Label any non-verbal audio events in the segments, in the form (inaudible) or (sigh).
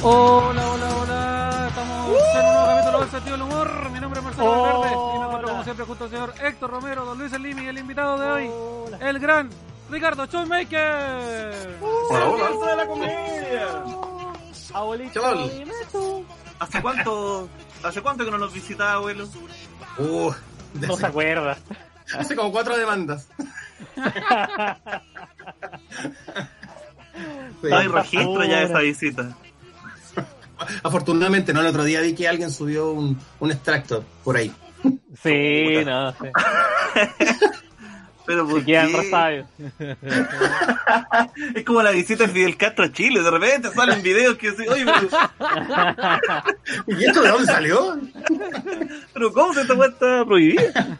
Hola, hola, hola. Estamos en un nuevo capítulo del sentido del humor. Mi nombre es Marcelo Valverde y me encuentro como siempre junto al señor Héctor Romero, don Luis Elimi y el invitado de hoy, el gran Ricardo Choymaker. Hola, hola. de la comedia! Abuelito. Chaval. ¿Hace cuánto, ¿Hace cuánto que no nos visitaba, abuelo? Uh, No se acuerda. hace como cuatro demandas. (laughs) Sí. No hay registro ya de esa visita. Afortunadamente, no, el otro día vi que alguien subió un, un extracto por ahí. Sí, no sé. (laughs) Pero ¿por Se quedan qué? (laughs) Es como la visita de Fidel Castro a Chile. De repente salen videos que dicen, oye, pero, (laughs) ¿Y esto de dónde salió? (laughs) pero ¿cómo se esta está prohibida?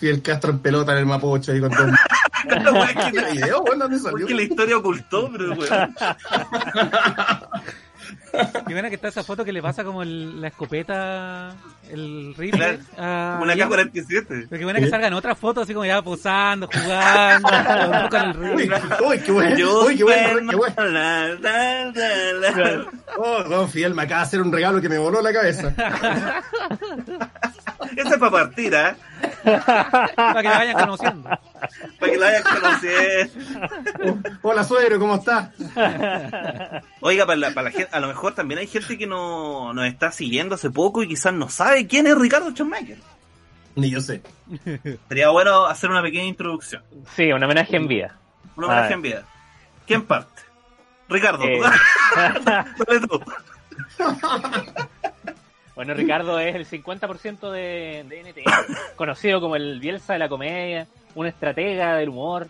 Fidel Castro en pelota en el Mapocho ahí con todo. Esta weá que- ¿Qué video? ¿Dónde salió? Porque la historia ocultó, pero weón. Y ven que está esa foto que le pasa como el- la escopeta, el rifle. Claro. a Una Diego. K-47. Porque buena que salgan otras fotos así como ya posando, jugando, (laughs) con- el rifle. Uy, qué bueno. Yo, Uy, qué bueno. Qué bueno. la, la, la, la. Oh, don Fidel me acaba de hacer un regalo que me voló la cabeza. (laughs) Ese es para partir, ¿ah? (laughs) Para que me vayan conociendo. Para que la vayan conociendo. Hola, suegro, ¿cómo está? Oiga, para la, para la gente, a lo mejor también hay gente que no, nos está siguiendo hace poco y quizás no sabe quién es Ricardo Schonmaker. Ni yo sé. (laughs) Sería bueno hacer una pequeña introducción. Sí, un homenaje en vida. Un homenaje Ah. en vida. ¿Quién parte? Ricardo. Eh. (laughs) Dale tú. (laughs) Bueno, Ricardo es el 50% de, de NTN, (coughs) conocido como el Bielsa de la comedia, un estratega del humor,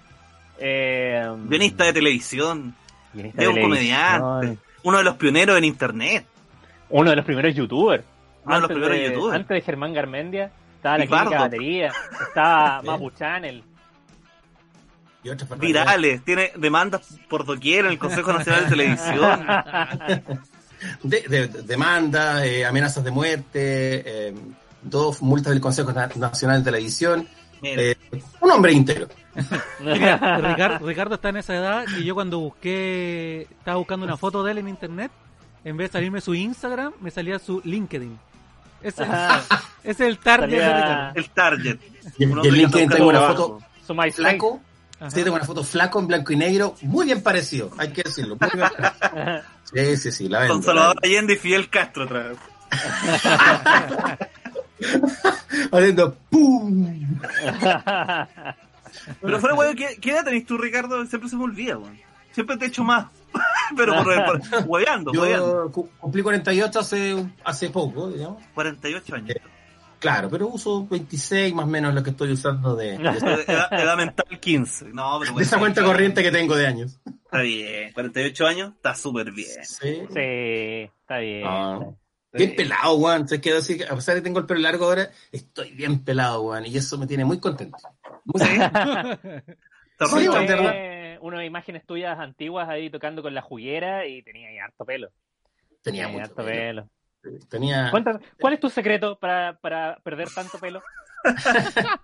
eh, Guionista de televisión. guionista de un televisión, comediante. Uno de los pioneros en internet. uno de los primeros youtubers. Uno de los Antes primeros de- youtubers. Antes de Germán Garmendia, estaba la Y clínica Bardo. batería, estaba. (laughs) Mapu Channel. Y otras barbaridades. Virales. Tiene demandas por doquier en el Consejo Nacional de Televisión. De, (laughs) de- de- demandas, eh, amenazas de muerte, eh, dos multas del Consejo Na- Nacional de Televisión. Eh, un hombre íntegro. (laughs) Ricardo, Ricardo está en esa edad que yo cuando busqué, estaba buscando una foto de él en internet, en vez de salirme su Instagram, me salía su LinkedIn. Ese, Ajá. ese (laughs) es el target el target. Y, que LinkedIn tengo una foto flaco. Ajá. Sí, tengo una foto flaco en blanco y negro, muy bien parecido, hay que decirlo. Muy bien. Sí, sí, sí, la vendo. Con Salvador vendo. Allende y Fidel Castro otra vez. (laughs) Haciendo ¡pum! (laughs) Pero fuera, weón, ¿qué, ¿qué edad tenés tú, Ricardo? Siempre se me olvida, weón. Siempre te echo más. (laughs) Pero por, por hueveando, hueveando. Yo cu- cumplí 48 hace, hace poco, digamos. 48 años. Claro, pero uso 26 más o menos lo que estoy usando de, de, (laughs) Edad, edad mental 15. No, pero de esa cuenta corriente que tengo de años. Está bien. 48 años, está súper bien. Sí. Sí, está bien. Ah. Bien pelado, Juan. Te quiero decir que a pesar de que tengo el pelo largo ahora, estoy bien pelado, Juan. Y eso me tiene muy contento. Muy Sí. Sí, unas imágenes tuyas antiguas ahí tocando con la juguera y tenía ahí harto pelo. Tenía Tenía mucho harto pelo. pelo. Tenía... Cuéntame, ¿cuál es tu secreto para, para perder tanto pelo? (laughs)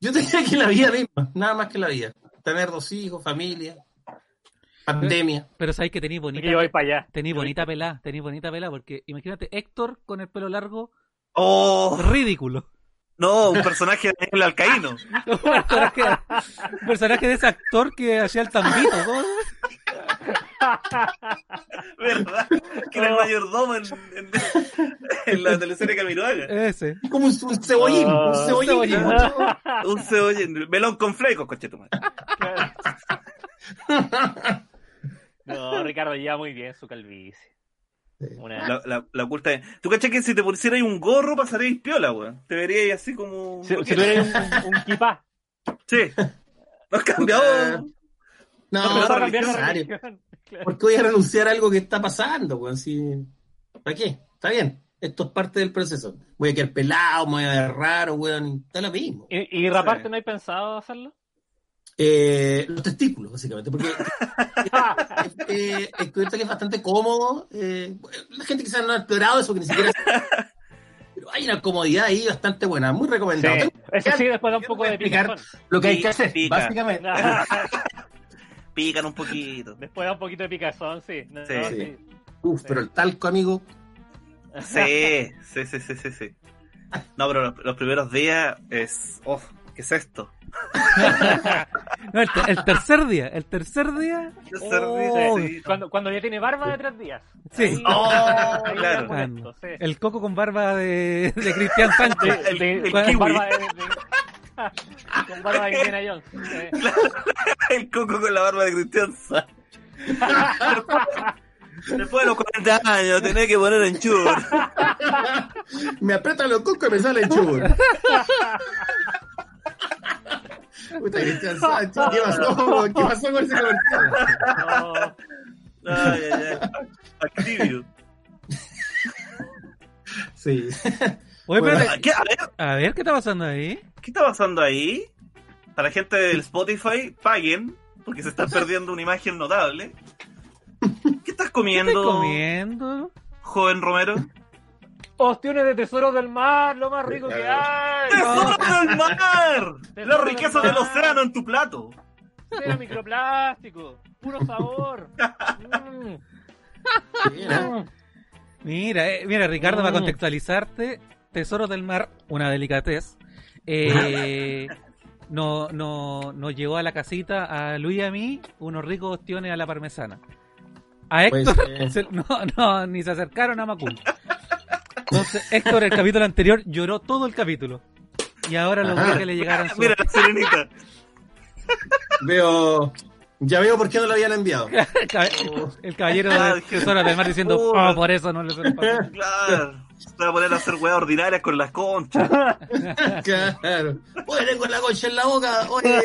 Yo tenía que la vida misma, nada más que la vida. Tener dos hijos, familia, pandemia. Pero sabéis que tenéis bonita, yo voy para allá. tenéis bonita pelada, tenéis bonita pelada, porque imagínate Héctor con el pelo largo, Oh, ridículo. No, un personaje de el alcaíno. (laughs) Un personaje, un personaje de ese actor que hacía el tambito. ¿cómo? ¿Verdad? Que era el mayordomo en, en, en la teleserie Camiroaga. Ese. Como un, un cebollín, Ah, un cebollín. cebollín. Un cebollín, melón con flecos, coche tu madre. (laughs) No, Ricardo lleva muy bien su calvicie. Una... La, la, la oculta. ¿Tú cachas que si te pusieras un gorro pasarías piola, weón? Te verías así como. un Si, si tuvieras un, un kipá. Sí. ¿No has cambiado? No, No, no, no, es necesario. (laughs) Claro. ¿Por qué voy a renunciar a algo que está pasando, weón? Si... ¿Para qué? Está bien. Esto es parte del proceso. Voy a quedar pelado, me voy a ver raro, weón. Está lo mismo. ¿Y, y raparte no hay pensado hacerlo? Eh, los testículos, básicamente, porque (laughs) eh, he descubierto que es bastante cómodo. eh, la gente quizás no ha explorado eso, que ni siquiera (laughs) hay una comodidad ahí bastante buena, muy recomendado. Sí, eso sí, después da un poco de explicar picazón. lo que hay que hacer, Pica. básicamente. (laughs) Pican un poquito. Después da un poquito de picazón, sí. No, Sí. no, Sí. Uf, pero el talco, amigo. Sí, sí, sí, sí, sí, sí. No, pero los, los primeros días es. Oh, ¿qué es esto? (laughs) No, el, te- el tercer día, el tercer día. ¿Qué es Oh? Sí. Cuando, cuando ya tiene barba de tres días. Sí. Ahí- Oh, ahí claro. ya molesto, sí. El coco con barba de, de Cristian (laughs) Sánchez. El- De- el con kiwi. barba de, de- (laughs) con barba de Indiana Jones. sí. El coco con la barba de Cristian Sa- Después de los 40 años tenés que poner en chur. Me aprietan los cocos y me salen chubos. Puta, Cristian Sánchez, ¿qué pasó? ¿Qué pasó con (laughs) ese comercial? No. Ay, ay, ay. Activio. Sí. Oye, Bueno, ¿Qué, a, ver, a ver, ¿qué está pasando ahí? ¿qué está pasando ahí? Para la gente del Spotify, paguen, porque se está perdiendo una imagen notable. ¿Qué estás ¿Qué comiendo, estás comiendo? joven Romero? Ostiones de tesoros del mar, lo más rico que hay. ¡Tesoro del mar! La riqueza del océano en tu plato. Cero microplástico, puro sabor. Mm, Mira, mm. Mira, eh, mira, Ricardo, para Mm. contextualizarte, Tesoros del Mar, una delicatez, eh, (laughs) no, no, nos llegó a la casita a Luis y a mí unos ricos ostiones a la parmesana. A Pues, Héctor, eh. (laughs) se- no, no, ni se acercaron a Macul. Entonces, Héctor, el capítulo anterior, lloró todo el capítulo. Y ahora logró que le llegaran su... Mira la serenita. veo. Ya veo por qué no lo habían enviado. (laughs) el cab- el caballero de Tesoros del Mar diciendo, Oh. oh, por eso no le suelen pasar". (laughs) Claro. Se va a poner a hacer weas ordinarias con las conchas. (laughs) Claro. Oye, tengo la concha en la boca. Oye.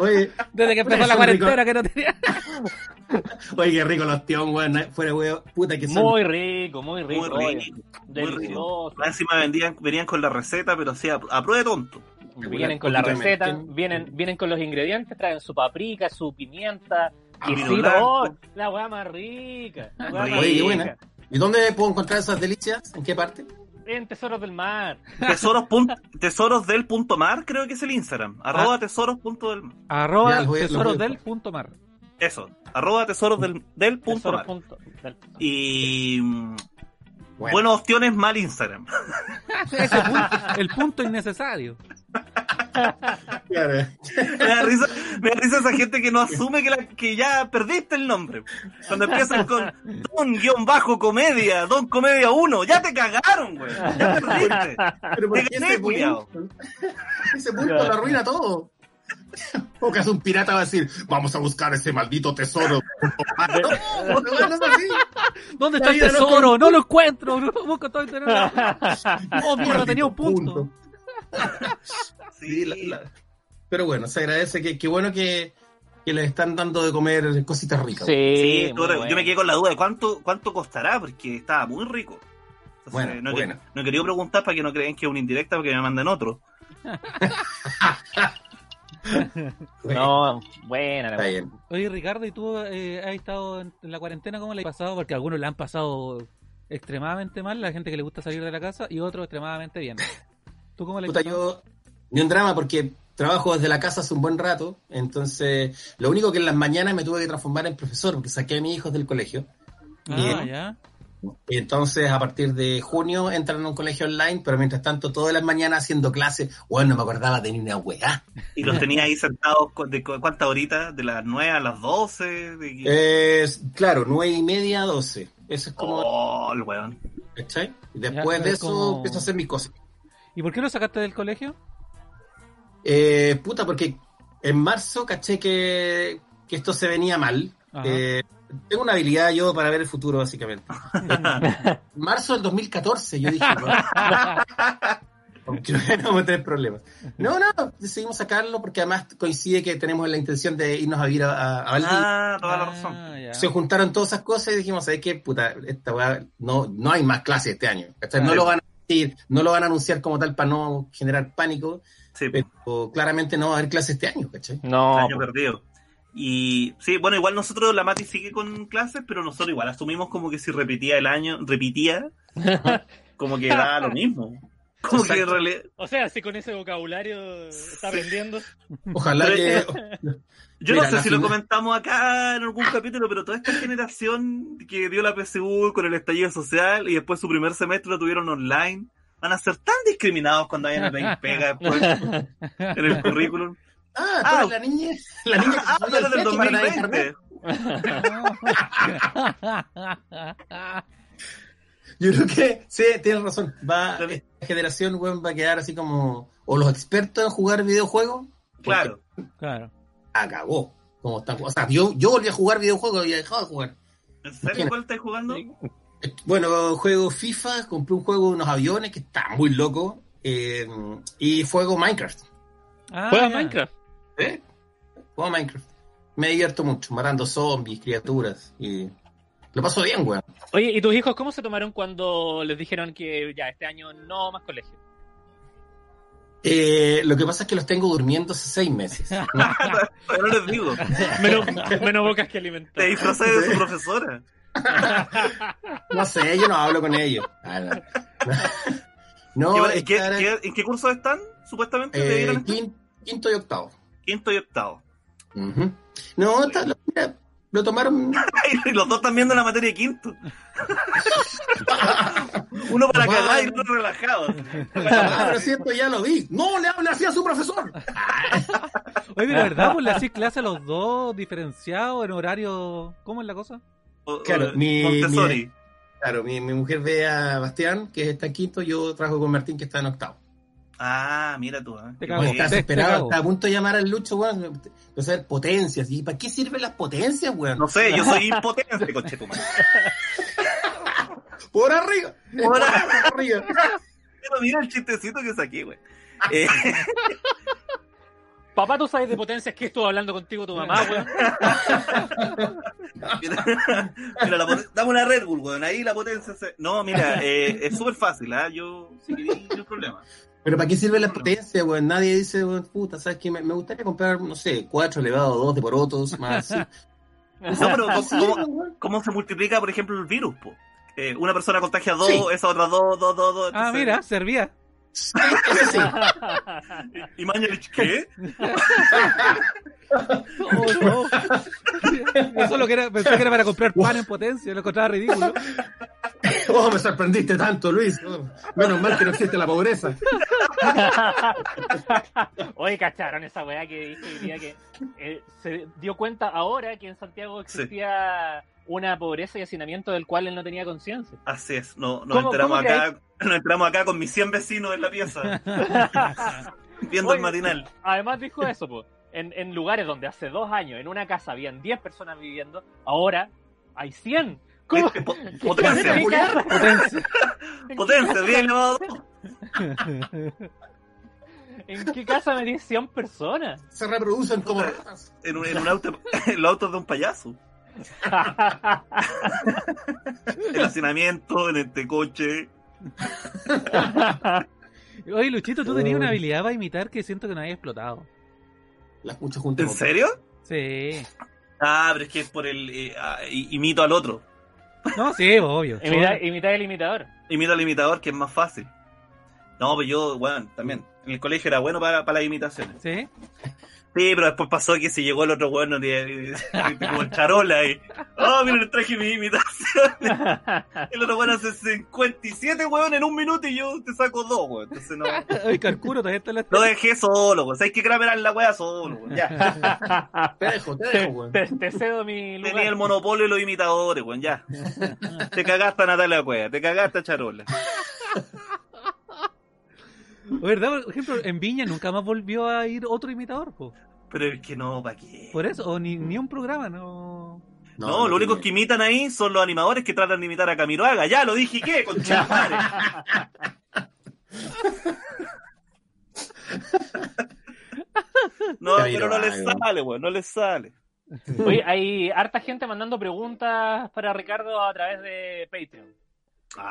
Oye, Desde que empezó la cuarentena que no tenía... oye, qué rico los tíos, weón. Fuera, weón. Puta que son. Muy rico, muy rico. Muy rico. Muy rico. Delicioso. Encima vendían, venían con la receta, pero sí, a, a prueba de tonto. Vienen con la receta, vienen, vienen con los ingredientes, traen su paprika, su pimienta, Ah, quesito. Oh, la weá más rica. La weá más Oye, qué rica. buena. ¿Y dónde puedo encontrar esas delicias? ¿En qué parte? En Tesoros del Mar. Tesoros, (laughs) pun- tesoros del punto mar, creo que es el Instagram. Arroba tesoros punto del Arroba Ya, tesoros del punto mar. Eso, arroba tesoros del, del punto Tesoros mar. punto del- Y Bueno. buenas opciones mal Instagram. (laughs) Ese punto- el punto innecesario. Claro. me, da risa, me da risa esa gente que no asume que, la- que ya perdiste el nombre. Cuando empiezan con Don-Comedia, Don Comedia 1, ya te cagaron, güey. Ya perdiste. Pero ¿por Te qué gané, ese punto? Ese punto lo arruina todo. (laughs) O que hace un pirata va a decir, vamos a buscar ese maldito tesoro. (laughs) No, no, no es así. ¿Dónde está el tesoro? No lo encuentro. No, busco todo internet. (laughs) Oh, mierda, tenía un punto. Sí, la- la- Pero bueno, se agradece que, que bueno que, que les están dando de comer cositas ricas. Sí, yo me quedé con la duda de cuánto, cuánto costará, porque estaba muy rico. Entonces, Bueno, no, he- bueno. no he querido preguntar para que no creen que es una indirecta porque me manden otro. No, buena la bien. Oye, Ricardo, ¿y tú eh, has estado en, la cuarentena? ¿Cómo le has pasado? Porque algunos le han pasado extremadamente mal, la gente que le gusta salir de la casa, y otros extremadamente bien. ¿Tú cómo le has Puta, pasado? yo, ni un drama porque trabajo desde la casa hace un buen rato, entonces lo único que en las mañanas me tuve que transformar en profesor porque saqué a mis hijos del colegio. Ah, Bien. ya. Y entonces a partir de junio entran a un colegio online, pero mientras tanto todas las mañanas haciendo clases, bueno, no me acordaba de ni una weá. Y los tenía ahí sentados, cu- de cu- ¿cuántas horitas? ¿De las 9 a las 12? De... Es, claro, nueve y media, doce. Eso es como, Oh, el weón. ¿cachai? Y después Ya, de es eso como- empiezo a hacer mis cosas. ¿Y por qué lo sacaste del colegio? Eh, puta, porque en marzo caché que, que esto se venía mal. Ajá. Eh, tengo una habilidad yo para ver el futuro, básicamente. En (laughs) marzo del 2014, yo dije, (laughs) no, vamos a tener problemas. No, no, decidimos sacarlo porque además coincide que tenemos la intención de irnos a vivir a, a, a Valdivia. Ah, toda la razón. Ah. Se juntaron todas esas cosas y dijimos, ¿sabes qué? Puta, esta weá, no, no hay más clases este año. No lo van a decir, no lo van a anunciar como tal para no generar pánico, Sí, pero claramente no va a haber clases este año, ¿cachai? No, año perdido. Y sí, bueno, igual nosotros, la Mati sigue con clases, pero nosotros igual asumimos como que si repetía el año, repetía, (laughs) como que da lo mismo. Como que en Exacto. realidad. O sea, si con ese vocabulario está aprendiendo. Ojalá que. (laughs) Yo Mira, no sé si lo comentamos acá en algún capítulo, pero toda esta generación que dio la PSU con el estallido social y después su primer semestre lo tuvieron online, van a ser tan discriminados cuando vayan a (laughs) pega después en el currículum. Ah, Ah, tú eres la niña. La niña que Ah, se subió del techo para dar 2020. internet. Yo creo que sí, tienes razón. Va, esta generación, weón, va a quedar así como. O los expertos en jugar videojuegos. Claro. Claro. Acabó. Como están, o sea, yo, yo volví a jugar videojuegos y he dejado de jugar. ¿En serio cuál estáis jugando? Bueno, juego FIFA, compré un juego de unos aviones que está muy loco. eh, y juego Minecraft. Ah. Minecraft. ¿Eh? Juego Minecraft. Me divierto mucho, matando zombies, criaturas. Y lo paso bien, weón. Oye, ¿y tus hijos cómo se tomaron cuando les dijeron que ya este año no más colegio? Eh, lo que pasa es que los tengo durmiendo hace seis meses. (laughs) ¿no? Pero no les digo. Menos, menos bocas que alimentar. Te disfrazé de su profesora. (laughs) No sé, yo no hablo con ellos. Ah, no. (laughs) No, ¿Qué- qué- estar, qué- ¿En qué curso están? Supuestamente te eh, quinto y octavo. Quinto y octavo. No, está- lo, mira, lo tomaron. (laughs) y los dos están viendo la materia de quinto. (laughs) Uno para cagar y otro relajado. (laughs) Ah, pero si esto ya lo vi. No le hable así a su profesor. Oye, pero ¿verdad? Pues le hacís clase a los dos diferenciados en horario. ¿Cómo es la cosa? O- Claro, o- mi- Montessori. Claro, mi, mi mujer ve a Bastián, que está en quinto, yo trabajo con Martín, que está en octavo. Ah, mira tú. ¿eh? Te cago. Bueno, bonito. está te- cago. está a punto de llamar al Lucho, weón. O sea, potencias. ¿Y para qué sirven las potencias, weón? No sé, yo soy impotente, (laughs) coche tu madre. Por arriba. Por arriba. Pero mira el chistecito que saqué, güey. (laughs) Eh, Papá, ¿tú sabes de potencias que estuvo hablando contigo tu mamá, weón? (laughs) mira, mira la dame una Red Bull, weón. Ahí la potencia se... No, mira, eh, es súper fácil, ¿ah? Yo sí que vi el problema. Pero ¿para qué sirven las potencias, weón? Nadie dice, weón, puta, ¿sabes qué? Me, me gustaría comprar, no sé, 4 elevado a 2 de porotos, más. (laughs) No, pero (laughs) ¿cómo, cómo- cómo se multiplica, por ejemplo, el virus, po? Eh, una persona contagia dos, Sí. esa otra dos, dos, dos, dos. Ah, mira, servía. Sí, eso sí. ¿Y Mañalich qué? Oh, no. Eso lo que era, pensé que era para comprar pan en potencia, lo encontraba ridículo. Oh, me sorprendiste tanto, Luis. Oh, menos mal que no existe la pobreza. Oye, cacharon esa weá que dije que eh, se dio cuenta ahora que en Santiago existía una pobreza y hacinamiento del cual él no tenía conciencia. Así es, no, nos, ¿Cómo- enteramos acá, (laughs) nos enteramos acá con mis 100 vecinos en la pieza, (laughs) viendo el Oye, matinal. Además dijo eso, pues. En, en lugares donde hace dos años en una casa habían 10 personas viviendo, ahora hay 100. ¿Cómo? Po- (laughs) Potencia. Potencia. potencia, 10 elevado a dos. ¿En qué casa metí 100 personas? Se reproducen como ratas. en un, en un auto, en los autos de un payaso. El hacinamiento, en este coche. (laughs) Oye, Luchito, tú tenías una habilidad para imitar que siento que no había explotado. Las escucho juntas. ¿En serio? Sí. Ah, pero es que es por el. eh, ah, imito al otro. No, sí, obvio. (laughs) Imitar, imitar el imitador. Imito al imitador, que es más fácil. No, pero yo, bueno, también. En el colegio era bueno para, para las imitaciones. Sí. Sí, pero después pasó que si llegó el otro bueno, como el charola y. Oh, mira, le traje mi imitación. (laughs) El otro bueno hace 57 weón en un minuto y yo te saco dos, weón. Entonces no. (laughs) Oye, Carcuro, todavía está en la... Lo dejé solo, weón. Sabes que grabar la wea solo, weón. Ya. (laughs) Te dejo, te te, dejo, weón. te- te cedo mi lugar. Tenía el monopolio de los imitadores, weón. Ya. Te cagaste a Natalia Cueva, te cagaste a Charola. ¿Verdad? Por ejemplo, en Viña nunca más volvió a ir otro imitador, po. Pero es que no, ¿para qué? Por eso, o ni, ni un programa, no. No, lo único que imitan ahí son los animadores que tratan de imitar a Camiroaga. Ya lo dije, ¿qué? (laughs) Con madre. No, pero no les sale, weón, no les sale. Oye, hay harta gente mandando preguntas para Ricardo a través de Patreon.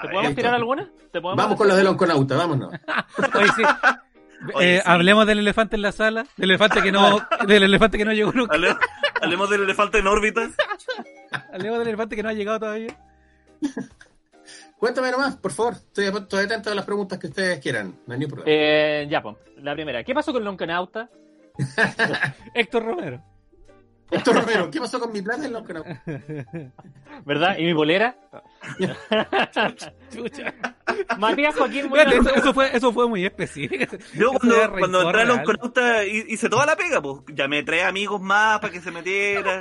¿Te podemos ahí tirar alguna? ¿Te podemos Vamos con los del onconauta, vámonos. (laughs) Oye, sí. Oye, Eh, sí. Hablemos del elefante en la sala, del elefante que no, (laughs) del elefante que no llegó nunca, Hable- Hablemos del elefante en órbita. hablemos del elefante que no ha llegado todavía. Cuéntame nomás, por favor. Estoy, estoy atento a las preguntas que ustedes quieran. No hay ni problema. Eh, ya, pues, la primera. ¿Qué pasó con Loncanauta? (laughs) Héctor Romero. Héctor Romero, ¿qué pasó con mi plata en los (laughs) canales? ¿Verdad? ¿Y mi bolera? Chucha. Matías Joaquín Muñoz. eso, eso fue, eso fue muy específico. Yo cuando, cuando entré a los conautas hice toda la pega, pues llamé tres amigos más para que se metieran.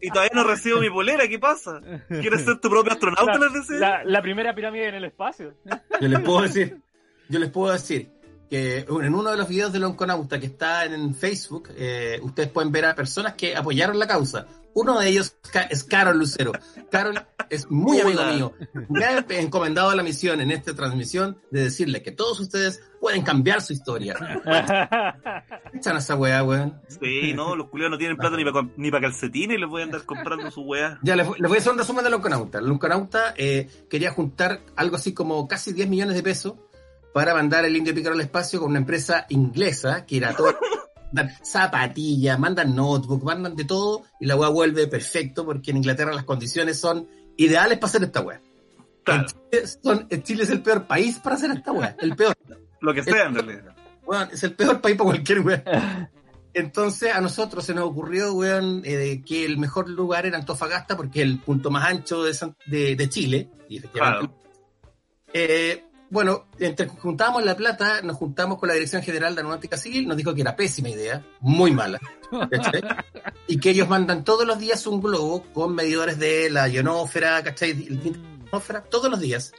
y todavía no recibo mi polera, ¿qué pasa? ¿Quieres ser tu propio astronauta? les? La, la primera pirámide en el espacio. Yo les puedo decir, yo les puedo decir que en uno de los videos de Lonconauta que está en Facebook, eh, ustedes pueden ver a personas que apoyaron la causa. Uno de ellos es Carol Lucero. Carol es muy amigo mío. Me ha encomendado la misión en esta transmisión de decirle que todos ustedes pueden cambiar su historia. (laughs) Echan a esa weá, weón. Sí, no, los culiados no tienen plata ni para ni pa calcetines y les voy a andar comprando su weá. Ya, les, les voy a hacer un resumen de Lonconauta. Lonconauta eh, quería juntar algo así como casi 10 millones de pesos para mandar el Indio Pícaro al espacio con una empresa inglesa que era todo. (laughs) mandan zapatillas, mandan notebook, mandan de todo y la weá vuelve perfecto porque en Inglaterra las condiciones son ideales para hacer esta weá. Claro, Chile, son- Chile es el peor país para hacer esta weá, el peor. (laughs) lo que sea en realidad. Weón, es el peor país para cualquier weá. (laughs) Entonces a nosotros se nos ocurrió, weón, eh, que el mejor lugar era Antofagasta porque es el punto más ancho de, San- de, de Chile. Y efectivamente. Eh, bueno, entre que juntábamos la plata, nos juntamos con la Dirección General de Aeronáutica Civil, nos dijo que era pésima idea, muy mala. ¿cachai? y que ellos mandan todos los días un globo con medidores de la ionósfera, ¿cachai? Ionósfera, todos los días.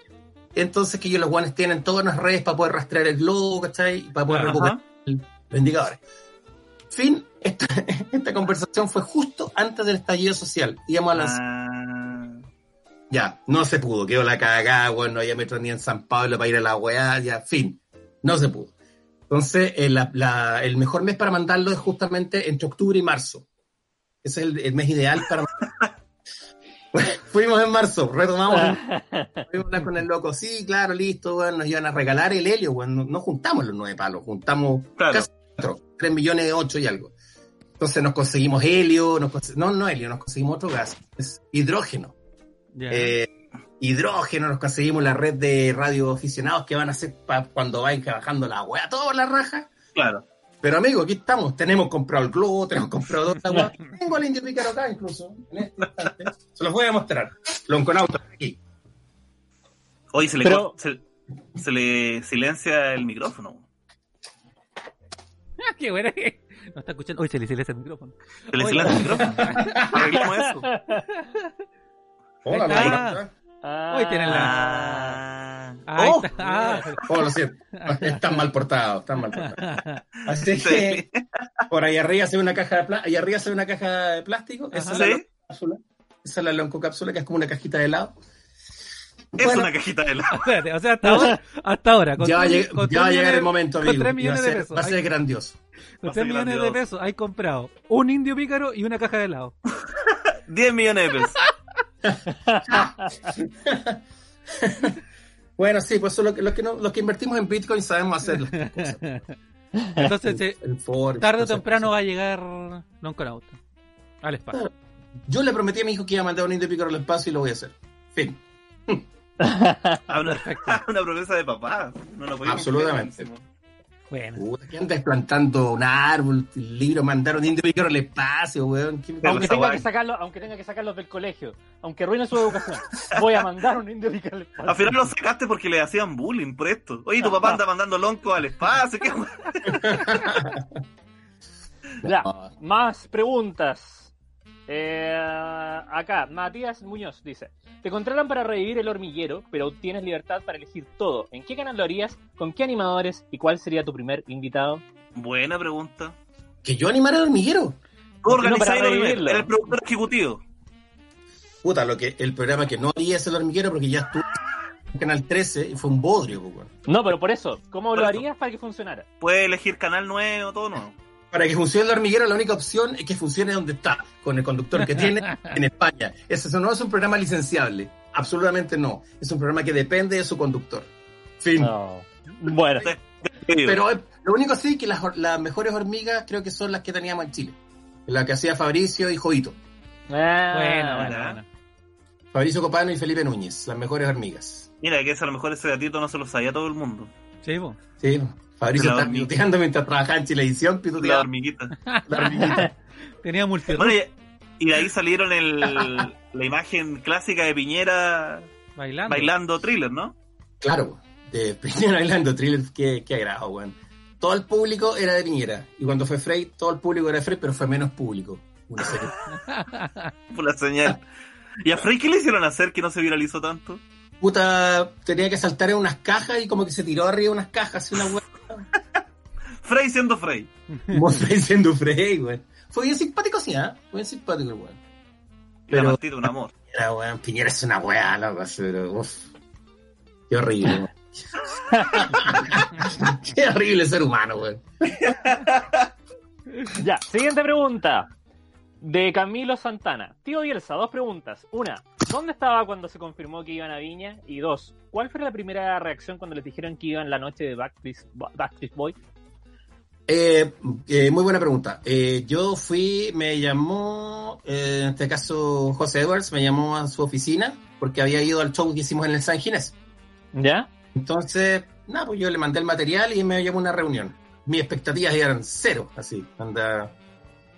Entonces que ellos los guanes tienen todas las redes para poder rastrear el globo, ¿cachai? Y para poder Ajá. recuperar el- los indicadores. Fin, esta, (laughs) esta conversación fue justo antes del estallido social. Íbamos a lanzar Ah, ya, no se pudo, quedó la cagada, bueno, no había metro ni en San Pablo para ir a la weá, ya, fin, no se pudo. Entonces, eh, la- la- el mejor mes para mandarlo es justamente entre octubre y marzo. Ese es el, el mes ideal para (laughs) Fuimos en marzo, retomamos, (laughs) fuimos a hablar con el loco, sí, claro, listo, bueno, nos iban a regalar el helio, bueno, no, no juntamos los nueve palos, juntamos Claro. casi cuatro, tres millones de ocho y algo. Entonces nos conseguimos helio, nos conse- no, no helio, nos conseguimos otro gas, es hidrógeno. Eh, hidrógeno, nos conseguimos la red de radioaficionados que van a hacer pa- cuando vayan bajando la weá, toda la raja. claro. Pero amigo, aquí estamos, tenemos comprado el globo, tenemos comprado la weá. (laughs) Tengo al indio pícaro acá incluso, en este instante. Se los voy a mostrar. Lonconauta, aquí. Hoy se le, Pero- se, se le silencia el micrófono. (laughs) Ah, qué buena que- No está escuchando. Hoy se le silencia el micrófono. Se le silencia el micrófono. (laughs) Arreglemos eso. Hola, Ahí está. Ah, Hoy tienen Ah. Ahí Oh, está. Ah, Oh, lo siento. (laughs) Están mal portados, están mal portados. (laughs) Así Sí. que por ahí arriba se ve una caja de plástico, ahí arriba se ve una caja de plástico, esa es la Sí. loncocápsula, esa es la loncocápsula que es como una cajita de helado. Es Bueno, una cajita de helado. (laughs) espérate, o sea, hasta ahora, hasta ahora, con ya va a, tres- lleg- con ya va a tres llegar el momento, con amigo. tres y millones va a de ser, pesos. va a ser Hay- grandioso. Con Va a 3 ser millones de pesos hay comprado un indio pícaro y una caja de helado. 10 millones de pesos. (laughs) Bueno, sí, pues eso es lo que, lo que no- los que invertimos en Bitcoin sabemos hacer las cosas. Entonces, eh, El Forex, tarde o temprano cosas. va a llegar Lonconauta al espacio. Yo le prometí a mi hijo que iba a mandar un indio pícaro al espacio y lo voy a hacer. Fin. (laughs) (laughs) Una, promesa de papá. No lo podía Absolutamente. cumplir. Bueno, Puta, ¿Qué andas plantando un árbol, un libro, mandar un indio pícaro al espacio, weón? ¿Qué- Pero Aunque tenga, que sacarlo, aunque tenga que sacarlos del colegio, aunque arruine su educación, voy a mandar un indio al espacio. Al final lo sacaste porque le hacían bullying por esto. Oye, tu papá anda mandando lonco al espacio. ¿qué? (laughs) Ya, más preguntas. Eh, acá, Matías Muñoz dice: Te contratan para revivir el hormiguero, pero tienes libertad para elegir todo. ¿En qué canal lo harías? ¿Con qué animadores? ¿Y cuál sería tu primer invitado? Buena pregunta. ¿Que yo animara al hormiguero? Tú No, para. Eres el productor ejecutivo. Puta, lo que, el programa que no haría es el hormiguero porque ya estuvo en Canal 13 y fue un bodrio, pues. No, pero por eso, ¿cómo Por lo eso. harías para que funcionara? Puedes elegir canal nuevo, todo nuevo. Para que funcione el hormiguero, la única opción es que funcione donde está, con el conductor que tiene (laughs) en España. Eso no es un programa licenciable. Absolutamente no. Es un programa que depende de su conductor. Fin. No. Bueno, Pero eh, lo único sí que las, mejores hormigas creo que son las que teníamos en Chile. La que hacía Fabricio y Jodito. Ah, bueno, bueno, bueno. Fabricio Copano y Felipe Núñez, las mejores hormigas. Mira, que eso a lo mejor ese gatito no se lo sabía todo el mundo. Sí, po. Sí, Fabricio La está hormiga. pituteando mientras trabajaba en Chilevisión, La pituteando hormiguita. la hormiguita. (laughs) Tenía multi Bueno, y, y de ahí salieron el, la imagen clásica de Piñera bailando. bailando thriller, ¿no? Claro, de Piñera bailando thriller, qué, qué agrado, weón. Todo el público era de Piñera. Y cuando fue Frey, todo el público era de Frey, pero fue menos público. Una serie. (laughs) Por la señal. ¿Y a Frey qué le hicieron hacer que no se viralizó tanto? Puta, tenía que saltar en unas cajas y como que se tiró arriba de unas cajas y una weón. (laughs) Frey siendo Frey. (laughs) Como Frey siendo Frey, weón. Fue bien simpático, sí, ¿ah? Fue bien simpático el weón. Y la Pero- Martita, un amor. Piñera, weón. Piñera es una weá, loco, así, pero, uf. Qué horrible, weón. (laughs) Qué horrible ser humano, weón. Ya, siguiente pregunta. De Camilo Santana. Tío Bielsa, dos preguntas. Una, ¿dónde estaba cuando se confirmó que iban a Viña? Y dos, ¿cuál fue la primera reacción cuando les dijeron que iban la noche de Backstreet, Backstreet Boy? Eh, eh, muy buena pregunta. Eh, yo fui, me llamó, eh, en este caso José Edwards, me llamó a su oficina porque había ido al show que hicimos en el San Ginés. ¿Ya? Entonces, nada, pues yo le mandé el material y me llamó a una reunión. Mis expectativas eran cero, así, anda,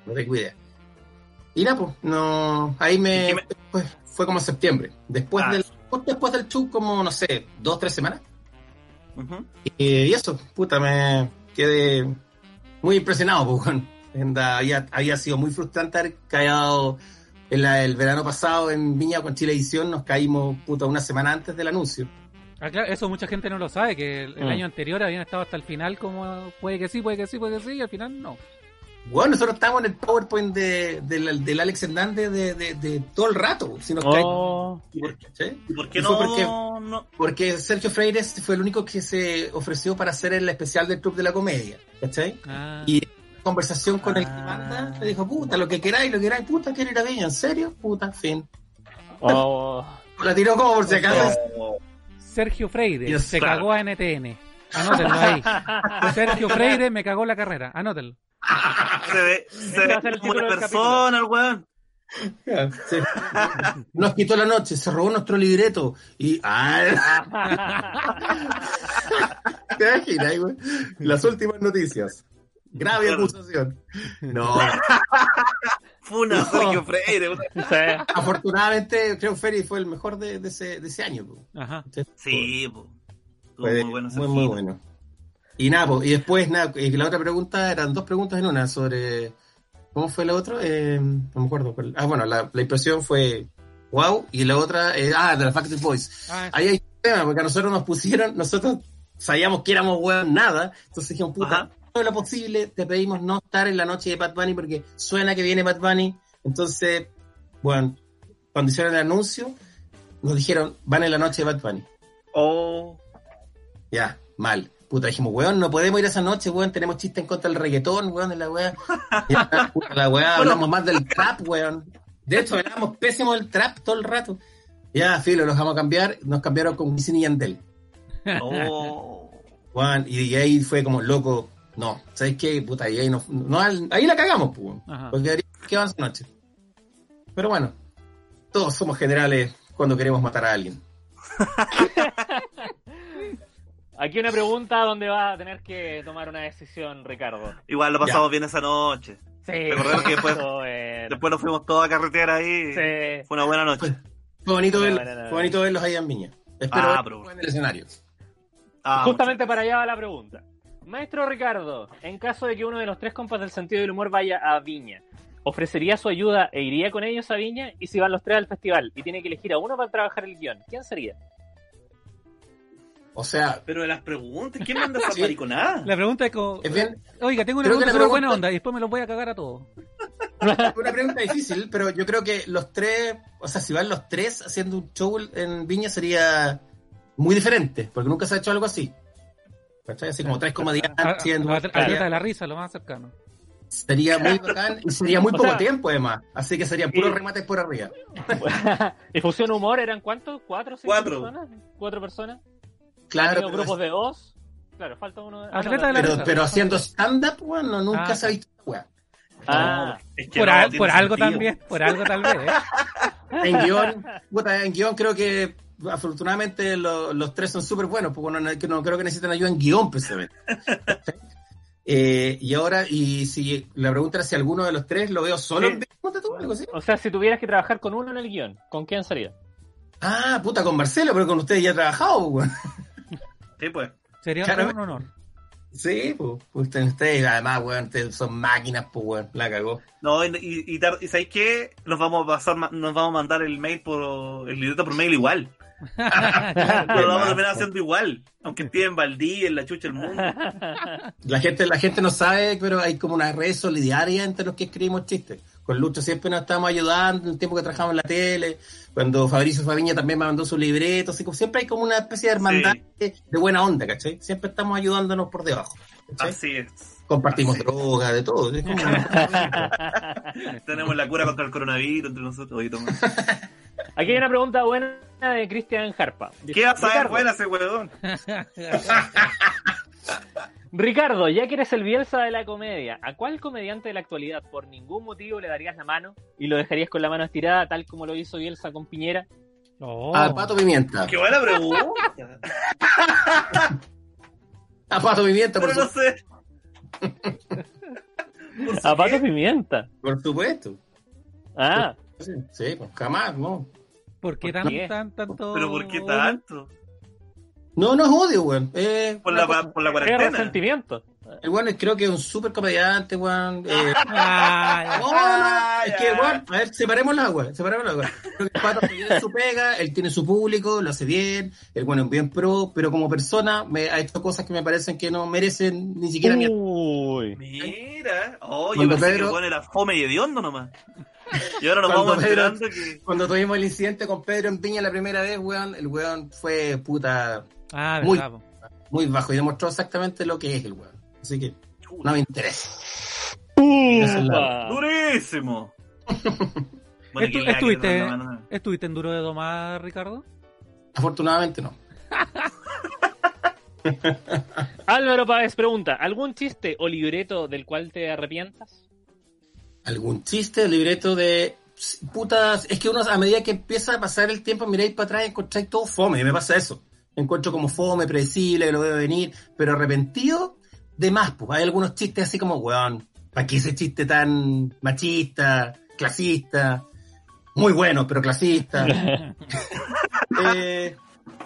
no tengo idea. Y nada, pues, no, ahí me, ¿Y qué me- pues, fue como en septiembre. Después Ah. del, después del show, como, no sé, dos, tres semanas. Y, y eso, puta, me quedé muy impresionado, pues, había, había sido muy frustrante haber caído en la- el verano pasado en Viña con Chilevisión, nos caímos, puta, una semana antes del anuncio. Ah, claro, eso mucha gente no lo sabe, que el, el Mm. año anterior habían estado hasta el final como puede que sí, puede que sí, puede que sí, y al final no. Bueno, nosotros estábamos en el PowerPoint de, del, del Alex Hernández de, de, todo el rato, si nos Oh, cae- ¿sí? ¿Y por qué no, porque- no? Porque Sergio Freire fue el único que se ofreció para hacer el especial del Club de la Comedia, ¿cachai? Ah, Y en conversación con el que Ah. manda, le dijo, puta, lo que queráis, lo que queráis, puta, quiero ir a Viña, ¿en serio? Puta, fin. oh. (laughs) La tiró como por si acaso. Oh, Sergio Freire Dios, se claro. cagó a NTN. Anótenlo ahí. (laughs) Sergio Freire me cagó la carrera. Anótenlo. (laughs) se ve, se ve a ser el como una persona, el weón. Sí. Nos quitó la noche, se robó nuestro libreto. Y. (laughs) ¿Te imaginas, güey? Las últimas noticias. Grave Claro. acusación. No, (laughs) Funa No. Sergio Freire. Sí. afortunadamente, creo que Ferry fue el mejor de, de ese, de ese año. po. Ajá. Sí, po. Fue muy bueno ese muy, muy bueno. Y nada, po, y después, nada, y la otra pregunta eran dos preguntas en una sobre. ¿Cómo fue la otra? Eh, no me acuerdo. cuál- Ah, bueno, la, la impresión fue wow, y la otra, eh, ah, de la Factory Boys. Ah, Ahí hay un tema, porque a nosotros nos pusieron, nosotros sabíamos que éramos weón nada, entonces dijimos, puta, todo lo posible, te pedimos no estar en la noche de Bad Bunny porque suena que viene Bad Bunny, entonces, bueno, cuando hicieron el anuncio, nos dijeron, van en la noche de Bad Bunny. Oh, Ya, mal. Puta, dijimos, weón, no podemos ir esa noche, weón, tenemos chiste en contra del reggaetón, weón, de la weá. (laughs) La weá, hablamos más del trap, weón. De hecho, hablamos pésimo del trap todo el rato. Ya, filo, los vamos a cambiar, nos cambiaron con Wisin y Yandel. oh. Weón, y ahí fue como, loco, no, ¿sabes qué? Puta, y ahí, no, no, ahí la cagamos, pues, weón. Ajá. Porque que van esa noche. Pero bueno, todos somos generales cuando queremos matar a alguien. (laughs) Aquí una pregunta donde va a tener que tomar una decisión, Ricardo. Igual lo pasamos bien esa noche. Sí. Recordemos que después- bueno. Después nos fuimos todos a carretera ahí. Sí. Fue una buena noche. Fue bonito, No, verlos, no, no, no. fue bonito verlos ahí en Viña. Espero Ah, pero- en el escenario. Ah, Justamente para allá va la pregunta. Maestro Ricardo, en caso de que uno de los tres compas del sentido del humor vaya a Viña, ¿ofrecería su ayuda e iría con ellos a Viña? Y si van los tres al festival y tiene que elegir a uno para trabajar el guion, ¿quién sería? O sea, Pero de las preguntas, ¿quién manda (laughs) esa Sí. mariconada? La pregunta es como, es bien, oiga, tengo una pregunta la súper buena pregunta- onda y después me los voy a cagar a todos. (laughs) una pregunta difícil, pero yo creo que los tres, o sea, si van los tres haciendo un show en Viña sería muy diferente, porque nunca se ha hecho algo así. ¿Cachai? Así como tres comediantes haciendo. a- Atleta de la risa, lo más cercano. Sería muy bacán y sería muy (laughs) O poco sea- tiempo además. Así que serían puros Y- remates por arriba. ¿Y Fusión Humor eran cuántos? ¿Cuatro? cinco Cuatro. personas? ¿Cuatro personas? Claro, ¿Tenido pero, grupos de dos? Claro, falta uno. ah, la pero, haciendo stand-up, bueno, nunca Ah, se ha visto weá. Ah, Es que Por, no al- tiene por algo también, por algo tal vez. ¿eh? (laughs) en guion, puta, en guion creo que afortunadamente lo- los tres son súper buenos, porque no, no creo que necesitan ayuda en guion precisamente. (laughs) Eh, y ahora, y si la pregunta era si alguno de los tres lo veo solo Sí. en tú, algo así. O sea, si tuvieras que trabajar con uno en el guion, ¿con quién sería? Ah, puta, con Marcelo, pero con ustedes ya he trabajado, weón. Sí, pues. Sería Claro. un honor. Sí, pues, ustedes, ustedes, además, weón, ustedes son máquinas, pues, weón, la cagó. No, y, y, y, ¿sabéis qué? Nos vamos a pasar, nos vamos a mandar el mail por, el libreto por mail igual. (laughs) Lo vamos a terminar haciendo igual. Aunque esté en Valdí, en la chucha del mundo. La gente, la gente no sabe, pero hay como una red solidaria entre los que escribimos chistes. Con Lucho siempre nos estábamos ayudando, en el tiempo que trabajamos en la tele, cuando Fabricio Faviña también me mandó su libreto, así como siempre hay como una especie de hermandad de, de buena onda, ¿cachai? Siempre estamos ayudándonos por debajo. ¿cachai? Así es. Compartimos Así. droga, de todo. (laughs) Tenemos la cura contra el coronavirus entre nosotros. Oye, toma. (laughs) Aquí hay una pregunta buena de Cristian Harpa. Dice, ¿Qué vas a Ricardo, buena ese huevón? (laughs) Ricardo, ya que eres el Bielsa de la comedia, ¿a cuál comediante de la actualidad por ningún motivo le darías la mano y lo dejarías con la mano estirada, tal como lo hizo Bielsa con Piñera? Oh. A Pato Pimienta. Qué buena pregunta. (laughs) A Pato Pimienta, por, Pero no sé. (laughs) Por A Pato. Pimienta. por supuesto. Ah, Sí, sí, pues jamás, no. ¿Por qué ¿Por tan, qué? tan, tanto? Pero ¿por qué tanto? No, no es odio, weón. Eh, Por la, cosa- por la es cuarentena. resentimiento. El weón es- creo que es un súper comediante, weón. Eh, (laughs) Ah, No, Ah, no, es que, bueno, a ver, separemos las aguas, separemos las aguas. Creo que el pato tiene su pega, él tiene su público, lo hace bien, el bueno es bien pro, pero como persona me ha hecho cosas que me parecen que no merecen ni siquiera mi... Uy. Mira. Oh, yo Cuando pensé que Pedro- el weón era fome y hediondo nomás. Y ahora nos Cuando vamos Pedro- enterando que... Cuando tuvimos el incidente con Pedro en Viña la primera vez, weón, el weón fue puta ah, Muy- verdad, muy bajo y demostró exactamente lo que es el weón. Así que no me interesa. ¡Durísimo! (laughs) Estu- estuviste. ¿Estuviste en Duro de Domar, Ricardo? Afortunadamente no. (laughs) Álvaro Páez pregunta, ¿algún chiste o libreto del cual te arrepientas? algún chiste, libreto de putas, es que uno a medida que empieza a pasar el tiempo, miráis para atrás y encontráis todo fome, y me pasa eso. Encuentro como fome, predecible, que lo veo venir, pero arrepentido de más, pues hay algunos chistes así como, weón, ¿para qué ese chiste tan machista, clasista? Muy bueno, pero clasista. (laughs) Eh,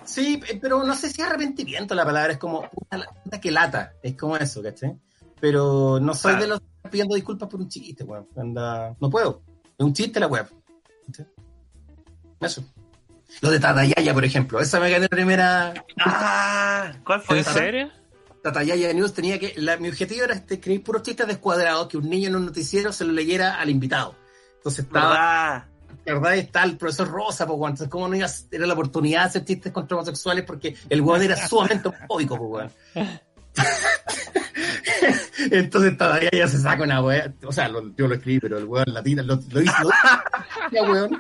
sí, eh, pero no sé si arrepentimiento la palabra, es como, puta, puta que lata, es como eso, ¿cachai? Pero no soy Claro. de los pidiendo disculpas por un chiste, weón. Anda, no puedo. Es un chiste la web. Eso. Lo de Tatayaya, por ejemplo. Esa me gané la primera. Ah, ¿cuál fue ¿En esa? serio? Tatayaya News tenía que. la- mi objetivo era este, escribir puros chistes descuadrados que un niño en un noticiero se lo leyera al invitado. Entonces estaba. ¿Verdad? ¿verdad? Está el profesor Rosa, pues, weón. Entonces, ¿cómo no iba a era la oportunidad de hacer chistes contra homosexuales? Porque el weón era sumamente homofóbico, pues, weón. (laughs) Entonces, todavía ya se saca una weá. O sea, lo- yo lo escribí, pero el weón la tira, lo, lo hizo. (laughs) Ya, weón.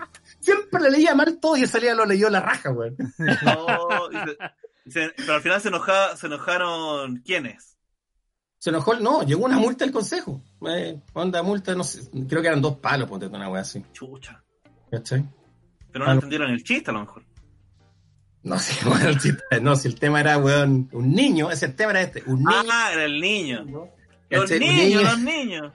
Siempre le leía mal todo y él salía lo leyó la raja, weón. (laughs) No, y se- y se- pero al final se, enoja, se enojaron ¿quiénes? Se enojó, no, llegó una multa del consejo. Eh, onda, multa, no sé, creo que eran dos palos, ponte una weá así. Chucha. ¿Cachai? Pero no Ah, no. entendieron el chiste a lo mejor. No sé, (laughs) bueno, el chiste, no, si el tema era, weón, un niño, ese tema era este, un niño. Ah, era el niño. Niños, niño. los niños.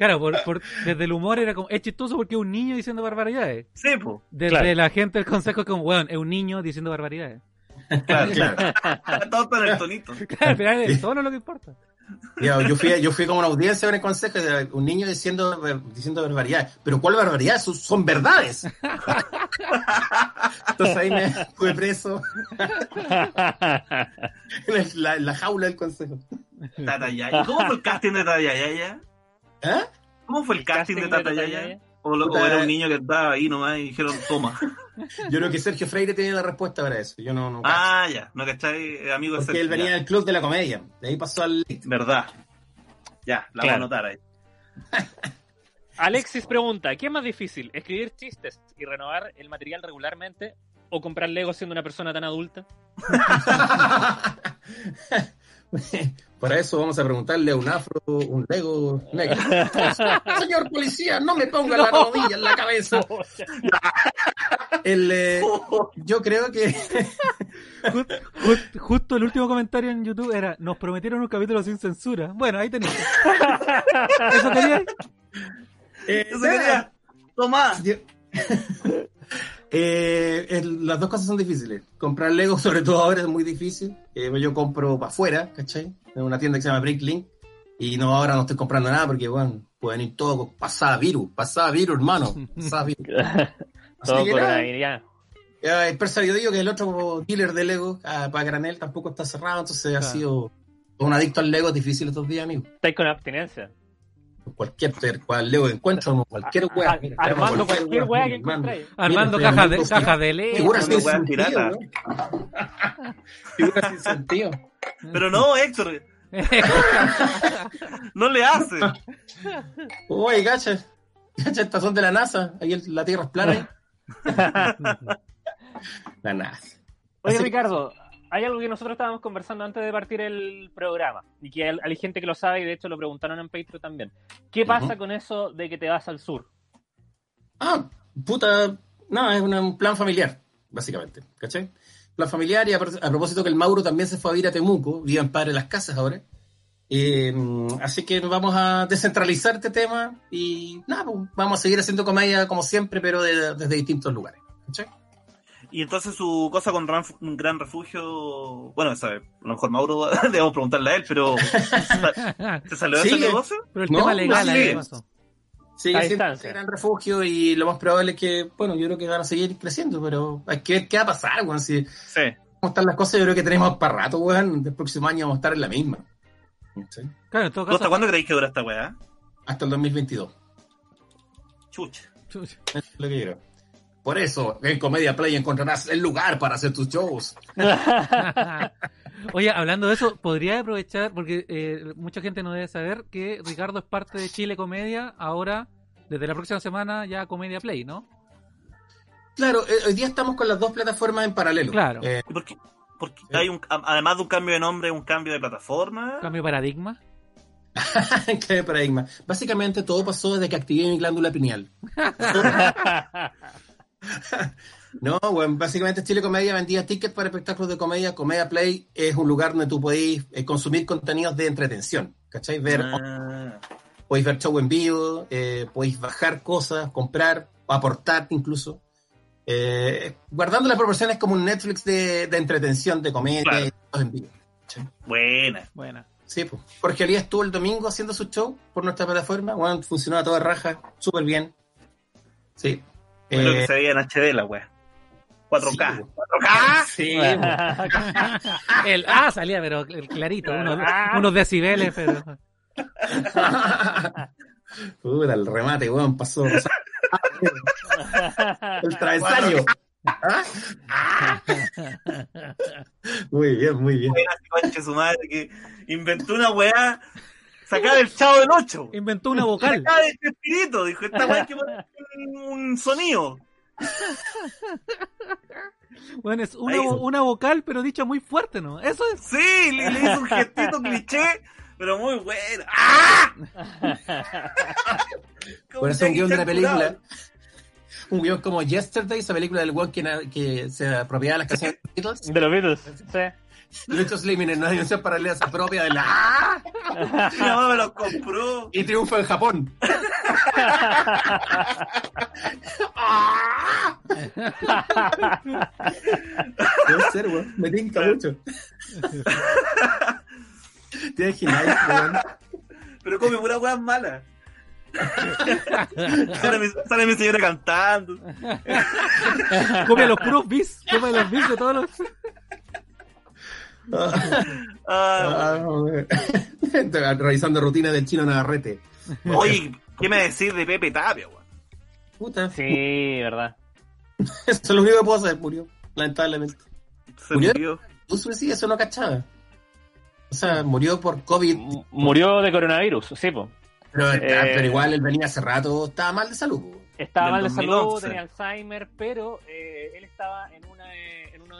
Claro, por, por- desde el humor era como, es chistoso porque es un niño diciendo barbaridades. Sí, po. Desde Claro. la gente del consejo es como, weón, es un niño diciendo barbaridades. Claro, (laughs) Claro. Todo con el tonito. (laughs) Claro, al final el tono es lo que importa. Yo, yo fui, yo fui como una audiencia en el consejo de un niño diciendo, diciendo barbaridades. Pero ¿cuál barbaridad? Son, son verdades. (laughs) Entonces ahí me fui preso en la, jaula del consejo. Tatayaya. ¿Cómo fue el casting de Tatayaya? ¿Ah? ¿Cómo fue el casting, de Tatayaya? Tatayaya? ¿O, lo- o era un niño que estaba ahí nomás y dijeron, toma? (laughs) Yo creo que Sergio Freire tenía la respuesta para eso. Yo no, no Ah, ya. ¿No cachai? Eh, Amigo de porque Sergio, él venía ya. del club de la comedia. De ahí pasó al. Verdad. Ya, la voy a Claro. anotar ahí. (laughs) Alexis pregunta, ¿qué es más difícil? ¿Escribir chistes y renovar el material regularmente? ¿O comprar Lego siendo una persona tan adulta? (laughs) (laughs) Para eso vamos a preguntarle a un afro, un lego negro. (laughs) Señor policía, no me ponga la rodilla en la cabeza. (laughs) El, eh, yo creo que Just- just- justo el último comentario en YouTube era: Nos prometieron un capítulo sin censura. Bueno, ahí tenéis. ¿Eso quería? eh, Eso quería. Tomás. yo- Eh, el- las dos cosas son difíciles. Comprar Lego, (laughs) sobre todo ahora, es muy difícil. Eh, yo compro para afuera, ¿cachai? En una tienda que se llama Bricklink. Y no, ahora no estoy comprando nada porque, bueno, pueden ir todo pasada virus, pasada virus, hermano. (laughs) Pasada virus. (laughs) Todo que nada, coronavirus. Ya, el Persa Digo, que el otro dealer de Lego ah, para granel, tampoco está cerrado, entonces ha Claro. sido un adicto al Lego es difícil estos días, amigo. Estáis con abstinencia. Cualquier cual que encuentro, cualquier weá. Armando cualquier weá que encontréis. Armando cajas de, cajas de ley. Figuras sin sentido. Figuras sin sentido. Pero no, Héctor. No le hace. Oye, gacha. Gacha, estas son de la NASA. Ahí el- la Tierra es plana. (laughs) La NASA. Oye, Así- Ricardo, hay algo que nosotros estábamos conversando antes de partir el programa y que hay, gente que lo sabe y de hecho lo preguntaron en Patreon también. ¿Qué pasa con eso de que te vas al sur? Ah, puta. No, es un plan familiar, básicamente. ¿Cachai? Plan familiar y a, pro- a propósito que el Mauro también se fue a vivir a Temuco, vive en Padre Las Casas ahora. Eh, así que vamos a descentralizar este tema y nada, pues, vamos a seguir haciendo comedia como siempre, pero de- desde distintos lugares. ¿cachai? Y entonces su cosa con un gran refugio. Bueno, esa, a lo mejor Mauro (laughs) debemos preguntarle a él, pero (laughs) ¿se salió de Sí, ese negocio? Pero el No, tema legal así ahí es. pasó. Sí, A siempre distancia. es gran refugio y lo más probable es que, bueno, yo creo que van a seguir creciendo, pero hay que ver qué va a pasar, weón. Si Sí. cómo están las cosas, yo creo que tenemos para rato, weón. El próximo año vamos a estar en la misma. ¿cachai? Claro, en todo ¿Tú ¿Hasta caso. cuándo creéis que dura esta weá? Hasta el 2022. Chucha. Chucha. Es lo que creo. Por eso, en Comedia Play encontrarás el lugar para hacer tus shows. (laughs) Oye, hablando de eso, podría aprovechar, porque eh, mucha gente no debe saber que Ricardo es parte de Chile Comedia, ahora, desde la próxima semana, ya Comedia Play, ¿no? Claro, eh, hoy día estamos con las dos plataformas en paralelo. Claro. Eh, ¿Y por qué? Porque hay un, además de un cambio de nombre, un cambio de plataforma. Cambio de paradigma. (laughs) qué paradigma. Básicamente todo pasó desde que activé mi glándula pineal. (laughs) (laughs) No, bueno, básicamente Chile Comedia vendía tickets para espectáculos de comedia. Comedia Play es un lugar donde tú podéis eh, consumir contenidos de entretención. ¿Cachai? Ver, Ah, podéis ver show en vivo, eh, podéis bajar cosas, comprar, aportar incluso. Eh, guardando las proporciones como un Netflix de, de entretención, de comedia Claro. y cosas en vivo. ¿cachai? buena. Buena. Sí, pues. Jorge Elías estuvo el domingo haciendo su show por nuestra plataforma. Bueno, funcionó a toda raja, súper bien. Sí. Creo que Eh, se veía en HD la weá. 4K. Sí, 4K. Sí, (laughs) (laughs) el ah salía, pero el clarito, unos, Ah. unos decibeles, pero. (laughs) Puta, el remate, weón, pasó. el travesaño. Muy bien, muy bien. Su madre que inventó una weá sacada del chavo del 8. Inventó una vocal. Sacada de espíritu, dijo, esta weá que un, un sonido. Bueno, es una, una vocal, pero dicha muy fuerte, ¿no? Eso es. Sí, le, le hizo un gestito cliché, pero muy bueno. ¡Ah! (laughs) Por eso un Jackie guion de la película. curado. Un guion como Yesterday, esa película del weón que, que se apropiaba de las canciones de los Beatles. De los Beatles, sí. Lucho Slimin en una dimensión paralela se apropia de la ¡Ah! Mi mamá me los compró. y triunfa en Japón. ¡Ah! Puede ser, weón. Me tinca mucho. Tienes gimnasio, weón. Pero come pura weá mala. sale, mi, sale mi señora cantando. Come los puros bis. Come los bis de todos los. Ah, Ah, weón. Realizando rutina del chino Navarrete. oye, ¿qué me decís de Pepe Tapia, weón? Puta. Sí, verdad. (laughs) Eso es lo único que puedo hacer, murió. Lamentablemente. Se ¿Murió? murió. Un suicidio, eso no cachaba. O sea, murió por COVID. M- Murió de coronavirus, sí, po. Pero, Eh. pero igual él venía hace rato, estaba mal de salud. po. Estaba Del mal de salud, 2011. tenía Alzheimer, pero eh, él estaba en, una,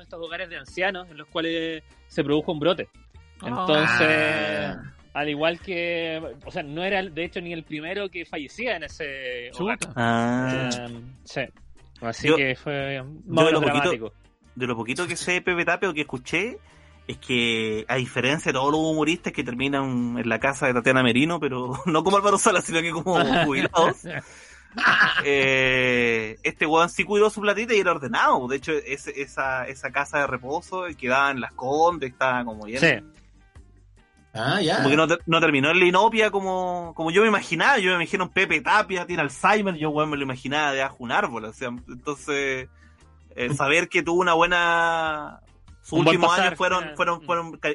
en estos hogares de ancianos en los cuales se produjo un brote. Entonces, Ah. al igual que, o sea, no era de hecho ni el primero que fallecía en ese hogar. Ah. Eh, sí. Así Yo- que fue más de lo menos poquito- dramático. de lo poquito que sé de Pepe Tapia o que escuché, es que a diferencia de todos los humoristas que terminan en la casa de Tatiana Merino, pero (laughs) no como Álvaro Sala, sino que como (laughs) jubilados, eh, este weón sí cuidó su platita y era ordenado. De hecho, ese- esa, esa casa de reposo quedaba en Las Condes, estaba como bien. Sí. Ah, ya. Como que no, no terminó en la inopia como, como yo me imaginaba. Yo me imagino un Pepe Tapia, tiene Alzheimer, yo weón me lo imaginaba de un árbol. O sea, entonces, eh, saber que tuvo una buena... Sus Un últimos años fueron, sí. fueron, fueron ca-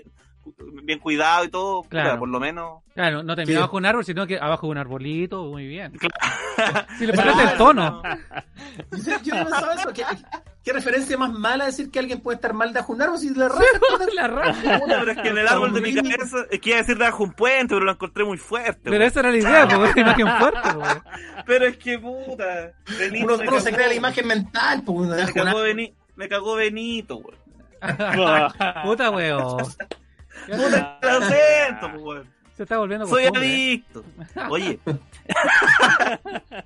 bien cuidados y todo, Claro. puta, por lo menos. Claro, no terminó Sí. bajo un árbol, sino que abajo de un arbolito, muy bien. Claro. Si le parece el tono. Yo no pensaba eso. ¿Qué, qué referencia más mala decir que alguien puede estar mal de un árbol si le raja? la raja. (laughs) Pero es que en el árbol de mi cabeza, es que iba a decir debajo un puente, pero lo encontré muy fuerte. Pero esa era la idea, porque (laughs) era (laughs) imagen fuerte. pues. Pero es que puta. Benito Uno, se crea la imagen mental. Pues, Me cagó, árbol. Beni- me cagó Benito, weón. Puta weón. Puta, se, lo siento, pues, weón. se está volviendo Soy costumbre, ¿eh? adicto. Oye. (laughs)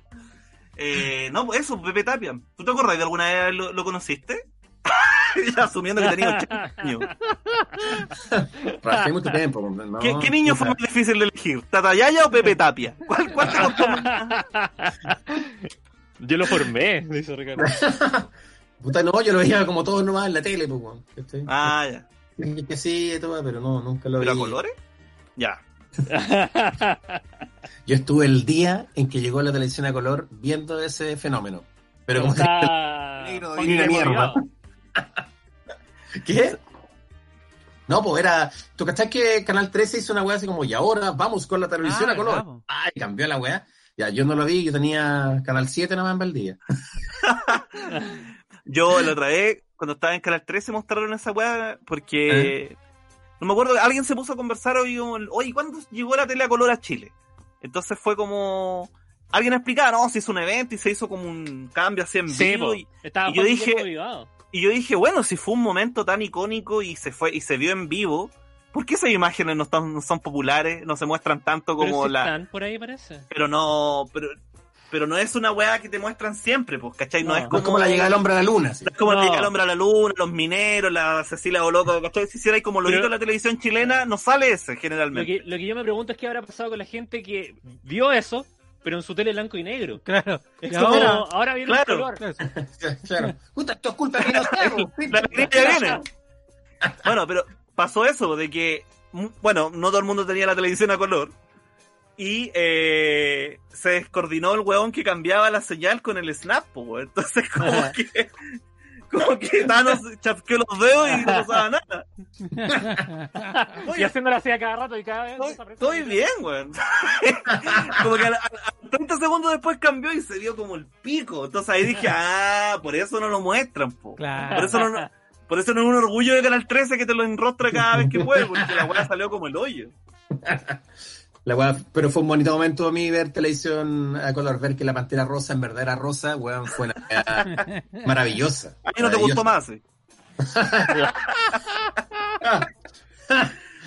eh, no, pues eso, Pepe Tapia. ¿Tú te acordás de alguna vez lo, lo conociste? (laughs) Asumiendo que tenía 80 años. Mucho tiempo. no, ¿Qué, qué niño fue más difícil de elegir? ¿Tatayaya o Pepe Tapia? ¿Cuál, cuál te costó más? (laughs) Yo lo formé, dice Ricardo. Puta, no, yo lo veía como todos nomás en la tele, pues. Ah, ya. Que sí, todo, pero no, nunca lo vi. ¿Pero a colores? Ya. (laughs) Yo estuve el día en que llegó la televisión a color viendo ese fenómeno. Pero como está... Negro, y una Guillermo mierda. (laughs) ¿Qué? No, pues era. ¿Tú cachás que Canal 13 hizo una weá así como, y ahora vamos con la televisión Ah, a color? Ay, cambió la weá. Ya, yo no lo vi, yo tenía Canal 7 nomás en Valdía. (laughs) Yo la otra vez, cuando estaba en Canal 13, mostraron esa weá porque. No me acuerdo, alguien se puso a conversar hoy oye, ¿cuándo llegó la tele a color a Chile? Entonces fue como. Alguien explicaba, no, se hizo un evento y se hizo como un cambio así en Sí, vivo. Y, Estaba y yo dije- y yo dije, bueno, si fue un momento tan icónico y se fue y se vio en vivo, ¿por qué esas imágenes no, están, no son populares? No se muestran tanto Pero como sí la. están por ahí parece. Pero no. Pero, pero no es una weá que te muestran siempre, pues, ¿cachai? No, No. es No como. es como la llegada del hombre a la luna. sí. No es como No. el el hombre a la luna, los mineros, la Cecilia Boloco, ¿cachai? Si hiciera ahí como lo Pero- hizo la televisión chilena, no sale ese Lo generalmente. que, lo que yo me pregunto es qué habrá pasado con la gente que vio eso, pero en su tele blanco y negro. Claro. Es Y como, ahora. ahora viene claro. el color. (laughs) Claro. Puta, esto es culpa (laughs) que no sé, La alegría ya viene. Bueno, pero pasó eso, de que, bueno, no todo el mundo tenía la televisión a color. Y eh, se descoordinó el weón que cambiaba la señal con el snap, po, weón. Entonces (laughs) como que... Como que Thanos chasqueó los dedos y no pasaba nada. y haciéndolo así a cada rato y cada vez. Estoy, bien, weón. (laughs) como que a, a- a 30 segundos después cambió y se vio como el pico. Entonces ahí dije, ah, por eso no lo muestran, po. Claro. Por eso no, por eso no es un orgullo de Canal 13 que te lo enrostra cada vez que puede, porque la weá salió como el hoyo. (laughs) La weá, pero fue un bonito momento a mí ver televisión a color, ver que la pantera rosa en verdad era rosa, weón, fue una weá (laughs) maravillosa. A mí no te gustó más, eh.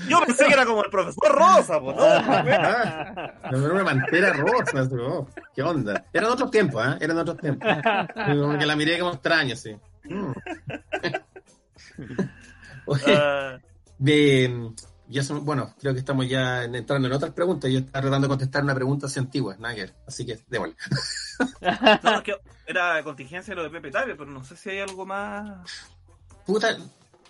Yo pensé que era como el profesor Rosa, pues, ¿no? Ah, Era una pantera rosa, oh, ¿qué onda? Eran otros tiempos, ¿eh? Eran otros tiempos. Como que la miré como extraño, sí. Mm. (laughs) Oye, Ah, de, ya son- bueno, creo que estamos ya en- entrando en otras preguntas. Yo estaba tratando de contestar una pregunta así antigua, Nagger. Así que, démosle. (laughs) no, es que era contingencia lo de Pepe Tapia, pero no sé si hay algo más. Puta,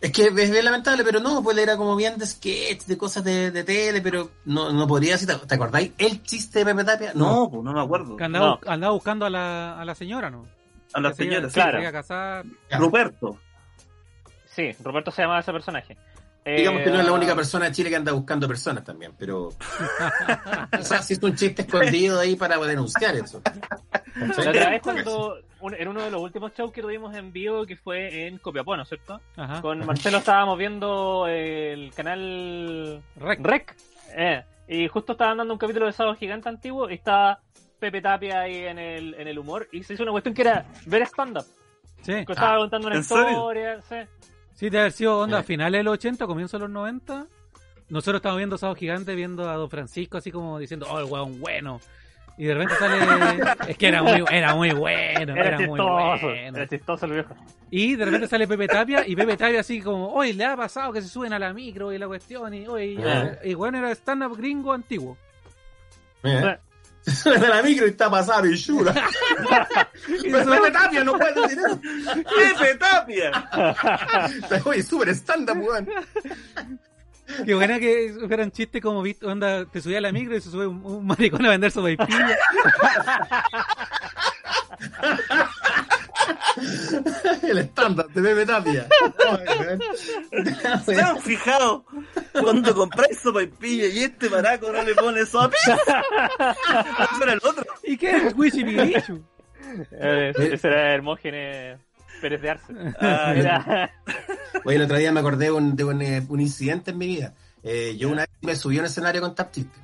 es que es bien lamentable, pero no, pues era como bien de sketch, de cosas de, de tele, pero no, no podría decir, ¿te acordáis? ¿El chiste de Pepe Tapia? No, pues no me acuerdo. Que andaba, No. andaba buscando a la, a la señora, ¿no? A la señora, sí, claro. se iba a casar. Ruperto. Sí, Roberto se llamaba ese personaje. Digamos Eh, que no es la única persona de Chile que anda buscando personas también, pero. o sea, si es un chiste escondido ahí para denunciar eso. La otra vez cuando, un- en uno de los últimos shows que tuvimos en vivo, que fue en Copiapó, ¿no es cierto? Ajá. Con Marcelo estábamos viendo el canal Rec. Rec. eh, y justo estaban dando un capítulo de Sábado Gigante antiguo y estaba Pepe Tapia ahí en el, en el humor y se hizo una cuestión que era ver stand-up. Sí. Que estaba contando una historia. Sí. Sí, debe haber sido onda Eh. finales de los 80, comienzo de los 90. nosotros estamos viendo Sábado Gigante, viendo a Don Francisco así como diciendo, oh, el weón bueno. Y de repente sale. (laughs) es que era muy, era muy bueno. Era, Era, muy bueno. Era chistoso el viejo. Y de repente sale Pepe Tapia y Pepe Tapia así como, oye, le ha pasado que se suben a la micro y la cuestión. Y, oye, y bueno, era stand-up gringo antiguo. Mira, Se (laughs) sube de la micro y está pasada y chula. (laughs) (laughs) Pero Pepe Tapia no puede decir eso. ¡Pepe Tapia! Oye, súper stand-up, weón. Qué buena que fueran chistes como, viste, onda, te subía a la micro y se sube un, un maricón a vender sopaipilla. (laughs) El stand-up de Pepe Tapia. ¿Se han fijado? Cuando compráis sopa y pilla y este maraco no le pone sopa. (laughs) Ese era el otro. ¿Y qué es el Wichi Pilichu? Eh, ese era Hermógenes Pérez de Arce. Ah, Era- (laughs) Oye, el otro día me acordé de un, de un, eh, un incidente en mi vida. Eh, yo una vez me subí a un escenario con tap chistes.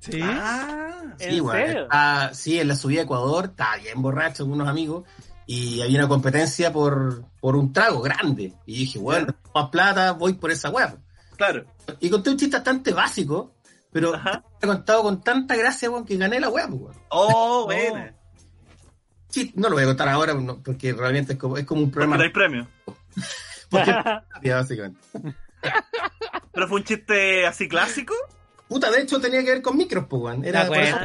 Sí. Ah, ¿En Sí, weón. serio? Estaba- sí, en la subida a Ecuador, estaba bien borracho con unos amigos y había una competencia por, por un trago grande. Y dije, bueno, más plata, voy por esa web. claro. Y conté un chiste bastante básico, pero Ajá. he contado con tanta gracia, weón, que gané la web, weón. Oh, (laughs) bueno. Sí, no lo voy a contar ahora no, porque realmente es como, es como un Porque problema. no hay premio. (laughs) Porque (laughs) básicamente. Pero fue un chiste así clásico. Puta, de hecho tenía que ver con micros, pues, weón. Era Ya, por eso.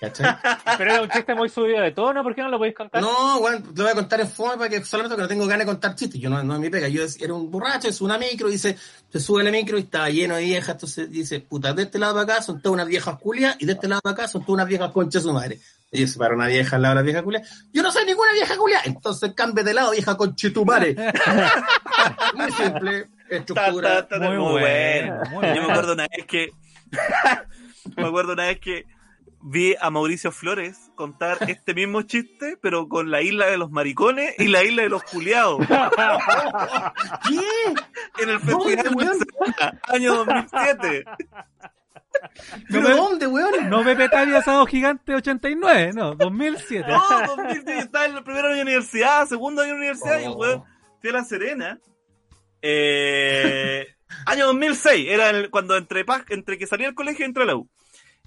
¿Cachai? (laughs) Pero era un chiste muy subido de tono, ¿por qué no lo podéis contar? No, weón, lo voy a contar en forma para que solamente que no tengo ganas de contar chistes. Yo no, no es mi pega. Yo era un borracho, es una micro, dice, se sube la micro y estaba lleno de viejas. Entonces dice, puta, de este lado para acá son todas unas viejas culias y de este lado para acá son todas unas viejas conchas su madre. Y se para una vieja al lado de la vieja culia. Yo no soy ninguna vieja culia. Entonces cambie de lado, vieja conchetumare. (laughs) Muy simple, estructura. ta, ta, ta, Muy muy, bueno, bueno. muy Yo me bueno. acuerdo una vez que. (laughs) me acuerdo una vez que vi a Mauricio Flores contar (laughs) este mismo chiste, pero con la isla de los maricones y la isla de los culiados. (laughs) ¿Qué? En el ¿Dónde, festival de weón? Año 2007. (laughs) ¿Pero me- dónde, weón? No Pepe Tapia Sábado Gigante 89, no, 2007. No, 2007, estaba en el primer año de universidad, segundo año de universidad, y el Oh. weón fui a La Serena. Eh, año 2006, era el- cuando entre, entre que salía del colegio y entré a la U.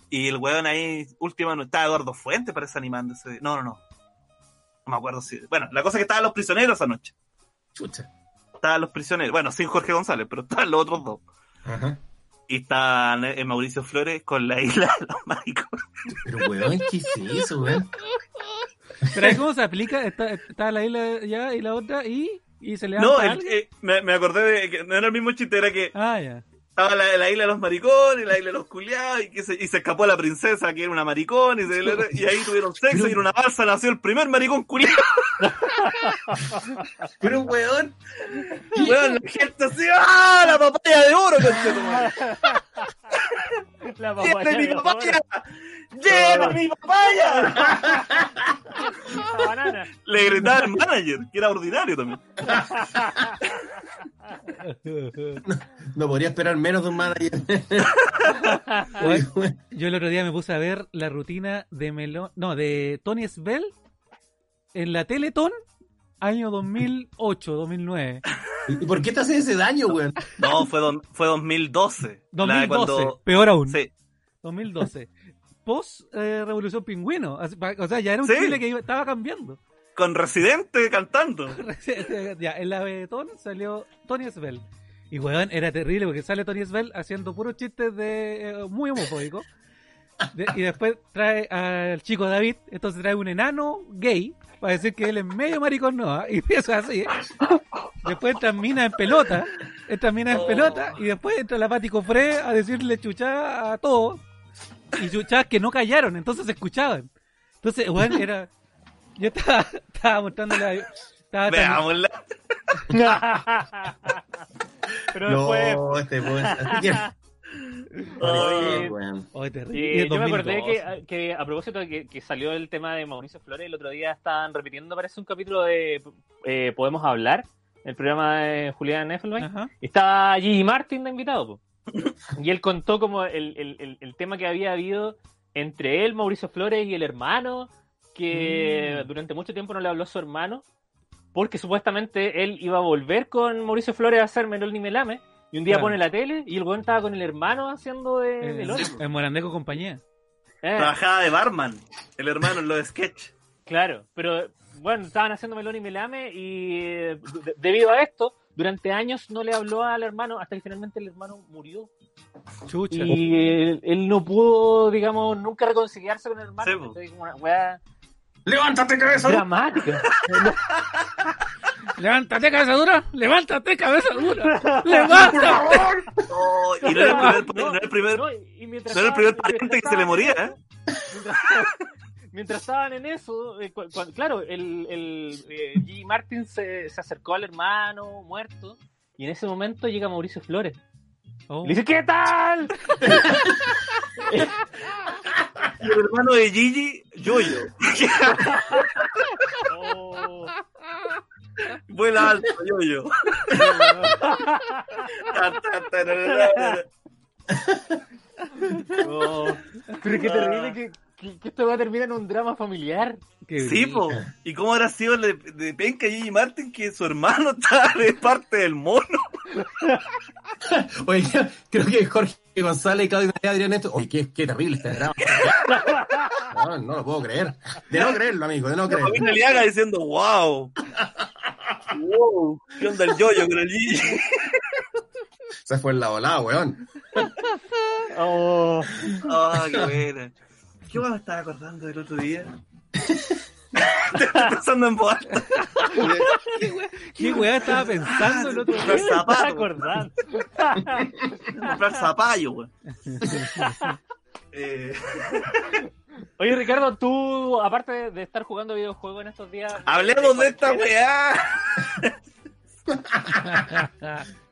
Y el weón ahí, última, no estaba Eduardo Fuentes, parece animándose. No, no, no. No me acuerdo si. Bueno, la cosa es que estaban los prisioneros esa noche. Chucha. Estaban los prisioneros. Bueno, sin Jorge González, pero estaban los otros dos. Ajá. Y estaban eh, Mauricio Flores con la isla de los maricones. Pero, weón, ¿qué es eso, weón? Pero ahí cómo se aplica, está, está la isla ya y la otra y, y se le da No, el- eh, me, me acordé de que no era el mismo chiste, era que Ah, ya. Estaba la, la isla de los maricones, la isla de los culiados, y, que se, y se escapó la princesa, que era una maricón, y, se- y ahí tuvieron sexo, y en una balsa nació el primer maricón culiado. (laughs) Pero, weón. Weón, la gente así, ¡ah! La papaya de oro, conchetumare. (laughs) La ¡Llena papaya mi papaya! ¡Llena mi papaya! la banana. Le gritaba el manager, que era ordinario también. (laughs) No podría esperar menos de un manager. (laughs) Yo el otro día me puse a ver la rutina de Melón, no, de Tony Svel en la Teletón año 2008, 2009. ¿Y por qué te hace ese daño, weón? No, fue, don- fue 2012. La 2012, cuando- peor aún. Sí, 2012. Post eh, Revolución Pingüino. O sea, ya era un Sí. Chile que iba- estaba cambiando. con Residente cantando. (laughs) ya, en la Betón salió Tony Svel. Y weón, era terrible porque sale Tony Svel haciendo puros chistes de eh, muy homofóbicos. De- y después trae al chico David, entonces trae un enano gay para decir que él es medio maricón, no, ¿ah? (laughs) y eso es así. ¿eh? Después entra Mina en pelota, entra Mina en Oh. pelota, y después entra la Pati Cofré a decirle chuchá a todos, y chuchás que no callaron, entonces se escuchaban. Entonces, weón, era. Yo estaba, estaba mostrándole. Estaba Veámosla. Pero después. (laughs) (laughs) No, este weón. Ay, weón. Oh. Y Y es yo me acordé 2012. que, que a propósito de que, que salió el tema de Mauricio Flores, el otro día estaban repitiendo, parece un capítulo de eh, Podemos Hablar, el programa de Julián Effelbein. Y estaba Gigi Martin de invitado. po. Y él contó como el, el- el- el tema que había habido entre él, Mauricio Flores y el hermano, que Mm. durante mucho tiempo no le habló a su hermano, porque supuestamente él iba a volver con Mauricio Flores a hacer Melón ni Melame, Y un día Claro. pone la tele y el weón estaba con el hermano haciendo de, Eh, del otro. en Morandejo compañía. Eh, Trabajaba de barman, el hermano en los sketch. claro, pero bueno, estaban haciendo melón y melame y eh, de- debido a esto, durante años no le habló al hermano hasta que finalmente el hermano murió. Chucha. Y él, él no pudo, digamos, nunca reconciliarse con el hermano. Entonces, como una weá ¡Levántate, cabeza! dramática. (laughs) Levántate, cabeza dura. Levántate, cabeza dura. (laughs) Levántate. Oh, y no era el primer, no era el primer, no, y mientras no era el primer estaban- pariente que se le moría, en ¿eh? Mientras, (laughs) mientras estaban en eso, eh, cu- cu- claro, el, el eh, G. Martin se, se acercó al hermano muerto y en ese momento llega Mauricio Flores. Oh. Y le dice, ¿qué tal? (laughs) Y el hermano de Gigi, Yoyo. Oh, Vuela alto, Yoyo. oh. (laughs) Pero qué terrible que, que, que esto va a terminar en un drama familiar. Qué Sí, po. ¿Y cómo habrá sido de, de penca Gigi Martin que su hermano (laughs) estaba de parte del mono? (laughs) Oye, creo que Jorge González y Claudio María Adrián esto. Oye, qué, qué terrible este drama. No, no lo puedo creer. De no creerlo, amigo, de no creerlo. Liaga diciendo, wow. Wow. ¿Qué onda el Yoyo con el Gigi? Se fue en la volada, weón. Oh. Ah, qué buena. ¿Qué me estaba acordando del otro día? Estoy pensando en voz alta. ¿Qué weá estaba pensando el otro día? Comprar Me estaba zapatos. acordando. Comprar zapallo, güey. Eh, Oye, Ricardo, tú, aparte de, estar jugando videojuegos en estos días... hablemos de esta weá.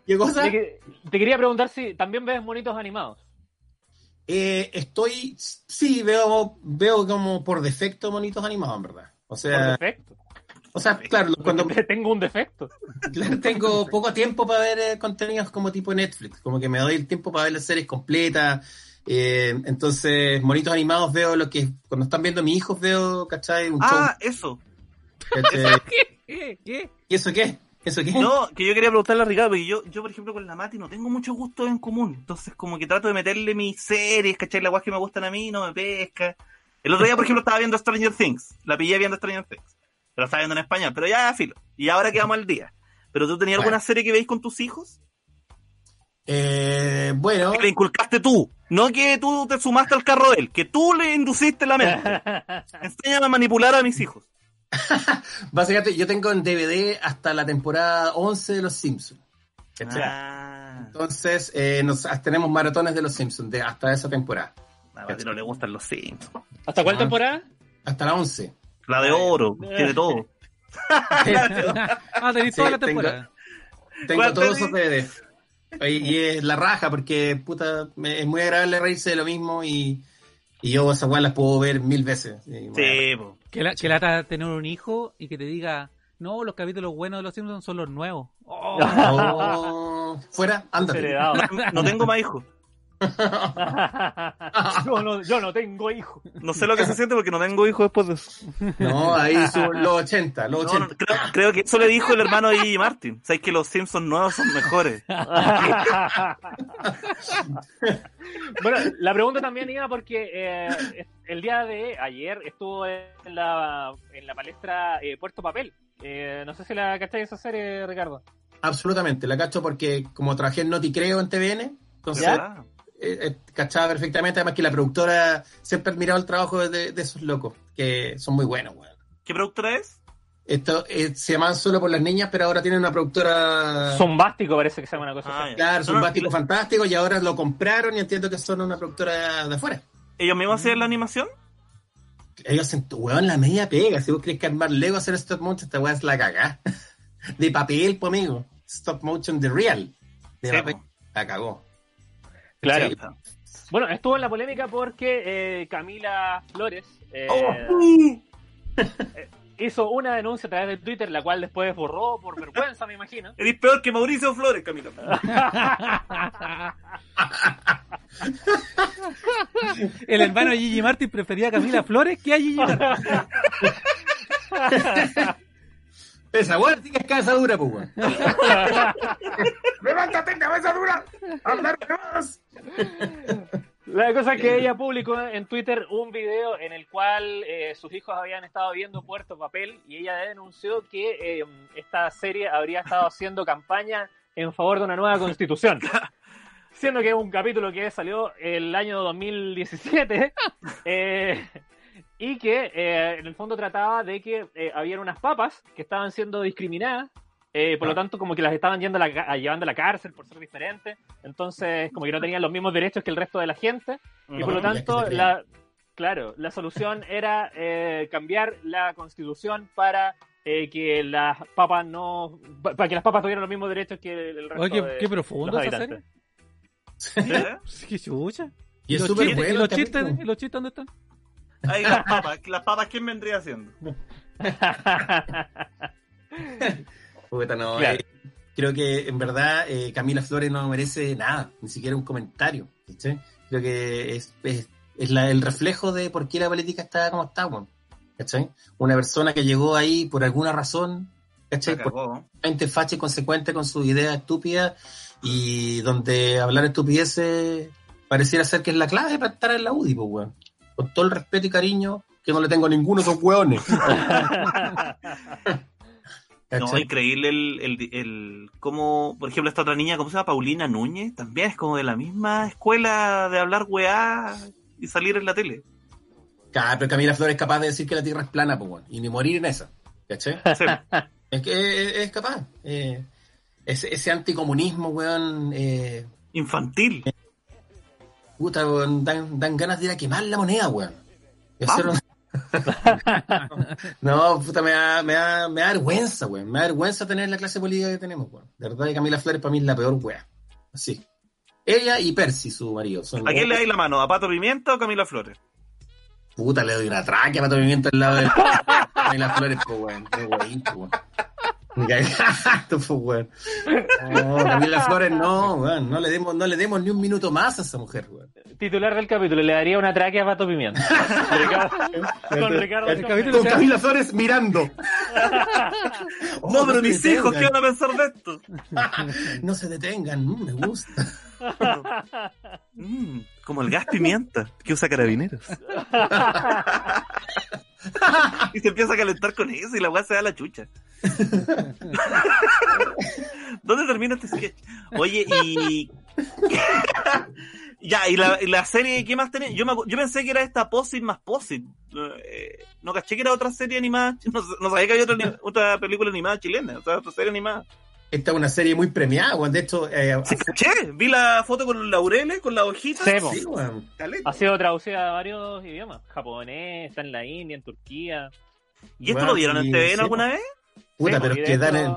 ¿Qué cosa? Te, que- te quería preguntar si también ves monitos animados. Eh, estoy, sí, veo, veo como por defecto monitos animados, en verdad. O Por sea, defecto. o sea, claro, cuando (laughs) Tengo un defecto. claro, tengo poco tiempo para ver eh, contenidos como tipo Netflix, como que me doy el tiempo para ver las series completas. Eh, entonces, monitos animados veo lo que cuando están viendo mis hijos veo, ¿cachai? Un Ah, eso. ¿cachai? ¿Qué? ¿Qué? ¿Y eso qué? ¿Eso qué? No, que yo quería preguntarle a Ricardo, porque yo, yo por ejemplo, con la Mati no tengo muchos gustos en común. Entonces, como que trato de meterle mis series, ¿cachai? Las guas que me gustan a mí, no me pesca. El otro día, por ejemplo, estaba viendo Stranger Things. La pillé viendo Stranger Things. Pero estaba viendo en español, pero ya, filo. Y ahora quedamos al día. ¿Pero tú tenías alguna serie que veis con tus hijos? Eh, bueno, Que le inculcaste tú. No que tú te sumaste al carro de él, que tú le induciste la mente. (laughs) Enséñame a manipular a mis hijos. (laughs) básicamente yo tengo en DVD hasta la temporada 11 de Los Simpsons. Ah, Entonces, eh, nos, tenemos maratones de Los Simpsons de, hasta esa temporada. a Mati no le gustan los Sims. ¿Hasta cuál Ah. temporada? Hasta la 11. La de oro, tiene todo. (laughs) Ah, tenéis toda Sí, la temporada. Tengo ¿Cuál todos esos DVDs. Y, y es la raja porque, puta, me- es muy agradable reírse de lo mismo y, y yo esas weas las puedo ver mil veces. Sí. Que, la, que lata tener un hijo y que te diga, no, los capítulos buenos de los Simpsons son los nuevos. (laughs) Oh. Oh, fuera, ándate. Heredado. No tengo más hijos. (laughs) yo, no, yo no tengo hijo. No sé lo que se siente porque no tengo hijos después de eso. No, ahí son los 80, los No, 80. no, creo, creo que eso le dijo el hermano de Martin. Sabes que los Simpsons nuevos son mejores. (laughs) bueno, la pregunta también iba porque eh, el día de ayer estuvo en la, en la palestra eh, Puerto Papel. Eh, no sé si la cacháis esa serie, Ricardo. Absolutamente, la cacho porque como trabajé en Noti Creo en TVN, entonces ¿Ya? Eh, eh, cachaba perfectamente, además que la productora siempre ha admirado el trabajo de, de esos locos, que son muy buenos, weón. ¿Qué productora es? Esto eh, se llaman solo por las niñas, pero ahora tienen una productora. Zombástico parece que se llama una cosa Ah, así. Claro, básicos fantásticos y ahora lo compraron y entiendo que son una productora de afuera. ¿Ellos mismos hacían la animación? Ellos en weón, la media pega. Si vos crees que armar Lego hacer stop motion, esta weá es la cagá. (laughs) De papel, po amigo. Stop motion de real. De Sí, papel. La cagó. Claro. Sí. Bueno, estuvo en la polémica porque eh, Camila Flores eh, Oh. (laughs) hizo una denuncia a través de Twitter, la cual después borró por vergüenza, me imagino. (laughs) Eres peor que Mauricio Flores, Camilo. (laughs) El hermano de Gigi Martin prefería a Camila Flores que a Gigi Martin. Esa weón sí que es cabeza dura, pues weón. (laughs) ¡Levántate, cabeza dura! ¡Hablar más! La cosa es que ella publicó en Twitter un video en el cual eh, sus hijos habían estado viendo Puerto Papel y ella denunció que eh, esta serie habría estado haciendo campaña en favor de una nueva constitución. Siendo que es un capítulo que salió el año 2017 eh, y que eh, en el fondo trataba de que eh, habían unas papas que estaban siendo discriminadas eh, por lo tanto, como que las estaban yendo a la, a- llevando a la cárcel por ser diferentes. Entonces, como que no tenían los mismos derechos que el resto de la gente. Y por lo tanto, la, claro, la solución (laughs) era eh, cambiar la constitución para eh, que las papas no. pa- Para que las papas tuvieran los mismos derechos que el resto Oye, qué, de qué los profundo esa serie. ¿Eh? (laughs) Qué chucha. Y es los súper chistes- bueno. ¿Y los. ¿y los chistes dónde están? Ahí las papas. ¿Las papas quién vendría haciendo? (laughs) Puta, no, Claro. eh, creo que en verdad eh, Camila Flores no merece nada, ni siquiera un comentario. ¿cachai? Creo que es, es, es la- el reflejo de por qué la política está como está. weón, ¿cachai? Una persona que llegó ahí por alguna razón, cagó. gente facha y consecuente con sus ideas estúpidas y donde hablar estupideces pareciera ser que es la clave para estar en la UDI, pues, weón. Con todo el respeto y cariño que no le tengo a ninguno de esos hueones. (laughs) No, increíble el, el, el cómo, por ejemplo, esta otra niña, ¿cómo se llama? Paulina Núñez, también es como de la misma escuela de hablar weá y salir en la tele. Claro, pero Camila Flores es capaz de decir que la Tierra es plana, pues, y ni morir en esa. ¿Cachai? Sí. (laughs) Es que es, es capaz. Eh, ese, ese anticomunismo, weón, eh, Infantil. Puta, weón, dan, dan ganas de ir a quemar la moneda, weón. Un- (laughs) no, puta, me da, me, da, me da vergüenza, weón. Me da vergüenza tener la clase política que tenemos, weón. De verdad que Camila Flores para mí es la peor weón. Así. Ella y Percy, su marido. Son ¿A quién le dais la mano? ¿A Pato Pimienta o Camila Flores? Puta, le doy una tráquea para movimiento al lado de (laughs) Camila Flores, pues, weón. Qué weón, weón. Ni cagando, (laughs) pues, weón. No, Camila Flores no, weón. No le demos, no le demos ni un minuto más a esa mujer, weón. Titular del capítulo, le daría una tráquea a Pato Pimienta. (laughs) Con Ricardo El capítulo Con se- Camila Flores mirando. (laughs) Oh, no, pero mis hijos, ¿qué detengan. van a pensar de esto? No se detengan, mm, me gusta. Mm, como el gas pimienta que usa carabineros. (laughs) y se empieza a calentar con eso y la weá se da la chucha. ¿Dónde termina este sketch? Oye, y. (laughs) ya, y la, y la serie, ¿qué más tenés? Yo, me yo pensé que era esta Posit más Posit. Eh, no caché que era otra serie animada. (laughs) No, no sabía que había otra, otra película animada chilena, o sea, otra serie animada. Esta es una serie muy premiada, weón. De hecho, eh, Sí, caché, vi la foto con los laureles, con la hojita. Sí, po. sí, weón. Ha sido traducida a varios idiomas. Japonés, está en la India, en Turquía. ¿Y esto Bueno, lo dieron en y- TV sí, en alguna vez? Puta, Sí, pero que dan en.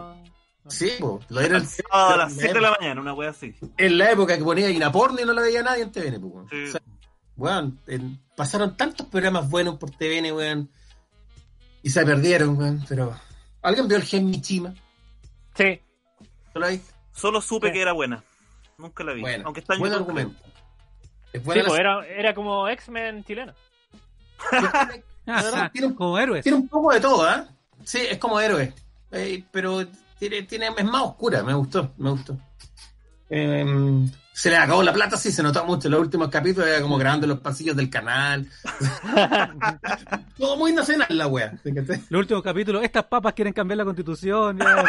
Sí, po, lo dieron A las 7 de la mañana, una wea así. en la época que ponía Ina Porno y no la veía nadie en TVN, pues, weón. Sí. O sea, weón, en- pasaron tantos programas buenos por TVN, weón. Y se perdieron, weón. Pero. ¿Alguien vio el Gen Michima? Sí, ¿No lo hay? Solo supe Sí. que era buena. Nunca la vi. Bueno, Aunque está en buen YouTube, argumento. Es sí buena pues, la- era, era como X-Men chileno. (laughs) Tiene un- Como héroes. Tiene un poco de todo, ¿ah? Sí, es como héroe. Eh, pero tiene, tiene, es más oscura, me gustó, me gustó. Eh, se le acabó la plata, sí, se notó mucho. En los últimos capítulos era como grabando en los pasillos del canal. (laughs) Todo muy nacional la wea. Los últimos capítulos, estas papas quieren cambiar la constitución. claro,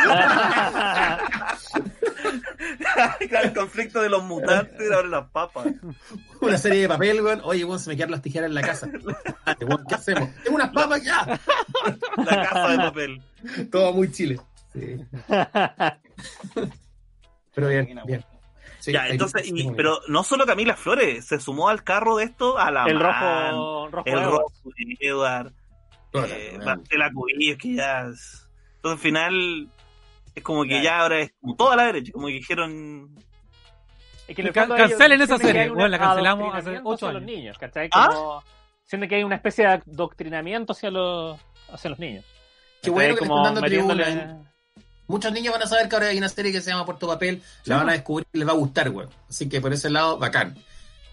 (laughs) el conflicto de los mutantes ahora las papas. Una serie de papel, weón. Oye, weón, se me quedaron las tijeras en la casa. Weón, ¿Qué hacemos? Tengo unas papas ya. La casa de papel. Todo muy chile. Sí. (laughs) Pero bien, bien. Sí, ya, entonces, y- pero no solo Camila Flores, se sumó al carro de esto a la el Man, rojo, rojo el Edward. rojo de Edward, eh. Marcela Cubillos, que ya es- Entonces al final es como que Claro. ya ahora es como toda la derecha, como que dijeron Es que en el Ca- fondo cancelen esa serie. Bueno, la cancelamos hace adoctrinamiento ocho hacia los años. niños, ¿cachai? ¿Ah? Como, sienten que hay una especie de adoctrinamiento hacia los, hacia los niños. Qué bueno que le Como están dando metiéndole- tribuna, Muchos niños van a saber que ahora hay una serie que se llama Puerto Papel, la van a descubrir y les va a gustar, weón. Así que por ese lado, bacán.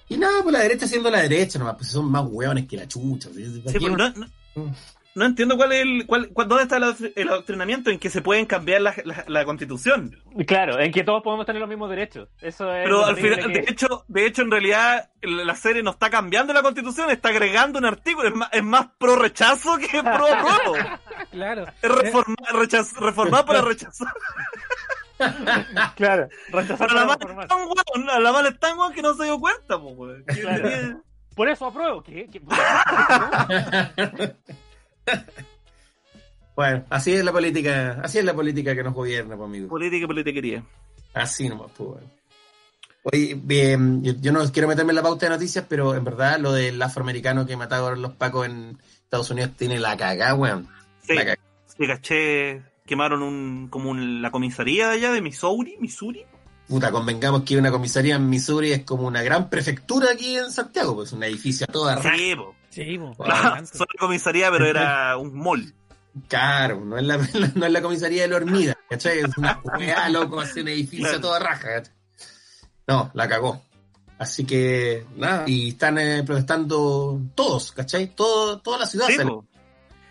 Y nada, pues la derecha siendo la derecha nomás, pues son más hueones que la chucha. ¿sí? Sí, pues, no, no- Mm. No entiendo cuál es el, cuál, cuál- dónde está el, el adoctrinamiento en que se pueden cambiar la, la- la constitución. Claro, en que todos podemos tener los mismos derechos. Eso es. Pero al final, que- de hecho, de hecho, en realidad, la serie no está cambiando la constitución, está agregando un artículo. Es más, es más pro rechazo que (laughs) pro apruebo. Claro. Es reformar, rechaz- reformar para rechazar. (laughs) Claro, rechazar Pero la para mala reformar. es tan weón, la mala es tan weón que no se dio cuenta, po, Claro. Por eso apruebo. ¿Qué? ¿Qué? (laughs) (laughs) Bueno, así es la política, así es la política que nos gobierna, pues, amigo. Política y politiquería. Así nomás, pues, bueno. Oye, bien, yo, yo no quiero meterme en la pauta de noticias, pero en verdad lo del afroamericano que mataron a los pacos en Estados Unidos tiene la cagada, weón. Sí, La cagá. sí, caché. Quemaron un, como un- la comisaría de allá de Missouri, Missouri. Puta, convengamos que una comisaría en Missouri es como una gran prefectura aquí en Santiago, pues un edificio a toda raja. Sí, po. Sí. Claro, (laughs) solo comisaría, pero era un mall. Caro, no es la, (laughs) no es la comisaría de la hormiga, ¿cachai? Es una (laughs) weá, loco, hace un edificio a Claro. toda raja, ¿cachai? No, la cagó. Así que, nada, y están eh, protestando todos, ¿cachai? Todo, toda la ciudad. Sí.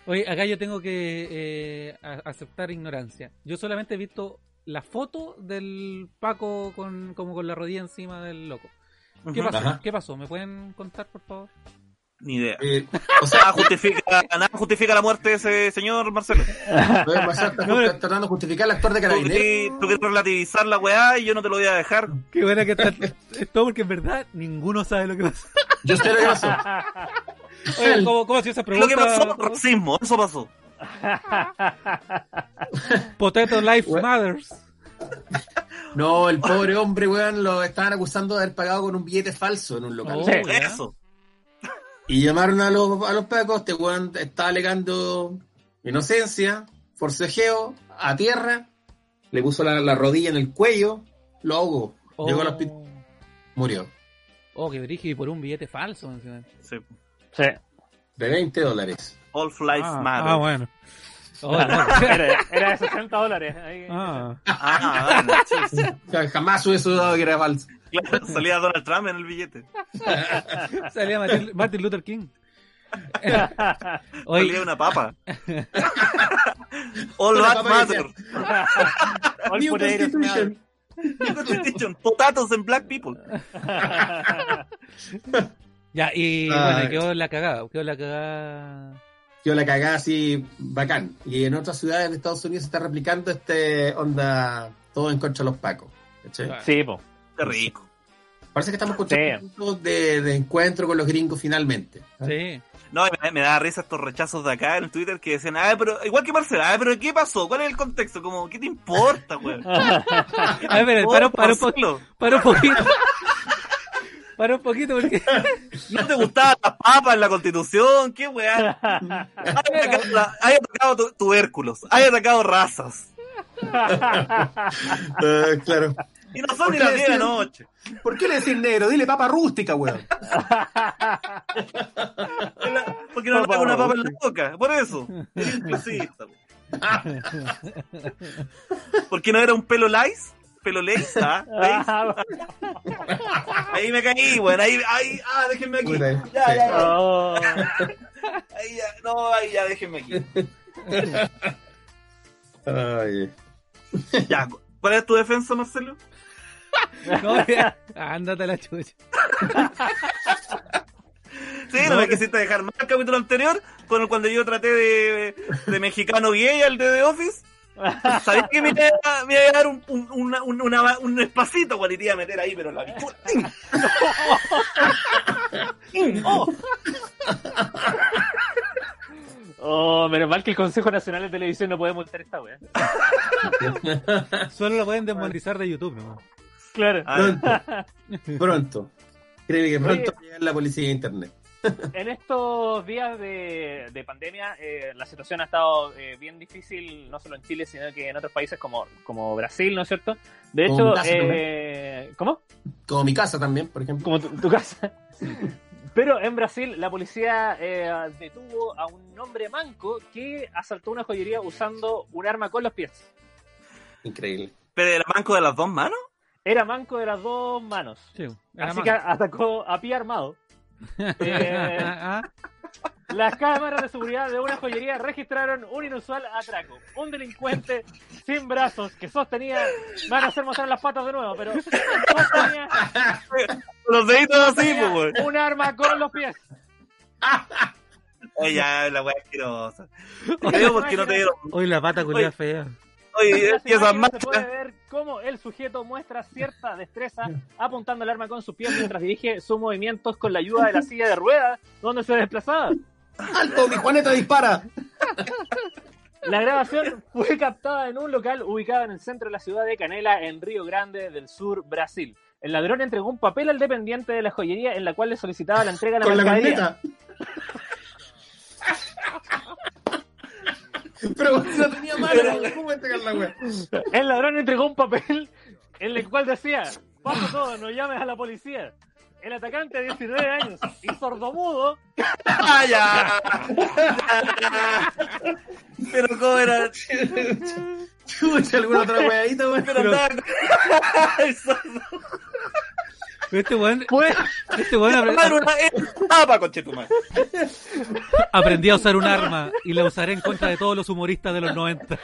Oye, acá yo tengo que eh, aceptar ignorancia. Yo solamente he visto la foto del Paco con, como con la rodilla encima del loco. ¿Qué pasó? ¿Qué pasó? ¿Me pueden contar, por favor? Ni idea. Eh, o Nada sea, justifica, nada justifica la muerte de ese señor Marcelo. No, tratando de justificar al actor de Tú carabinero. querés, tú querés relativizar la weá y yo no te lo voy a dejar. Qué buena que está. es todo porque en verdad ninguno sabe lo que pasó. Yo sé lo que pasó. Oye, ¿cómo, cómo ha sido esa Lo pregunta? que pasó, racismo, eso pasó. Potato Life What? Matters. No, el pobre hombre, weón, lo estaban acusando de haber pagado con un billete falso en un local. Oh, Sí. Eso. Y llamaron a los, a los pacos, este weón estaba alegando inocencia, forcejeo, a tierra, le puso la, la rodilla en el cuello, lo ahogó, llegó al hospital, murió. Oh, qué brígido, y por un billete falso. encima. Sí. Sí. De 20 dólares. All Life ah, Matter. ah, bueno. Oh, no. (laughs) Era, era de 60 dólares. Ahí. Ah. Ah, bueno, sí, sí. (laughs) O sea, jamás hubiese dudado que era falso. Claro, (laughs) salía Donald Trump en el billete. (laughs) Salía Martin, Martin Luther King. (laughs) Salía una papa. All papa Matter. All New Constitution. New Constitution. Potatoes and black people. ya, y Ay. bueno, quedó la cagada. Quedó la cagada. Yo la cagada así bacán. Y en otras ciudades de Estados Unidos se está replicando este onda todo en contra de los pacos. Sí, po. Qué rico. Parece que estamos encontrando puntos de, de encuentro con los gringos finalmente. ¿ah? Sí. No, y me, me da risa estos rechazos de acá en Twitter que decían, ah, pero igual que Marcelo, ah, pero ¿qué pasó? ¿Cuál es el contexto? Como, ¿qué te importa, güey? (laughs) A ver, para, para, un po- Marcelo, para un poquito. Para un poquito, porque. (laughs) ¿No te gustaban las papas en la constitución? ¿Qué weá? Hay atacado, tu- tubérculos, hay atacado razas. Ah, (laughs) claro. Y no son ¿Por ni qué las 10 de la noche. ¿Por qué le decís negro? Dile papa rústica, weón. Porque no le hago una papa en la boca. Por eso. (laughs) Güey. Porque no era un pelo lice. Pelo lace, ¿ah? (laughs) Ahí me caí, weón. Ahí, ahí, ah, déjenme aquí. Ya, ya, ya. Oh. (laughs) Ahí ya, no, ahí ya, déjenme aquí. Ay. Ya, ¿cuál es tu defensa, Marcelo? (laughs) No, ya. Ándate a la chucha. (laughs) Sí, no, me quisiste dejar mal el capítulo anterior, con el- cuando yo traté de, de mexicano gay al de The Office. Sabía que me iba, a- me iba a dar un, un, una- un, una- un espacito, güey, te iba a meter ahí, pero la bichula. (laughs) ¡Oh! Oh, menos mal que el Consejo Nacional de Televisión no puede multar esta wea. Solo lo pueden desmonetizar de YouTube, ¿no? Claro. Pronto. (laughs) Pronto. Créeme que pronto Oye. va a llegar la policía de internet. (laughs) En estos días de, de pandemia, eh, la situación ha estado eh, bien difícil, no solo en Chile, sino que en otros países como, como Brasil, ¿no es cierto? De hecho, eh, ¿cómo? Como mi casa también, por ejemplo. Como tu, tu casa. Pero en Brasil, la policía eh, detuvo a un hombre manco que asaltó una joyería usando un arma con los pies. Increíble. ¿Pero era manco de las dos manos? Era manco de las dos manos. Sí, Así que atacó a pie armado. (laughs) Eh, Las cámaras de seguridad de una joyería registraron un inusual atraco. Un delincuente sin brazos que sostenía. Van a hacer mostrar las patas de nuevo, pero sostenía Los deditos así, pues, un arma con los pies. Oye, ya, la weá asquerosa. (laughs) Te digo porque no te dieron. Hoy la pata culia fea. Oye, (laughs) y esas se puede ver cómo el sujeto muestra cierta destreza apuntando el arma con sus pies mientras dirige sus movimientos con la ayuda de la silla de ruedas donde se desplazaba. ¡Alto, mi Juaneta dispara! La grabación fue captada en un local ubicado en el centro de la ciudad de Canela, en Río Grande del Sur, Brasil. El ladrón entregó un papel al dependiente de la joyería en la cual le solicitaba la entrega de la Con la mercadería. corneta. (laughs) Pero no tenía mano, ¿cómo entregar la wea? El ladrón entregó un papel en el cual decía, paso todo, no llames a la policía. El atacante de 19 años y sordomudo ¡Ah, ya! Pero cómo era. Chucha, alguna otra weadita, weón. Pero andaba (laughs) este weón, fue este weón aprendí a usar un arma y la usaré en contra de todos los humoristas de los 90.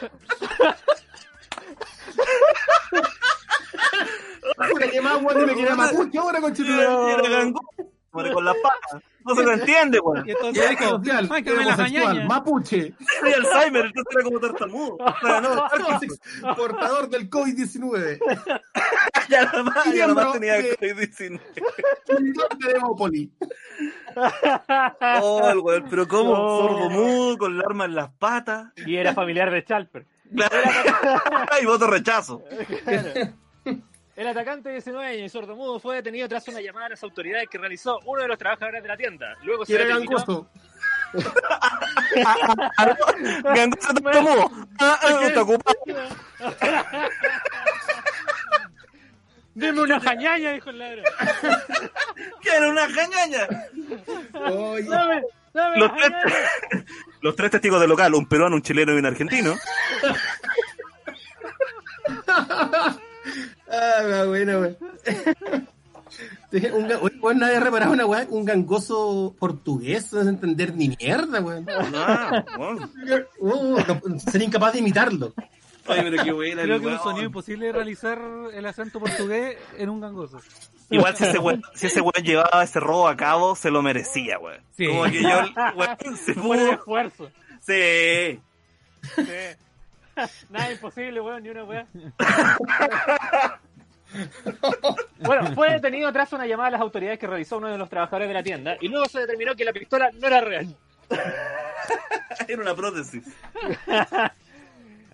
Puta, que más weón me quería mapuche ahora, Y conchetumare. Madre, con las patas. No se lo entiende, weón. Y entonces dijo, Social, "Ay, que me la mañaña". mapuche, Soy Alzheimer, entonces era como tartamudo. Sea, no, (laughs) portador del COVID-19, (laughs) ya nada más, ya nada Miembro más tenía de- COVID-19. seguidor de Demópolis. Oh, el weón, pero ¿cómo? Oh. Sordo mudo, con el arma en las patas. y era familiar de Chalper. (laughs) y voto rechazo. El atacante de 19 años y sordomudo fue detenido tras una llamada a las autoridades que realizó uno de los trabajadores de la tienda. Luego se era determinó. (laughs) Dime (laughs) una jañaña, dijo el ladrón. (laughs) Quiero una cañaña. Oye, Dame, dame Los la tres, jañaña. los tres testigos del local, un peruano, un chileno y un argentino. Ah, buena, (laughs) weón. Un, oye, nadie ha reparado una weá, un gangoso portugués, no a entender ni mierda, weón. Bueno. (laughs) Uh, no- sería incapaz de imitarlo. Ay, pero qué buena Creo que es un sonido imposible de realizar el acento portugués en un gangoso. Igual si ese weón, si ese weón llevaba ese robo a cabo, se lo merecía, weón. Sí. Como que yo, weón, se Por el pudo. esfuerzo. Sí. Sí. (laughs) Nada imposible, weón, ni una weá. (laughs) Bueno, fue detenido tras una llamada a las autoridades que realizó uno de los trabajadores de la tienda y luego se determinó que la pistola no era real. (laughs) Era una prótesis.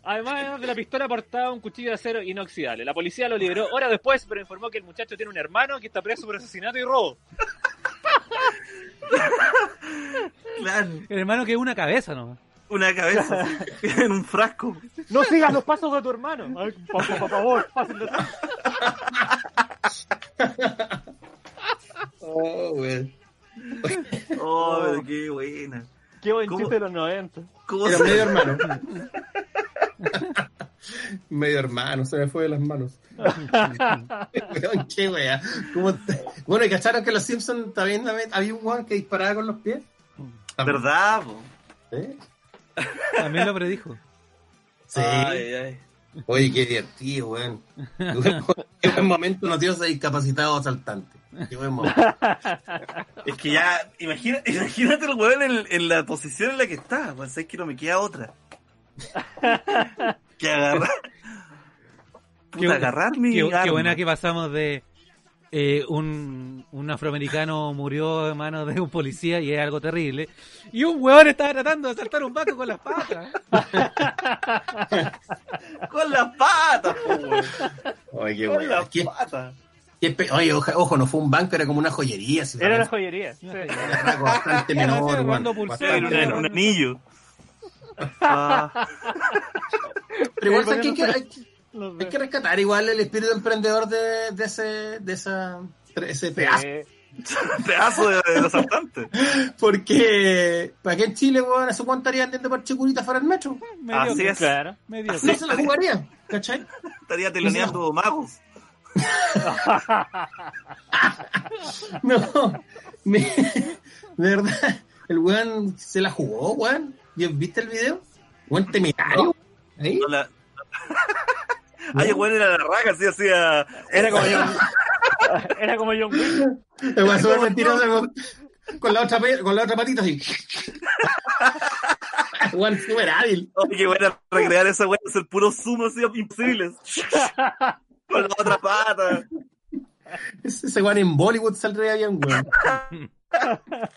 Además de la pistola portaba un cuchillo de acero inoxidable. La policía lo liberó horas después, pero informó que el muchacho tiene un hermano que está preso por asesinato y robo. Claro. El hermano que es una cabeza nomás. Una cabeza así, (laughs) en un frasco. No sigas los pasos de tu hermano. Ay, por, por favor, de Oh, weón. Oh, pero qué buena. Qué buen ¿Cómo? chiste de los 90. ¿Cómo Era medio hermano. (laughs) medio hermano, se me fue de las manos. (laughs) Qué wea. ¿Cómo te- Bueno, ¿y cacharon que los Simpsons también había un weón que disparaba con los pies? ¿Verdad, po? ¿Sí? También lo predijo. Sí. Ay, ay. Oye, qué divertido, weón. Qué buen, momento nos dio ese discapacitado asaltante. Qué buen momento. Es que ya, imagina, imagínate el weón en, en la posición en la que está. Pues es que no me queda otra. (laughs) Que agarrar. Puta, Qué- agarrar mi Qué, buena que pasamos de eh, un, un afroamericano murió de manos de un policía y es algo terrible. Y un huevón estaba tratando de asaltar un banco con las patas. (laughs) Con las patas. Oye, qué Con las patas. Oye, ojo, ojo, no fue un banco, era como una joyería. si Era una sabes. joyería. sí. Era bastante (laughs) un, menor. un anillo. Ah, Pero igual ¿sabes qué? Hay, que, hay, Los hay que rescatar igual el espíritu emprendedor de, de ese, de esa, ese pedazo. (laughs) Pedazo de, de asaltante. (laughs) Porque para que en Chile, weón, eso cuánto estaría vendiendo por chicurita fuera del metro. Medio Así es. claro. medio No se la jugaría, ¿cachai? Estaría teloneando magos. (laughs) No, me- de verdad, El weón se la jugó, weón. ¿Viste el video? Weón temerario. Ahí. No la- Ay, el weón era la raga, así hacía. Era como John, (laughs) era como John Wick. El weón súper mentiroso con, con la otra, con la otra patita así. (laughs) Weón súper hábil. Oye, qué buena recrear esa weón, hacer puros zoom así imposibles. Con la otra pata. Ese, ese weón en Bollywood saldría bien, weón. (laughs)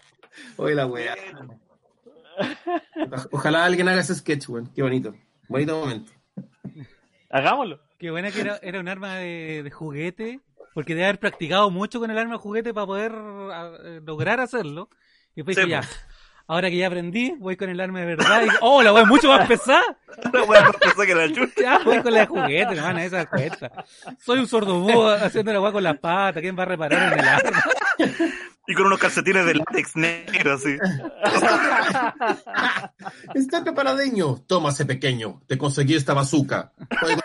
Oye, la weá. Ojalá alguien haga ese sketch, weón. Qué bonito. Bonito momento. Hagámoslo. Qué buena que era, era un arma de, de juguete, porque debe haber practicado mucho con el arma de juguete para poder a- eh, lograr hacerlo. Y después Sí, dije, ya, pues. ahora que ya aprendí, voy con el arma de verdad. Y, oh, la es mucho más pesada. La weón pensó que era el chucha. Ya, voy con la de juguete, no van a dar cuenta. Soy un sordomudo haciendo la weá con las patas. ¿Quién va a reparar en el arma? Y con unos calcetines de látex negro, así. Está preparadeño. Tómase, pequeño. Te conseguí esta la weá, weá.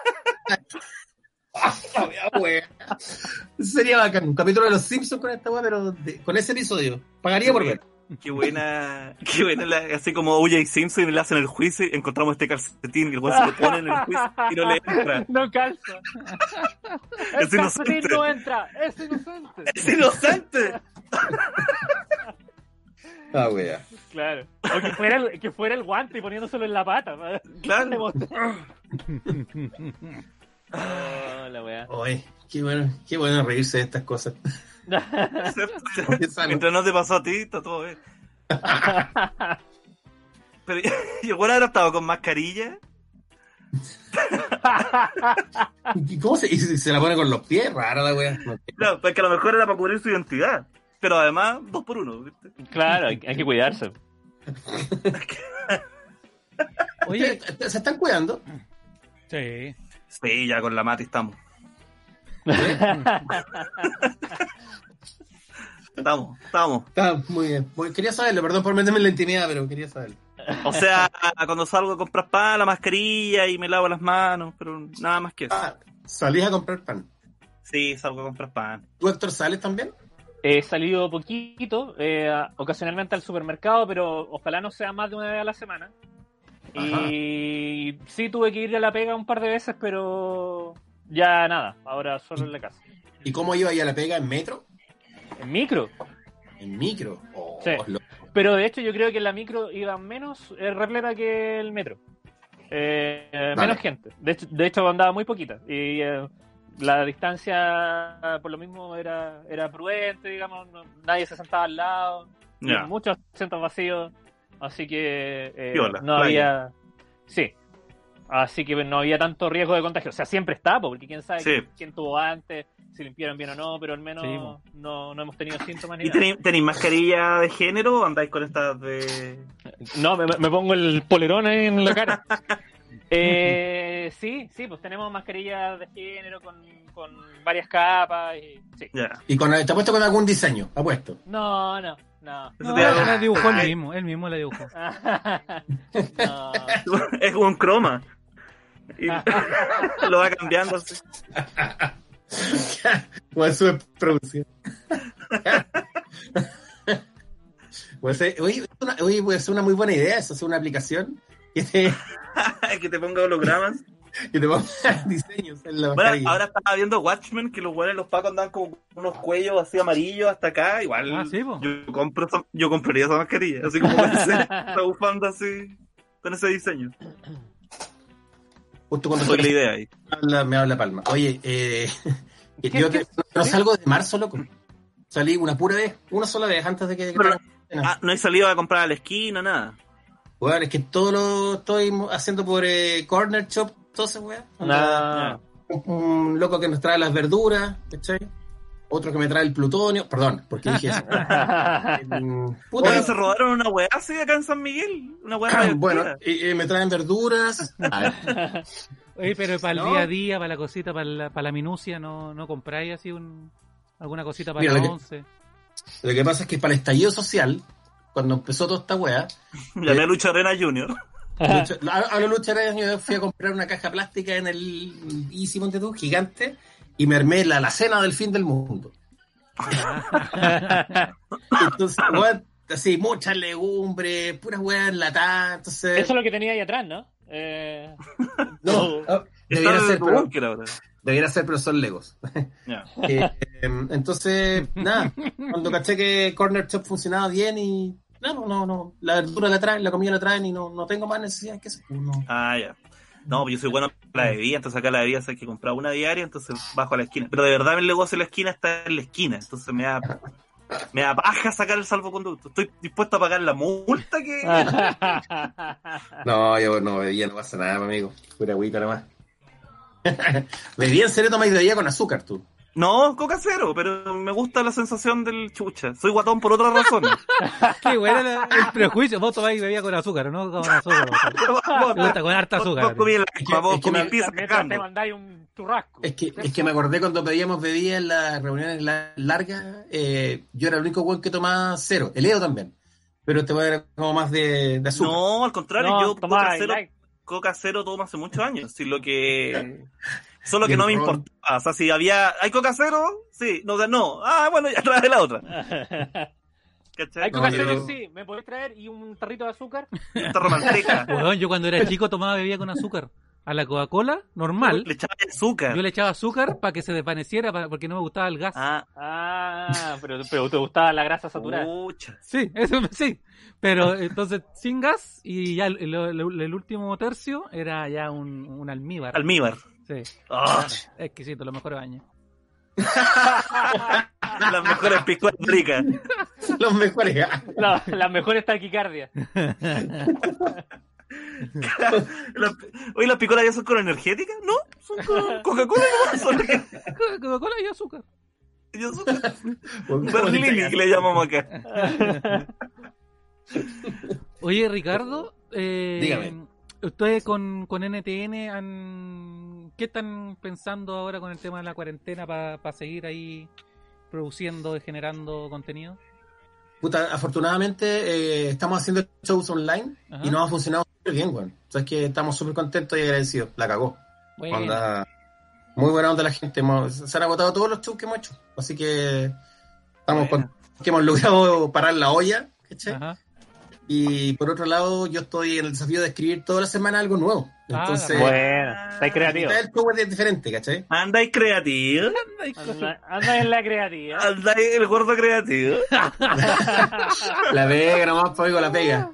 Sería bacán. Un capítulo de los Simpsons con esta weá, pero de- con ese episodio. Pagaría por ver. Qué buena, qué buena, la- así como O.J. Simpson le hacen el juicio y encontramos este calcetín que el weón se lo pone en el juicio y no le entra. (laughs) No calza. Es El inocente. calcetín no entra. Es inocente. ¡Es inocente! Ah, weá. Claro. O que fuera el, que fuera el guante y poniéndoselo en la pata. Claro. Oh, la weá. Oye, qué bueno, qué bueno reírse de estas cosas. (laughs) Mientras no te pasó a ti, está todo bien. Pero y el weón ahora estaba con mascarilla. (laughs) ¿Y cómo se, y se, la pone con los pies? Rara la weá. No, porque a lo mejor era para cubrir su identidad. Pero además, dos por uno, ¿viste? Claro, hay, hay que cuidarse. (laughs) Oye, ¿Se, se están cuidando? sí. Sí, ya con la mati estamos. (laughs) Estamos, estamos. Está muy bien. Muy- quería saberlo, perdón por meterme en la intimidad, pero quería saberlo. O sea, cuando salgo a comprar pan, la mascarilla y me lavo las manos, pero nada más que eso. Ah, salís a comprar pan. Sí, salgo a comprar pan. ¿Tú, Héctor, sales también? He salido poquito, eh, ocasionalmente al supermercado, pero ojalá no sea más de una vez a la semana. Y sí tuve que ir a la pega un par de veces, pero ya nada, ahora solo en la casa. ¿Y cómo iba ahí a la pega? ¿En metro? En micro, ¿En micro? Oh, Sí. lo- pero de hecho yo creo que en la micro iba menos eh, repleta que el metro. Eh, eh. Menos gente. De hecho, de hecho andaba muy poquita. Y eh, la distancia, por lo mismo, era, era prudente, digamos. no- nadie se sentaba al lado. Muchos asientos vacíos, así que eh, no playa. había, sí, así que no había tanto riesgo de contagio. O sea, siempre está, po, porque quién sabe Sí. quién tuvo antes, si limpiaron bien o no, pero al menos Sí, no, no hemos tenido síntomas ni ¿Y nada. tenéis, tenéis mascarilla de género o andáis con estas de.? No, me, me pongo el polerón ahí en la cara. (laughs) eh, sí, sí, pues tenemos mascarillas de género con, con varias capas. Y, sí. Ya. Y con, te apuesto con algún diseño, apuesto. No, no, no. Eso No, la dibujó él mismo, él mismo la dibujó. (laughs) no. (laughs) Es como un croma. Y (laughs) lo va cambiando. Bueno, sube producción. Pues, eh, oye, es una- oye, puede ser una muy buena idea eso, hacer una aplicación que te, que te ponga hologramas. (laughs) que te ponga diseños en la Bueno, ahora estaba viendo Watchmen que los buenos los pacos andan con unos cuellos así amarillos hasta acá. Igual Ah, sí, yo compro esa- yo compraría esa mascarilla, así como (laughs) esa bufanda así, con ese diseño. Justo cuando Fue la idea ahí. me habla, me habla Palma. Oye, eh, (laughs) ¿Qué- yo qué- te- no salgo de marzo, loco. Salí una pura vez, una sola vez, antes de que... Pero- que- Ah, no he salido a comprar a la esquina, nada. Bueno, es que todo lo estoy haciendo por eh, Corner Shop, weá. No. Un, un loco que nos trae las verduras, ¿cachai? Otro que me trae el plutonio, perdón, porque dije eso. (laughs) Puta, Oye, se robaron una weá así acá en San Miguel. Una weá bueno, y, y me traen verduras. A ver, (laughs) Oye, pero para el No. día a día, para la cosita, para la, para la minucia, ¿no, no compráis así un, alguna cosita para Mira, la lo que- once? Lo que pasa es que para el estallido social, cuando empezó toda esta weá, Llamé a Lucha Arena Junior. Lucha- a, a los luchadores yo fui a comprar una caja plástica en el Easy Monte tú, gigante, y me armé la, la cena del fin del mundo. Entonces, weón, así, muchas legumbres, puras weas enlatadas, entonces... Eso es lo que tenía ahí atrás, ¿no? Eh... No, Está debiera de ser, pero, debiera ser, pero son legos. (laughs) Eh, em, entonces, nada, cuando caché que Corner Shop funcionaba bien y... No, no, no, no, la verdura la traen, la comida la traen y no, no tengo más necesidad que eso. No. Ah, ya. No, yo soy bueno para la bebida, entonces acá la bebida hay que comprar una diaria, entonces bajo a la esquina. Pero de verdad el negocio de la esquina está en la esquina, entonces me da, me da paja sacar el salvoconducto. Estoy dispuesto a pagar la multa que... (laughs) No, yo no bebía, no pasa nada, amigo. Pura agüita nomás. (laughs) bebía en serio tomáis bebida con azúcar, tú. No, coca cero, pero me gusta la sensación del chucha. Soy guatón por otras razones. (laughs) Qué bueno el, el prejuicio. Vos tomáis bebida con azúcar, ¿no? Con azúcar. (laughs) vos. Te gusta con harta azúcar. vos comí la Es que- misma, vos es que comí me- pizza te mandáis un churrasco. Es que, es que me acordé cuando pedíamos bebida en las reuniones la- largas, eh, yo era el único weón que tomaba cero. El Edo también. Pero este weón era como más de, de azúcar. No, al contrario, No, yo tomá, coca cero, like. coca cero tomo hace muchos años. Sí, lo que... (laughs) Solo que no me importaba. O sea, si había... ¿Hay coca cero? Sí. No, o sea, no. Ah, bueno, ya (laughs) trae la otra. (laughs) ¿Cachai? Hay No, coca yo- cero, sí. ¿Me podés traer? ¿Y un tarrito de azúcar? Esta romanteca. (laughs) Weón, yo cuando era chico tomaba bebida con azúcar. A la Coca-Cola, normal. Le echaba azúcar. Yo le echaba azúcar para que se desvaneciera para- porque no me gustaba el gas. Ah, Ah, pero, pero te gustaba la grasa saturada. pucha. Sí, eso sí. Pero entonces sin gas y ya el- el último tercio era ya un, un almíbar. Almíbar. Sí. Ah, Exquisito, (laughs) (laughs) los mejores baños. las mejores piscolas ricas. Los mejores. La, las mejores taquicardias. (laughs) Oye, las picolas ya son con energética, ¿no? Son con Coca-Cola. Son Coca-Cola y azúcar. ya son- Berlini, que le llamamos acá. Oye, Ricardo, eh, Dígame. ¿Ustedes con, con NTN han... ¿Qué están pensando ahora con el tema de la cuarentena para seguir ahí produciendo y generando contenido? Puta, afortunadamente eh, estamos haciendo shows online Ajá. y nos ha funcionado súper bien, weón. O sea, es que estamos súper contentos y agradecidos. La cagó. Bueno, Onda, muy buena onda la gente. Hemos- se han agotado todos los shows que hemos hecho. Así que estamos Bueno. con que hemos logrado parar la olla. ¿cachai? ajá. Y por otro lado, yo estoy en el desafío de escribir toda la semana algo nuevo. Ah, Entonces, Bueno, estáis creativos. el show es diferente, ¿cachai? Andáis creativo. Anda, anda en la creativa. Andáis el gordo creativo. (laughs) La pega nomás, pues, oigo la pega.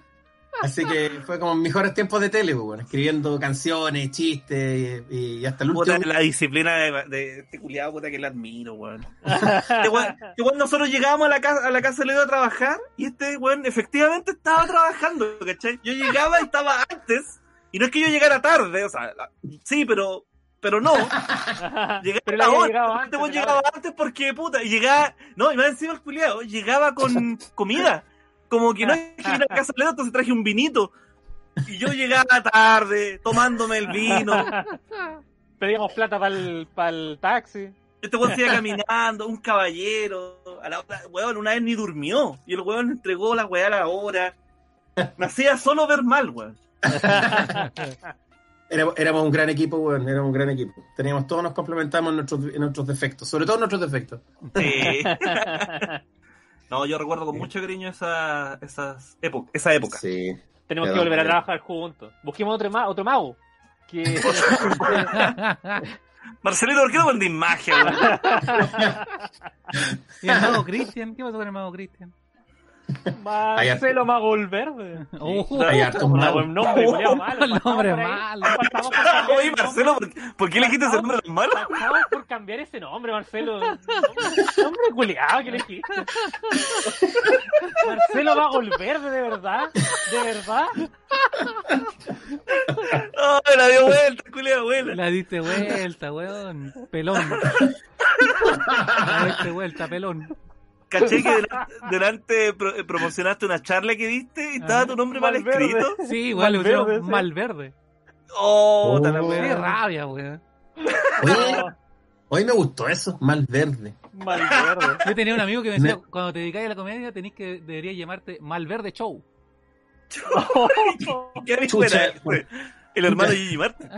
Así que fue como mejores tiempos de tele, pues, bueno, escribiendo canciones, chistes y, y hasta el Puta, último. la disciplina de, de este culiado, puta, que la admiro, weón. (laughs) Este weón, este weón, nosotros llegábamos a la casa, a la casa de Leo a trabajar y este weón efectivamente estaba trabajando, ¿cachai? Yo llegaba y estaba antes, y no es que yo llegara tarde, o sea, la- sí, pero, pero no. (laughs) Llegaba Pero la hora. llegado Este antes. llegaba antes porque, puta, y llegaba, no, y más encima el culiado, llegaba con (laughs) comida. Como que no es que vine a (laughs) casa de Leo, entonces traje un vinito. Y yo llegaba tarde, tomándome el vino. (laughs) Pedíamos plata para el taxi. Este weón se iba caminando, un caballero. A la otra, weón, una vez ni durmió. Y el weón entregó la weá a la hora. Me hacía solo ver mal, weón. (laughs) Éramos, éramos un gran equipo, weón, éramos un gran equipo. Teníamos todos nos complementamos en nuestros, en nuestros defectos, sobre todo en nuestros defectos. Sí. No, yo recuerdo con mucho cariño esa, esas época, esa época. Sí. Tenemos que volver a trabajar juntos. Busquemos otro, ma otro mago. Que... (laughs) Marcelito, ¿por qué no vendís magia, weón? (laughs) ¿Y el mago Cristian? ¿Qué pasó con el mago Cristian? Marcelo Mago Verde. Oh, Hay hartos nombre malo. El nombre malo. Oye, el nombre. Marcelo, ¿por, por qué elegiste ese nombre tan malo? Pasamos por cambiar ese nombre, Marcelo. Nombre culiado que elegiste. Marcelo Mago Verde, de verdad. De verdad. Oh, la dio vuelta, culia abuela. La diste vuelta, weón. Pelón. La diste vuelta, pelón. Caché que (laughs) delante, delante pro- eh, promocionaste una charla que diste y estaba tu nombre mal Malverde. escrito. (laughs) Sí, igual le Malverde, pusieron sí. Malverde. Oh, Oh. Qué wea. rabia, weón. Oye, (laughs) hoy me gustó eso, mal verde. Malverde. Yo tenía un amigo que me decía, Me- cuando te dedicáis a la comedia, tenés que, deberías llamarte Malverde Show. ¿Qué Chucha. El hermano de Gigi Martin.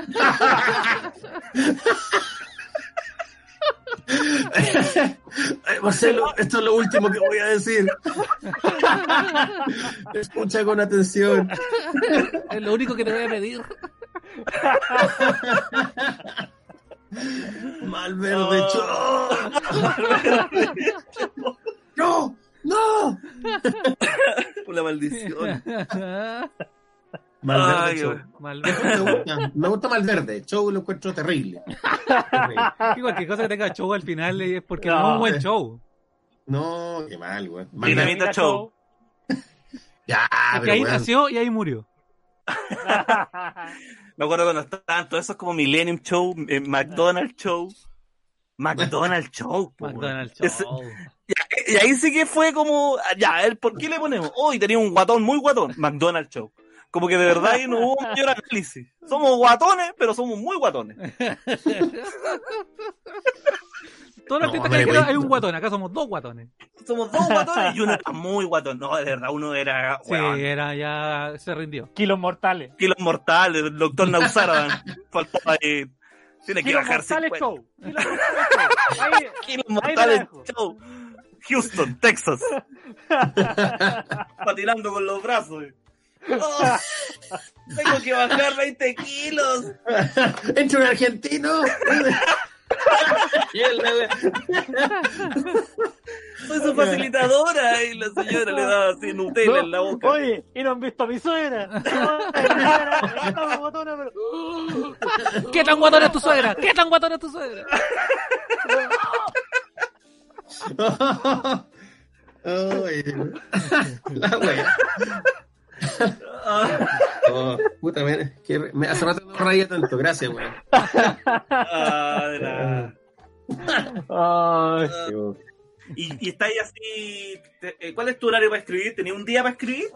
Ay, Marcelo, esto es lo último que voy a decir. Escucha con atención. Es lo único que te voy a pedir. Malverde, ¡No! ¡No! Una maldición. Malverde Ay, Show. Malverde. Me gusta, me gusta Malverde. Show lo encuentro terrible. (laughs) Terrible. Y cualquier cosa que tenga show al final es porque No. no es un buen show. No, qué mal, güey. Dinamita Show. (laughs) Ya, Porque pero ahí weón. nació y ahí murió. (laughs) Me acuerdo cuando estaban todos esos como Millennium Show, eh, McDonald's Show. McDonald's Show. McDonald's Show. Y ahí sí que fue como, ya, ¿por qué le ponemos? Hoy tenía un guatón muy guatón, McDonald's Show. Como que de verdad ahí no hubo (laughs) mayor análisis. Somos guatones, pero somos muy guatones. (laughs) Todos los No, hombre, que güey. hay un guatón, acá somos dos guatones. Somos dos guatones y uno (laughs) era muy guatón. No, de verdad, uno era, Sí, weón, era ya se rindió. Kilos mortales. kilos mortales, el doctor Nausara. Faltó ahí. Tiene que Kilos bajar mortales 50 show. Kilos mortales show. Kilos mortales show. Houston, Texas. Patinando con los brazos. Oh, tengo que bajar 20 kilos. (laughs) Entre un argentino. Y él, güey. Soy su facilitadora. Y la señora le daba así Nutella en la boca. Oye, y no han visto a mi suegra. (laughs) ¿Qué tan guatón es tu suegra? ¿Qué tan guatón es tu suegra? (laughs) Ay, la wea. (laughs) Oh, puta, me, que me hace rato no reía tanto. Gracias, weón. Ah, y, y está ahí así. te- eh, ¿Cuál es tu horario para escribir? ¿Tenía un día para escribir?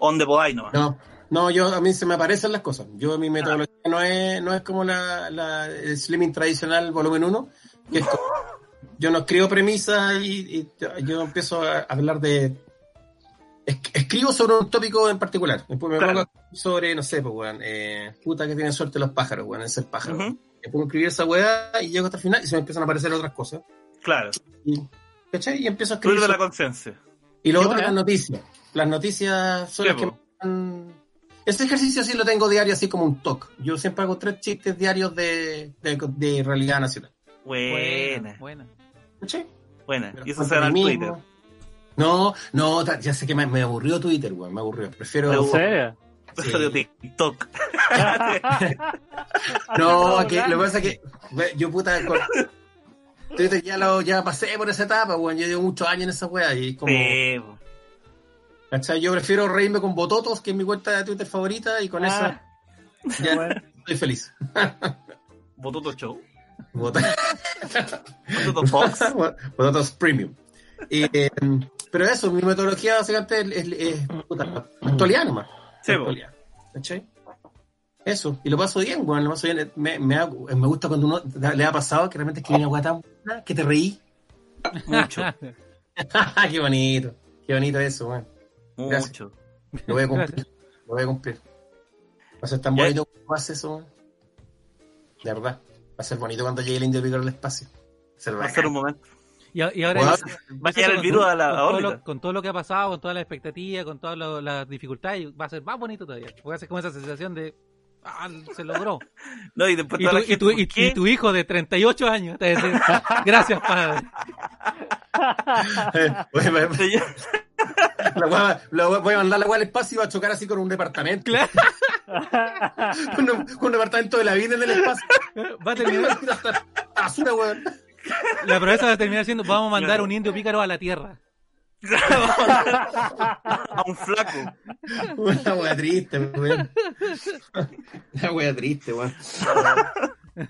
¿Dónde podáis nomás? No, no, yo a mí se me aparecen las cosas. Yo mi metodología no es, no es como la, la el Slimming tradicional volumen 1, que es como- yo no escribo premisas y, y yo empiezo a hablar de escribo sobre un tópico en particular. Después me Claro. pongo a escribir sobre, no sé, pues weón, eh, puta que tienen suerte los pájaros, weón, en ser pájaros. Ujú, Me pongo a escribir esa weá y llego hasta el final y se me empiezan a aparecer otras cosas. Claro, Y, ¿cachai? y empiezo a escribir. de la conciencia. Y lo Qué otro, buena. las noticias. Las noticias son las que me dan- Ese ejercicio sí lo tengo diario, así como un talk. Yo siempre hago tres chistes diarios de, de, de realidad nacional. Buena, buena. ¿Cachai? buena. Me Y eso se da en Twitter. No, no, ya sé que me, me aburrió Twitter, weón, me aburrió. Prefiero. ¿En serio? TikTok. (laughs) No, que, lo que pasa es que yo puta con- Twitter ya lo ya pasé por esa etapa, weón. Yo llevo muchos años en esa weá y como. Sí. ¿cachai? Yo prefiero reírme con Bototos, que es mi cuenta de Twitter favorita, y con esa Ah, (laughs) ya bueno. estoy feliz. (laughs) Bototo Show. Bot- Bototo Fox. Bototos Premium. Y, eh, pero eso, mi metodología básicamente es, es, es, puta, actualidad nomás. Sí, actualidad. ¿Cachai? Eso, y lo paso bien, weón, lo paso bien. Me, me, ha- me gusta cuando uno le ha pasado que realmente escribí una weá tan buena que te reí. Mucho, (laughs) qué bonito, qué bonito eso, weón. Gracias. mucho. Lo voy a cumplir, lo voy a cumplir. Va a ser tan Ya. bonito como hace eso, weón. De verdad. Va a ser bonito cuando llegue el indio pico al espacio. Se Va a ser un momento. Y, y ahora Bueno, Va a llegar el virus a la con, todo lo, con todo lo que ha pasado, con toda la expectativa, con todas las dificultades, va a ser más bonito todavía. Va a ser como esa sensación de, ah, se logró. (laughs) No, y después Y tu, la y, gente, tu, ¿por y- tu hijo de 38 años te dice, (laughs) gracias padre. Voy a- Sí, yo- la voy a mandar la weá al espacio y va a chocar así con un departamento. Claro. (laughs) Con un, con un departamento de la vida en el espacio. Va a terminar, Hasta basura, weón. La promesa va a terminar siendo, vamos a mandar un indio pícaro a la tierra. a un flaco. Una wea triste, weón. Una wea triste, weón.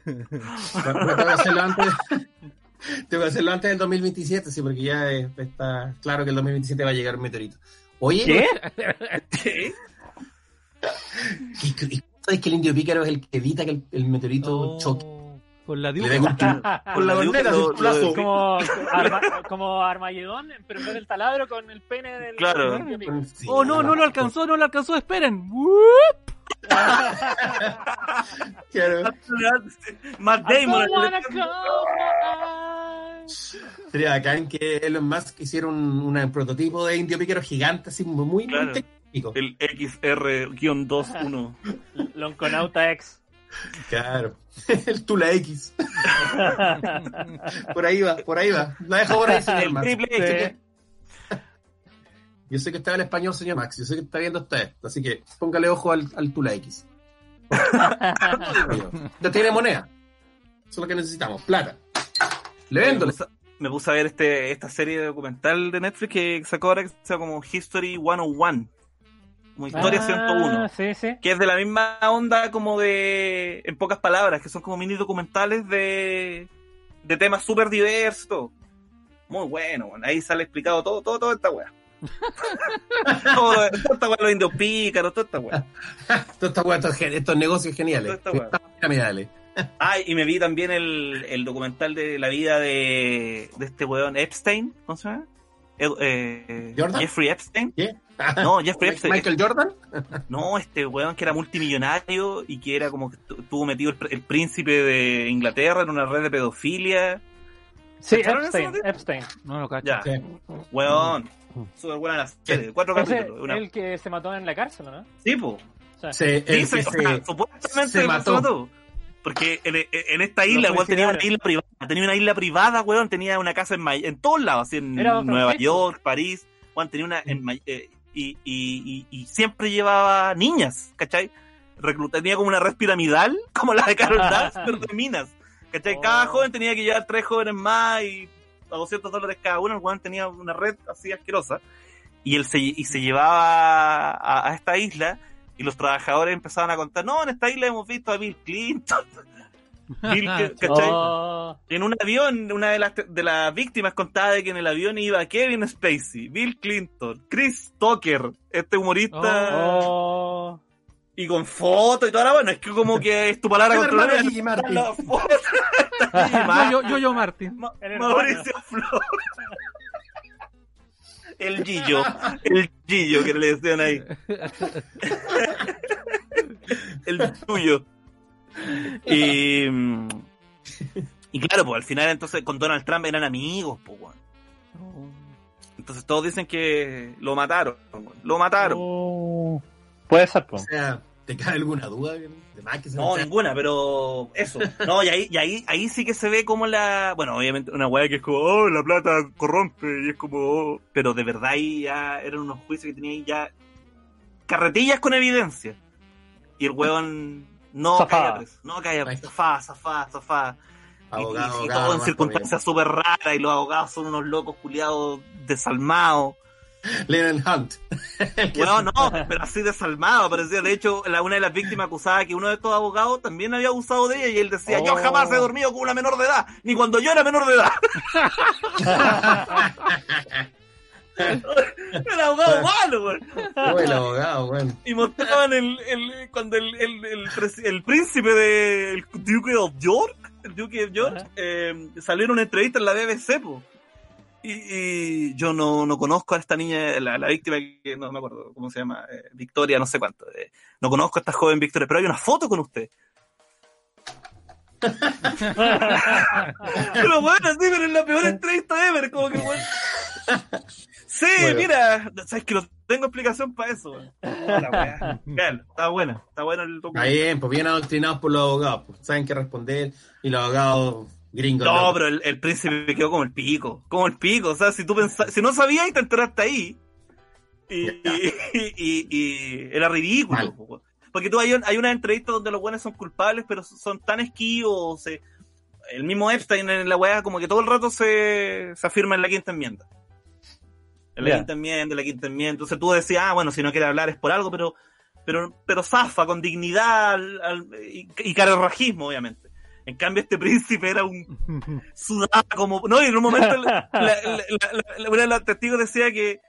Tengo que hacerlo antes. Tengo que hacerlo antes del 2027, sí, porque ya eh, está claro que el 2027 va a llegar un meteorito. Oye, ¿Qué? ¿Qué? ¿y- y ¿sabes que el indio pícaro es el que evita que el, el meteorito Oh, choque? Con la diuca. un. (laughs) Con la bandera, lo- Como, Arma- como Armagedón, pero en vez del taladro con el pene del. Claro. del pico. Sí, Oh, no, no lo alcanzó, no lo alcanzó, esperen. (laughs) Claro. Matt Damon. Sería bacán que Elon Musk hiciera un, un prototipo de indio píquero gigante, así muy, muy Claro. técnico. El XR-21. (laughs) Lonconauta X. Claro. (laughs) El Tula X. (laughs) Por ahí va, por ahí va. La dejo por ahí, señor El Max. triple Sí. Yo sé que está el español, señor Max. Yo sé que está viendo esto. Así que póngale ojo al, al Tula X. (laughs) Ya tiene moneda. Eso es lo que necesitamos. Plata. Le vendo. Me puse, me puse a ver este, esta serie documental de Netflix que sacó ahora que se llama como History 101. Como Historia Ah, 101. Sí, sí. Que es de la misma onda como de. En pocas palabras, que son como mini documentales de. de temas súper diversos. Muy bueno, bueno. Ahí sale explicado todo, todo, toda esta weá. (laughs) todo, toda esta weá, los indios pícaros, toda esta weá. (laughs) Toda esta weá, estos, negocios geniales. Toda esta weá. Piramidales. (laughs) Ah, y me vi también el, el documental de la vida de, de este weón Epstein, ¿cómo se llama? Eh, ¿Jordan? Jeffrey Epstein. ¿Qué? (laughs) No, Jeffrey Epstein. Michael Jordan. (laughs) No, este weón que era multimillonario y que era como que tu- tuvo metido el, el príncipe de Inglaterra en una red de pedofilia. Sí, ¿Cacharon Epstein? Epstein. No lo cacho. Ya, Sí. weón. Súper buena la serie. Cuatro capítulos. Una... el que se mató en la cárcel, ¿no? Sí, po. O sea, Sí, el Dice, que o sea, se- (laughs) supuestamente se se mató. mató. Porque en, en esta isla, weón, tenía una isla privada. Tenía una isla privada, weón. Tenía una casa en, May- en todos lados, así en Nueva Francisco. York, París. Weón, tenía una en eh, y, y, y, y siempre llevaba niñas, ¿cachai? Recluta, tenía como una red piramidal, (laughs) como la de Carol Dance, pero de minas. ¿Cachai? Cada Oh. joven tenía que llevar tres jóvenes más y a 200 dólares cada uno. El weón tenía una red así asquerosa. Y él se, y se llevaba a, a esta isla y los trabajadores empezaban a contar, no, en esta isla hemos visto a Bill Clinton. (laughs) Bill, (laughs) ¿cachai? oh, En un avión, una de las, de las víctimas contaba de que en el avión iba Kevin Spacey, Bill Clinton, Chris Tucker, este humorista, oh. y con fotos y toda la bueno, es que como que es tu palabra hermano la Gigi Martin. la foto. (laughs) Yo, yo, yo, Martín. Ma- El hermano. Mauricio Flor. El Gillo, el Gillo que le decían ahí. (laughs) El tuyo. (laughs) Y, y claro, pues al final entonces con Donald Trump eran amigos, pues, weón. Entonces todos dicen que lo mataron, weón. lo mataron. Oh. Puede ser, O pues. sea, ¿te cae alguna duda? De más que se No, ninguna, pero eso. No, y ahí, y ahí, ahí sí que se ve como la. Bueno, obviamente una weá que es como, oh, la plata corrompe, y es como. oh, Pero de verdad ahí ya eran unos juicios que tenía ahí ya. carretillas con evidencia. Y el weón no Zafá. cae preso. No Ahí preso. Zafá, zafá, zafá. Y- Abogado, y, y abogado, todo en circunstancias súper raras, y los abogados son unos locos culiados desalmados. Lennon Hunt. Bueno, no, pero así desalmado, parecía. De hecho, la, una de las víctimas acusaba que uno de estos abogados también había abusado de ella y él decía, yo Oh. jamás he dormido con una menor de edad, ni cuando yo era menor de edad. (laughs) Era abogado malo, güey. Oh, el abogado, bueno. Y mostraban el, el, cuando el, el, el, príncipe del Duque of York, el Duque of York, eh, salió en una entrevista en la BBC, po. Y, y yo no, no conozco a esta niña, la, la víctima, que no me acuerdo cómo se llama, eh, Victoria, no sé cuánto. eh, no conozco a esta joven Victoria, pero hay una foto con usted. (laughs) pero bueno, sí, pero es la peor entrevista ever, como que bueno. (laughs) Sí, Bueno. mira, sabes que no tengo explicación para eso. Hola, (laughs) está buena, está bueno el Está documento. bien, pues bien adoctrinados por los abogados. Pues, saben qué responder. Y los abogados gringos. No, locos. pero el, el príncipe quedó como el pico, como el pico. O sea, si tú pensas, si no sabías y te enteraste ahí, y, (laughs) y, y- y era ridículo. Mal. Porque tú hay, un- hay una entrevista donde los buenos son culpables, pero son tan esquivos. se- el mismo Epstein en la weá, como que todo el rato se, se afirma en la quinta enmienda. En la Ya. quinta enmienda, en la quinta enmienda. Entonces tú decías, ah, bueno, si no quiere hablar es por algo, pero, pero, pero zafa con dignidad al- al- y, y carerrajismo, obviamente. En cambio, este (laughs) príncipe era un sudaba como. No, y en un momento la, la- la- la- una de las testigos decía que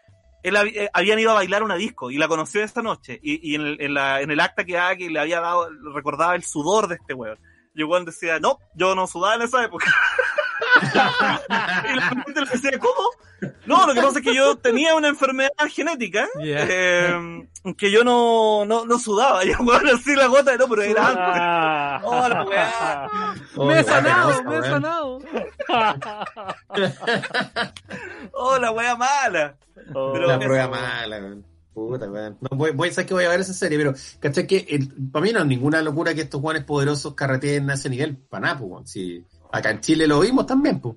él hab- eh, habían ido a bailar una disco y la conoció esta noche. Y, y en, el, en, la- en el acta que daba que le había dado, recordaba el sudor de este weón. Y weón decía, no, yo no sudaba en esa época. (laughs) y la gente le decía, ¿cómo? No, lo que pasa es que yo tenía una enfermedad genética Yeah. eh, que yo no, no, no sudaba. (laughs) Ya, weón, así la gota, no, pero era antes. Ah. Oh, la weá. Oh, me he sanado, me he sanado. (laughs) Oh, la weá mala. Oh. Pero La prueba mala, weón. Puta, weón. No, voy, voy a saber que voy a ver esa serie, pero ¿cachai? Que el- para mí no es ninguna locura que estos guanes poderosos carreteen a ese nivel. Para nada, pues, weón. Si acá en Chile lo vimos también, pues.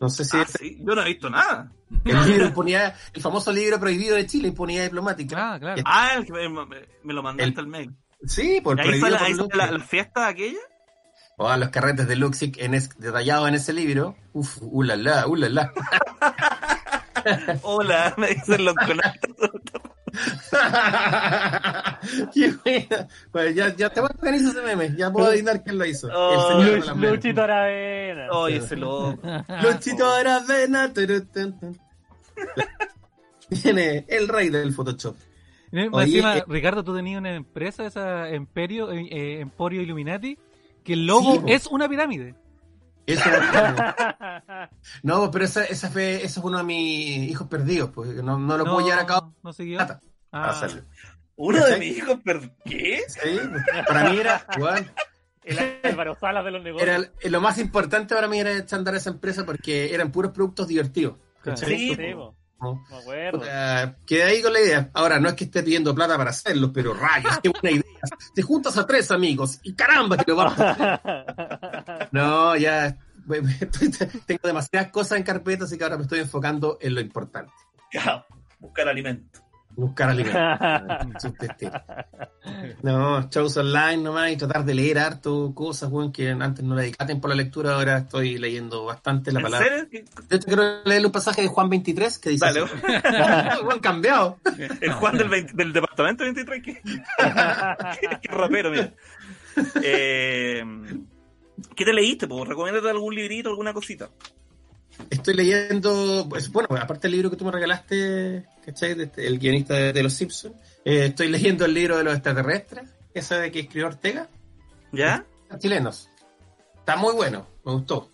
No sé si Ah, este- sí, yo no he visto nada. el libro impunidad, el famoso libro prohibido de Chile, impunidad diplomática. Ah, claro. Ah, el que me, lo mandaste al mail. Sí, por ¿Y ahí prohibido la, por la, la fiesta aquella? O a los carretes de Luxic en es, detallados en ese libro. Uf, ulala, ulala. (laughs) Hola, me dicen los conatos. (laughs) Pues ya, ya te voy a organizar ese meme. Ya puedo adivinar quién lo hizo. Oh, el señor Luch- las memes. Luchito Aravena. Oye, ese loco. (laughs) Luchito Aravena. (laughs) Viene el rey del Photoshop. Más Oye, encima, eh, Ricardo, tú tenías una empresa, esa Emperio, eh, Emporio Illuminati, que el logo Sí, es una pirámide. Eso (laughs) no, pero esa, esa fue, eso es uno de mis hijos perdidos, pues no, no lo puedo llevar a cabo. No siguió. Ah, para hacerlo. Uno de mis hijos, pero ¿qué? Sí, para mí era, weón, El Álvaro Salas de los negocios. era lo más importante para mí era echar a andar esa empresa porque eran puros productos divertidos. Sí, ¿no? me acuerdo. Puta, Quedé ahí con la idea. Ahora, no es que esté pidiendo plata para hacerlo, pero rayos, qué buena idea. Te juntas a tres amigos y caramba que lo vamos a hacer. (laughs) No, ya tengo demasiadas cosas en carpeta, así que ahora me estoy enfocando en lo importante. Ya, buscar alimento. Buscar alimentos. (laughs) No, shows online nomás y tratar de leer harto cosas, weón, que antes no le dedicaba tiempo a la lectura, ahora estoy leyendo bastante la ¿En palabra. serio? ¿Qué- De hecho, quiero leer un pasaje de Juan 23 que dice. (laughs) Weón, cambiado. el Juan del, 20 del departamento 23, (laughs) ¿qué? qué, rapero, mira. Eh, ¿Qué te leíste? Po? Recomiéndate algún librito, alguna cosita. Estoy leyendo, pues, bueno, aparte del libro que tú me regalaste, ¿cachai? De- el guionista de, de Los Simpsons, eh, estoy leyendo el libro de los extraterrestres, ese de que escribió Ortega, ¿Ya? chilenos. Está muy bueno, me gustó.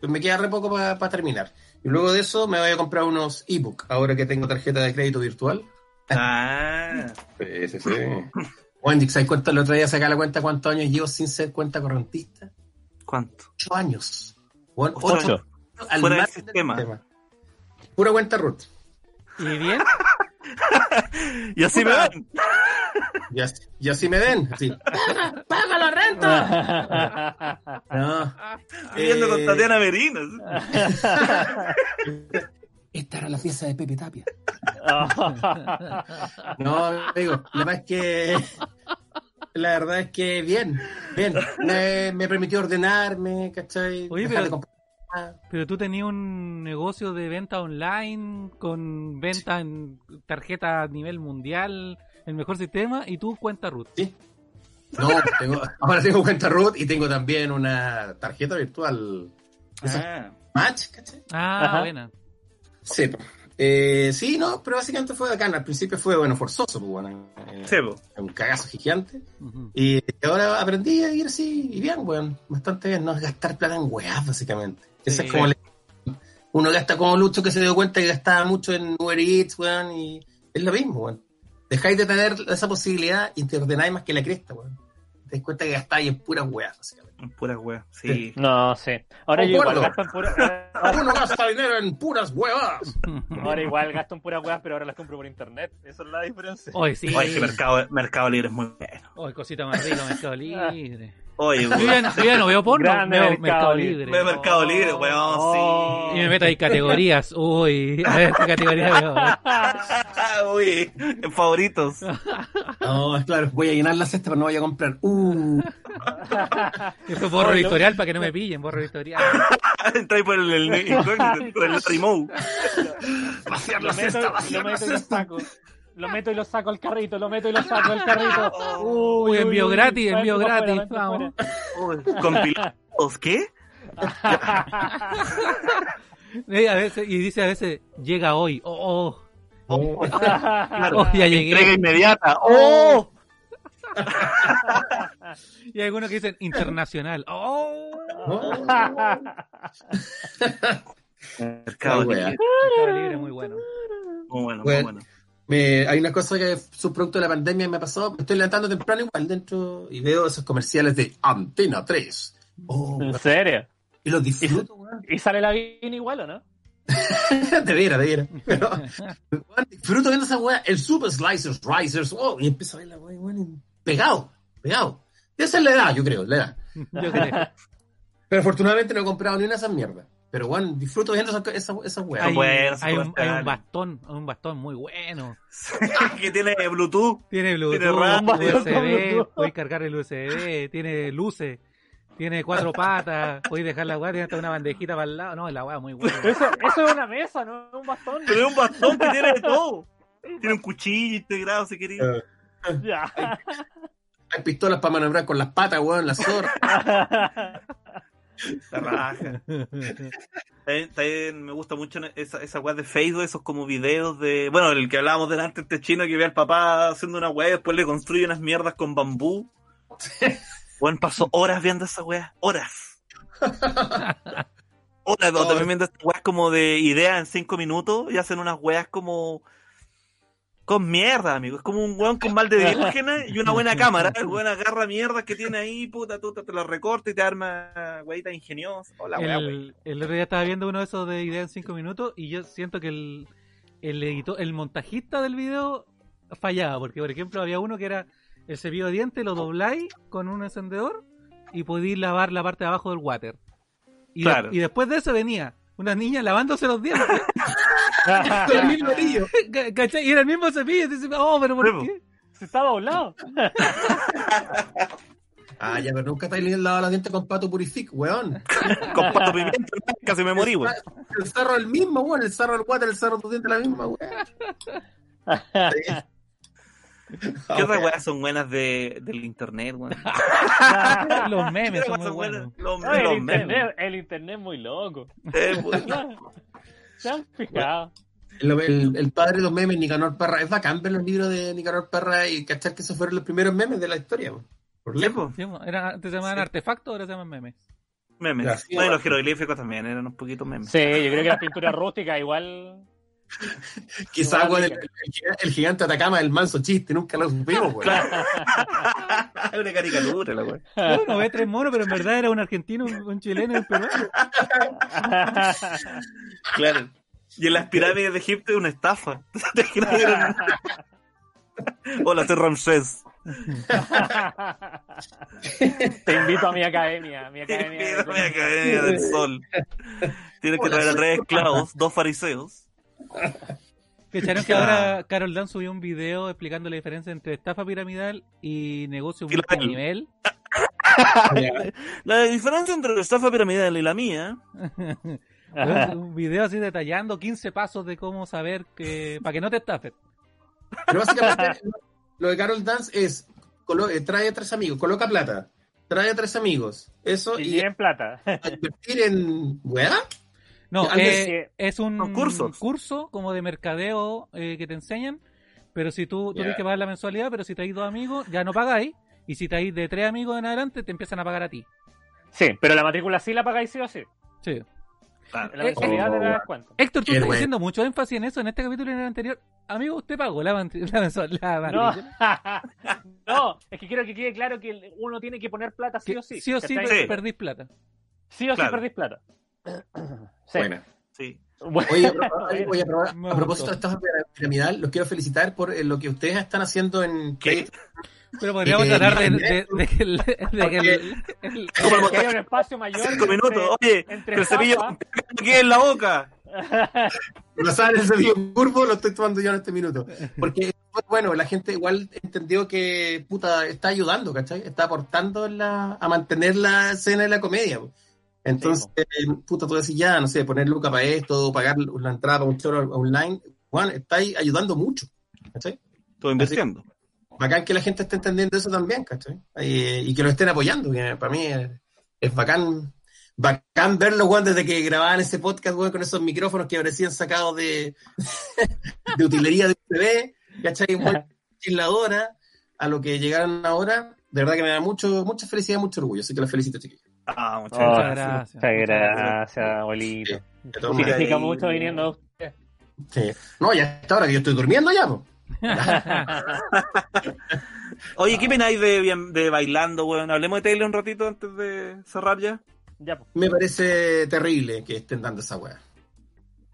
Pues me queda re poco para terminar. Y luego de eso me voy a comprar unos ebook, ahora que tengo tarjeta de crédito virtual. Ah, Sí, sí, sí. (laughs) Wendy, ¿sabes cuánto? El otro día saca la cuenta cuántos años llevo sin ser cuenta correntista. ¿cuánto? Ocho años. Bueno, Ocho. ocho al Fuera del margen sistema. Pura cuenta root. ¿Y bien? (laughs) Y así me ven. Y así, y así me ven. así. ¡Paga la renta! No. Viviendo con Eh, Tatiana Merino. (laughs) Esta era la pieza de Pepe Tapia. (laughs) No, amigo, la verdad es que. La verdad es que bien, bien. Me, me permitió ordenarme, ¿cachai? Oye, Dejar pero- nada. Pero tú tenías un negocio de venta online con venta en tarjeta a nivel mundial, el mejor sistema, y tú cuenta root. Sí. No, (laughs) tengo- ahora tengo cuenta root y tengo también una tarjeta virtual. Ah, Match, ¿cachai? Ah, Ajá. buena. Sí, eh, sí, no, pero básicamente fue bacán. Al principio fue, bueno, forzoso, pues, bueno. eh, sí, un cagazo gigante. Y ahora aprendí a ir así, y bien, weón. Bastante bien, no es gastar plata en weas, básicamente. Esa Sí. es como la- Uno gasta como Lucho que se dio cuenta que gastaba mucho en Uber Eats, weón, y es lo mismo, weón. Dejáis de tener esa posibilidad y te ordenáis más que la cresta, weón. Te das cuenta que gastáis en puras weas, básicamente. Pura wea. Sí. No, sí. Ahora yo igual gasto en pura... (laughs) Uno gasta dinero en puras weas. (laughs) Ahora igual gasto en puras weas, pero ahora las compro por internet. Esa es la diferencia. Hoy sí. Que Mercado, Mercado Libre es muy bueno. Hoy cosita más rica, Mercado (laughs) Libre. Oye, Yo ya, no- yo ya no veo porno, Grande veo Mercado Mercado Libre. Libre. Ve Mercado Libre, weón, Oh. Y me meto ahí categorías. Uy, a ver qué categoría veo. (laughs) Uy, en favoritos. (laughs) No, es claro, voy a llenar la cesta, pero no voy a comprar. Uh, (laughs) Eso borro el historial para que no me pillen, borro el historial. Entra ahí por el, el incógnito, por el remote. vaciar la cesta, vaciar la cesta. Lo meto y lo saco al carrito, lo meto y lo saco al carrito. (laughs) Uy, envío gratis, envío gratis, fuera, vamos. fuera. Uy, Compilados, (laughs) ¿qué? (laughs) Eh, a veces, y dice a veces, llega hoy. Oh, Oh, Claro. oh, ya llegué. Entrega inmediata. ¡Oh! Y hay algunos que dicen internacional. Oh, Mercado. Libre. Mercado Libre, muy bueno. Muy bueno, muy Bueno. Me- hay una cosa que subproducto de la pandemia me ha pasado. Me estoy levantando temprano igual dentro y veo esos comerciales de Antena 3. Oh, ¿En serio? y los disfruto, weón. ¿Y sale la bien igual o no? (laughs) de veras, de veras. (laughs) Pero, disfruto viendo esa weá. El Super Slicers, Risers. Oh, y empiezo a ver la weá, weón, pegado, pegado. Esa es la edad, yo creo, la edad. Yo creo. (laughs) Pero afortunadamente no he comprado ni una de esas mierdas. Pero, weón, disfruto viendo esa, esa, esa weá. Hay, un, hay un bastón, un bastón muy bueno. (laughs) que tiene Bluetooth. Tiene Bluetooth, Tiene RAM, USB, puedes cargar el USB, tiene luces, tiene cuatro (laughs) patas, puedes dejar la weá, tiene hasta una bandejita para el lado. No, la weá muy buena. Eso, eso es una mesa, no es un bastón. Pero es un bastón que tiene de (laughs) todo. Tiene un cuchillo integrado, si queréis. Eh, Ya. Hay pistolas para maniobrar con las patas, weón, las zorras. La raja. También, también me gusta mucho esa, esa weá de Facebook, esos como videos de. Bueno, el que hablábamos delante, este chino que ve al papá haciendo una weá y después le construye unas mierdas con bambú. Bueno, pasó horas viendo esa weá. Horas. (laughs) Horas, o también viendo estas weas como de ideas en cinco minutos y hacen unas weas como. Con mierda, amigo. Es como un weón con mal de diógenes y una buena cámara. El weón agarra mierdas que tiene ahí, puta, tú te la recorta y te arma weitas ingeniosas. Hola, wea, wea. el, el otro día estaba viendo uno de esos de idea en cinco minutos y yo siento que el, el editor, el montajista del video fallaba, porque por ejemplo había uno que era el cepillo de dientes, lo dobláis con un encendedor y podéis lavar la parte de abajo del water. Y, de- Claro. y después de eso venía una niña lavándose los dientes. (laughs) Con el mismo anillo. Ca- ¿Cachai? Y era el mismo cepillo. Dices, oh, pero ¿por qué? Se estaba doblado. (laughs) Ah, ya, pero nunca te has lavado los dientes con pato purific, weón. (laughs) Con pato pimienta, casi me morí, weón. El es el mismo, weón. El sarro del water, el sarro de tus dientes la misma, weón. ¿Qué otras weas son buenas de, del internet, weón? (laughs) los memes ¿Qué son muy buenos. Los, No, el, los internet, memes. el internet es muy loco. Eh, pues, (laughs) ¿Se han fijado? El, el- el padre de los memes, Nicanor Parra. Es bacán ver los libros de Nicanor Parra y cachar que esos fueron los primeros memes de la historia, weón. Por lejos. Sí, era, antes se llamaban Sí. artefactos, ahora se llaman memes. memes. Gracias. No, y los jeroglíficos también eran un poquito memes. Sí, yo creo que la pintura rústica igual. (laughs) Weón, el, el- el gigante Atacama el manso chiste, nunca lo supimos. Es (laughs) una caricatura, la wea. Uno ve tres monos, pero en verdad era un argentino, un, un chileno y un peruano. (laughs) Claro. Y en las pirámides de Egipto es una estafa. Hola, soy Ramsés. Te invito a mi academia. Mi Te academia pido mi academia del sol. Tienes que traer a tres esclavos, dos fariseos. ¿Cacharon que ahora Carol Dan subió un video explicando la diferencia entre estafa piramidal y negocio multinivel? (laughs) La diferencia entre la estafa piramidal y la mía. (laughs) Un video así detallando 15 pasos de cómo saber que para que no te estafen. Pero básicamente, lo de Carol Dance es: colo- eh, trae a tres amigos, coloca plata, trae a tres amigos. Eso Y y en plata. a invertir en. ¿Weá? No, eh, es un curso como de mercadeo eh, que te enseñan, pero si tú, tú tienes que pagar la mensualidad, pero si traes dos amigos, ya no pagáis, y si traes de tres amigos en adelante, te empiezan a pagar a ti. Sí, pero la matrícula sí la pagáis sí o sí. Sí. Ah, La Eh, mensualidad te das cuenta. Héctor, tú Qué estás bueno. haciendo mucho énfasis en eso en este capítulo y en el anterior. Amigo, usted pagó la, la mensual- la No. matrícula. (laughs) no, es que quiero que quede claro que uno tiene que poner plata sí Que o sí. sí o sí, Sí. perdís plata. Sí o sí perdís plata. (coughs) Sí. Buena. Sí. Bueno. Oye, (laughs) oye, a propósito de estafa piramidal, los quiero felicitar por eh, lo que ustedes están haciendo en ¿Qué? Pero podríamos Eh, tratar de, mira, de- de que el, que el- el- el que haya un espacio mayor. Cinco entre- minutos. Oye, entre que el cepillo aquí en la boca. pasar ese video curvo lo estoy tomando yo en este minuto. Porque, bueno, la gente igual entendió que, puta, está ayudando, ¿cachai? Está aportando a mantener la escena de la comedia. Entonces, eh, puta, tú decís ya, no sé, poner lucas para esto, pagar la entrada para un show online, Juan, está ahí ayudando mucho, ¿cachai? Estoy invirtiendo. Bacán que la gente esté entendiendo eso también, ¿cachai? Eh, y que lo estén apoyando, que para mí es, es bacán. Bacán verlo, Juan, desde que grababan ese podcast, weón, con esos micrófonos que parecían sacados de, (laughs) de utilería de TV, ¿cachai? Muy legisladora, a lo que llegaron ahora, de verdad que me da mucho, mucha felicidad, mucho orgullo, así que los felicito, chiquillos. Ah, muchas Oh, gracias. gracias. Muchas gracias, abuelito. De Significa y- mucho viniendo de usted. sí. No, ya hasta ahora que yo estoy durmiendo ya, po. (laughs) Oye, ¿qué opináis de, bien- de bailando, weón? Hablemos de Taylor un ratito antes de cerrar ya. Ya, pues. Me parece terrible que estén dando esa weá.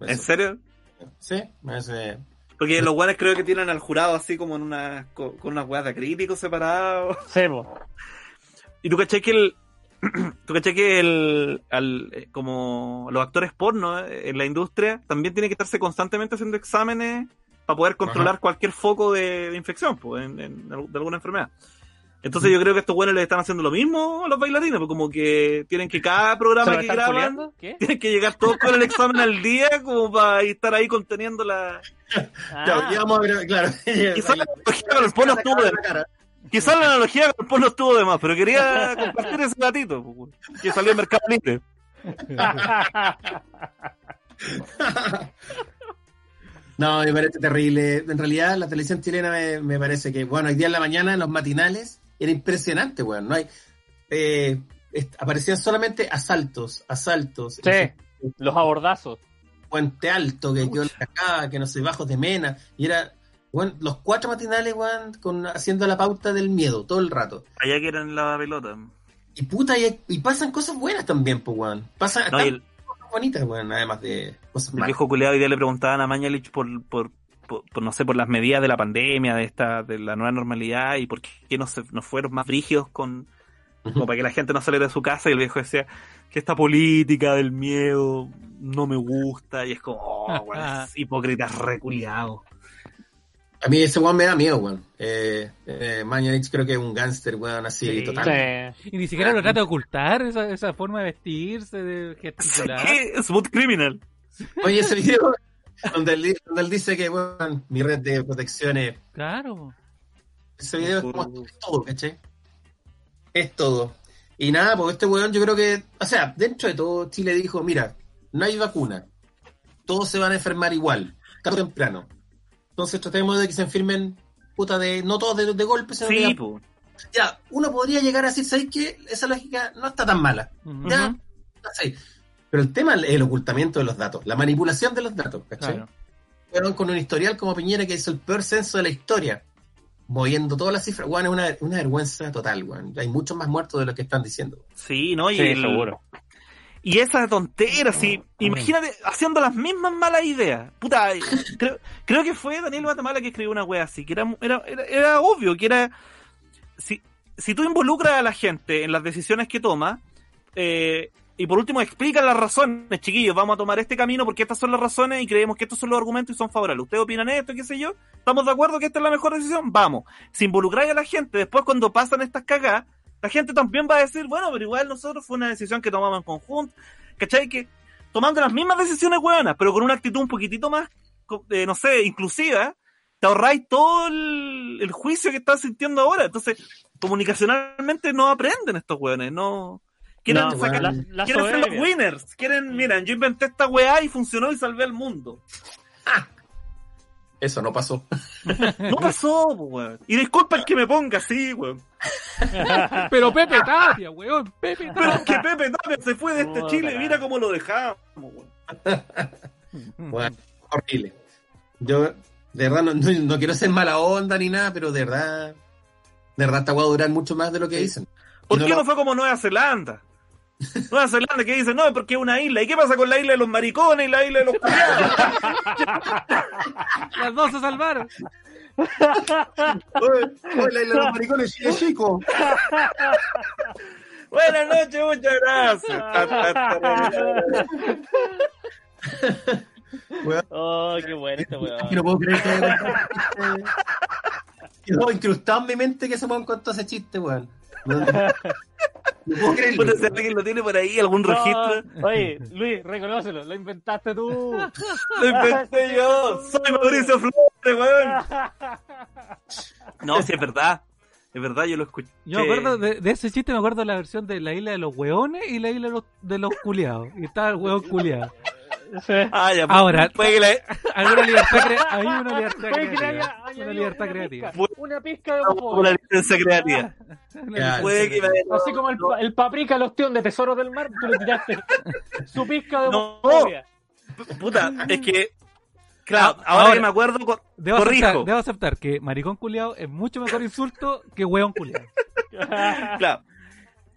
¿En serio? Sí, me parece. Porque los weones creo que tienen al jurado así como en una, con, con unas weas de acrílicos separados. Sí, po. (laughs) Y tú caché que el. (clears throat) Tú caché que el. al- eh, como los actores porno eh, en la industria también tienen que estarse constantemente haciendo exámenes para poder controlar cualquier foco de, de infección pues, en- en- de alguna enfermedad. Entonces yo creo que estos buenos le están haciendo lo mismo a los bailarines, pues como que tienen que cada ¿Se programa que graban (laughs) tienen que llegar todos con el examen al día como para estar ahí conteniendo la... (laughs) Claro, Ah, ya vamos a ver, claro. Quizás (laughs) la analogía con Quizás la analogía con el porno estuvo de más, pero quería compartir ese gatito que salió en Mercado Libre. (laughs) No, me parece terrible. En realidad, la televisión chilena me, me parece que, bueno, hoy día en la mañana, en los matinales, era impresionante, weón. No hay. eh, aparecían solamente asaltos, asaltos. Sí, los abordazos. Puente Alto, que quedó acá, que no sé, Bajos de Mena. Y era, los cuatro matinales, weón, con, haciendo la pauta del miedo todo el rato. Allá que eran la pelota. Y puta, y, y pasan cosas buenas también, pues, weón. Pasan No, el, cosas bonitas, weón, además de cosas el malas. viejo culeado hoy día le preguntaban a Mañalich por, por, por, por, no sé, por las medidas de la pandemia, de esta, de la nueva normalidad y por qué no, se, no fueron más brígidos con, como para que la gente no saliera de su casa y el viejo decía que esta política del miedo no me gusta y es como, oh, weón, (laughs) es hipócrita reculiado. A mí ese weón me da miedo, weón. Eh, eh, creo que es un gángster, weón, así, Sí. total. Sí. Y ni siquiera lo trata de ocultar, esa, esa forma de vestirse, de gesticular. ¿Qué? Smooth Criminal. Oye, ese video donde él, di- donde él dice que, weón, mi red de protección es... Claro. Ese video es como es todo, ¿cachai? Es todo. Y nada, pues este weón yo creo que... O sea, dentro de todo, Chile dijo, mira, no hay vacuna. Todos se van a enfermar igual, tarde o temprano. Entonces tratemos de que se enfermen, puta, de... No todos de, de golpe, sino Sí, que ya, uno podría llegar a decir, ¿sabes qué? Esa lógica no está tan mala. Ujú. Ya, ¿cachai? Pero el tema es el ocultamiento de los datos, la manipulación de los datos, ¿cachai? Claro. Fueron con un historial como Piñera que hizo el peor censo de la historia, moviendo todas las cifras. Weón, es una, una vergüenza total, weón. Hay muchos más muertos de lo que están diciendo. Sí, ¿no? Y, Sí, el- seguro. Y esa tontera, sí. Imagínate haciendo las mismas malas ideas. Puta, (laughs) creo, creo que fue Daniel Guatemala que escribió una wea así, que era, era, era, era obvio, que era... Si, si tú involucras a la gente en las decisiones que toma, eh, y por último explican las razones, chiquillos, vamos a tomar este camino porque estas son las razones y creemos que estos son los argumentos y son favorables. ¿Ustedes opinan esto, qué sé yo? ¿Estamos de acuerdo que esta es la mejor decisión? Vamos. Si involucráis a la gente, después cuando pasan estas cagadas, la gente también va a decir, bueno, pero igual nosotros fue una decisión que tomamos en conjunto. ¿Cachai? Que tomando las mismas decisiones hueonas, pero con una actitud un poquitito más, eh, no sé, inclusiva, te ahorráis todo el, el juicio que estás sintiendo ahora. Entonces, comunicacionalmente no aprenden estos hueones, no... Quieren, No, sacar- la, la quieren ser los winners. Quieren, miren, yo inventé esta weá y funcionó y salvé al mundo. Eso no pasó. No pasó, weón. Y disculpa el que me ponga así, weón. (laughs) Pero Pepe Tapia, weón. Pepe Pero Tapia. es que Pepe Tapia se fue de este Chile mira cómo lo dejamos, weón. (laughs) Bueno, horrible. Yo, de verdad, no, no- no quiero ser mala onda ni nada, pero de verdad, de verdad, esta va a durar mucho más de lo que dicen. ¿Por no qué lo- no fue como Nueva Zelanda? (laughs) Nueva Zelanda que dice, no, porque es una isla. ¿Y qué pasa con la isla de los maricones y la isla de los culiados? (laughs) Las dos se salvaron. Oye, oye, la isla de los maricones, Chile chico. (laughs) Buenas noches, muchas gracias. Oh, qué bueno este weón. que no puedo creer que Quedó incrustado en mi mente que ese weón contó ese chiste, weón. No, no (laughs) puedo si alguien lo tiene por ahí, algún registro. No, oye, Luis, reconócelo, lo inventaste tú. Lo inventé yo. Soy Mauricio Flores, weón. No, sí, es verdad. Es verdad, yo lo escuché. Yo me acuerdo de, de ese chiste, me acuerdo de la versión de la isla de los hueones y la isla de los, de los culiados. Y estaba el hueón culiado. Sí. Ah, ya, Ahora, puede que la- (laughs) Alguna libertad, cre- hay una libertad creativa. haya Una libertad una creativa. pizca, una pizca de una homofobia. licencia creativa. (laughs) Una libertad Puede que me creativa. Así como el, el paprika al ostión de Tesoros del Mar, tú le tiraste (laughs) su pizca de No. homofobia. Puta, es que. Claro, Ah, ahora, ahora- que me acuerdo, co- Debo corrijo. aceptar, debo aceptar que maricón culiao es mucho mejor insulto que hueón culiao. Claro.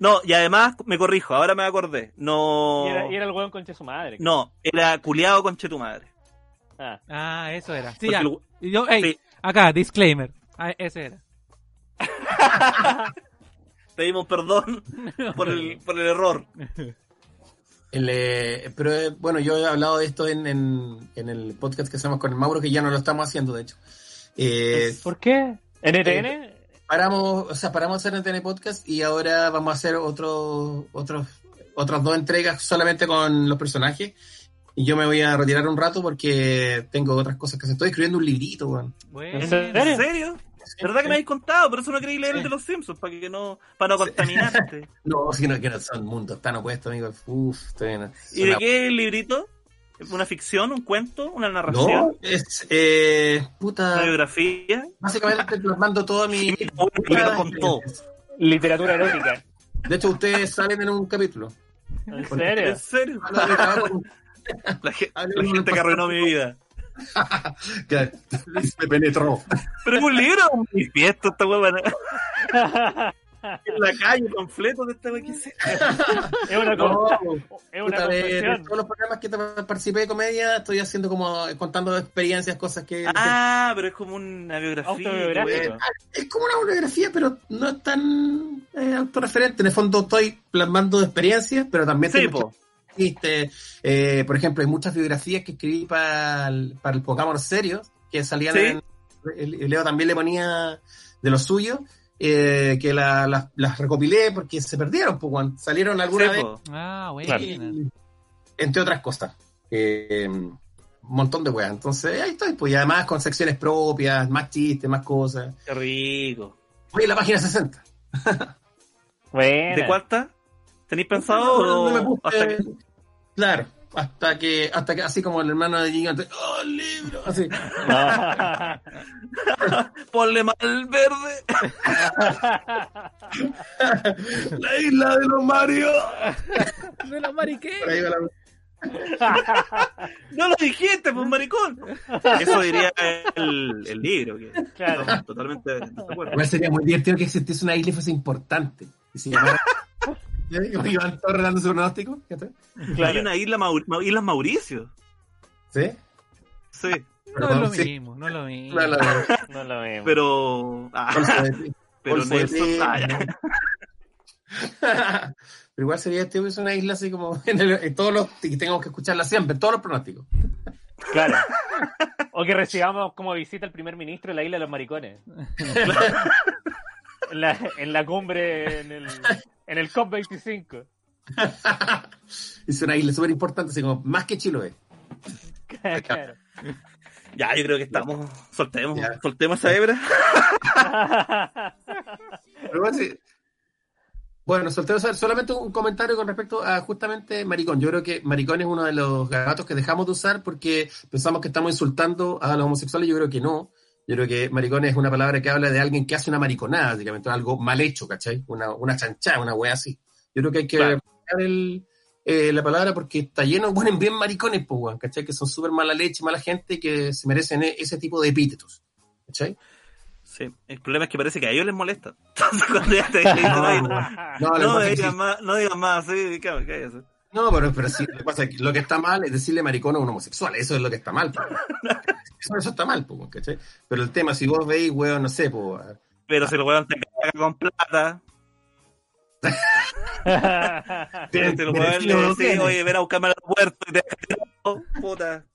No, y además me corrijo, ahora me acordé. No. y, era, y era el hueón concha de su madre. No, era culiado con tu madre. Ah. Ah, eso era. Sí, ya. el- Y yo, ey, sí. acá, disclaimer. Ah, ese era. (laughs) (laughs) Pedimos perdón (laughs) por el, por el error. El, eh, pero eh, bueno, yo he hablado de esto en, en, en el podcast que hacemos con el Mauro, que ya no lo estamos haciendo, de hecho. Eh, ¿Por qué? ¿NTN? Paramos, o sea, paramos de hacer el TN Podcast y ahora vamos a hacer otro, otros, otras dos entregas solamente con los personajes. Y yo me voy a retirar un rato porque tengo otras cosas que hacer. Estoy escribiendo un librito, weón. Bueno. ¿En ¿En serio? ¿Verdad que me habéis contado? Por eso no queréis leer el Sí. de los Simpsons, para que no, para no contaminarte. (laughs) No, si no, que no son mundos tan opuestos, amigo. Uf, estoy bien. ¿Y de qué es el librito? ¿Una ficción, un cuento, una narración, No, es, eh, una puta, biografía? básicamente plasmando toda mi... Bueno, con todo. Literatura erótica. De hecho, ustedes salen en un capítulo. ¿En Porque serio? ¿En serio? (laughs) La, ge- gente que arruinó mi vida. (laughs) que (laughs) me penetró. Pero es un libro, un manifiesto, esta huevona. En la calle, panfletos de esta ¿qué es una, No, es una todos los programas que te- participé de comedia, estoy haciendo como contando experiencias, cosas que... Ah, pero es como una biografía. Autobiográfico. Es como una biografía, pero no es tan eh, autorreferente. En el fondo estoy plasmando experiencias, pero también Sí, chistes. Eh, por ejemplo, hay muchas biografías que escribí para el, para el Pokémon Serio, que salían Sí. en... Leo también le ponía de lo suyo, eh, que la- las- las recopilé porque se perdieron, pues, salieron alguna Sí, vez. Ah, bueno. Claro. entre otras cosas. Eh, un montón de weas. Entonces, ahí estoy, pues, y además con secciones propias, más chistes, más cosas. Qué rico. Oye, la página 60. (laughs) Buena. ¿De cuánta? ¿Tenéis pensado? No, no me o puse- hasta que- Claro, hasta que, hasta que, así como el hermano de Gigante, ¡oh, el libro! Así. (laughs) Ponle mal verde. (laughs) La isla de los Mario. De la mariqué. Por ahí va la- (laughs) No lo dijiste, pues maricón. Eso diría el, el libro. Que Claro. totalmente de acuerdo. Igual sería muy divertido que existiese una isla y fuese importante. Y se llamara... Iván Torres dando su pronóstico. ¿cachai? Hay una isla Maur Ma- Islas Mauricio. ¿Sí? Sí, No es lo sí. mismo, no es lo mismo. No lo vemos. pero. ah, (laughs) pero Nelson. ah. (laughs) Pero igual sería este es una isla así como en, el- en todos los y tengamos que escucharla siempre, en todos los pronósticos. Claro. (laughs) O que recibamos como visita al primer ministro de la isla de los maricones. en, la, en la cumbre, en el, en el COP25. (laughs) es una isla súper importante, así como más que Chiloé. Claro. (laughs) Ya, yo creo que estamos. Soltemos, Ya. soltemos esa hebra. (laughs) Bueno, soltero, solamente un comentario con respecto a justamente maricón. Yo creo que maricón es uno de los gatos que dejamos de usar porque pensamos que estamos insultando a los homosexuales. Yo creo que no. Yo creo que maricón es una palabra que habla de alguien que hace una mariconada, básicamente, algo mal hecho, ¿cachai? Una, una chanchada, una wea así. Yo creo que hay que Claro. el, eh, la palabra porque está lleno, ponen bien maricones, pues, weón, ¿cachai? Que son súper mala leche, mala gente que se merecen e- ese tipo de epítetos, ¿cachai? Sí, el problema es que parece que a ellos les molesta. (laughs) Entonces, cuando ya te dicen, "Oye, (laughs) no, No, no sí. más, no digan más, sí, cállate, cállate. No, pero, pero sí, lo que pasa es que lo que está mal es decirle maricón a un homosexual, eso es lo que está mal. po. (laughs) Eso, eso está mal, po, ¿cachai? Pero el tema, si vos veis, weón, no sé, pues, Pero si el weón te caga con plata, (laughs) si el weón le oye, ven a buscarme al aeropuerto y te tirado, puta.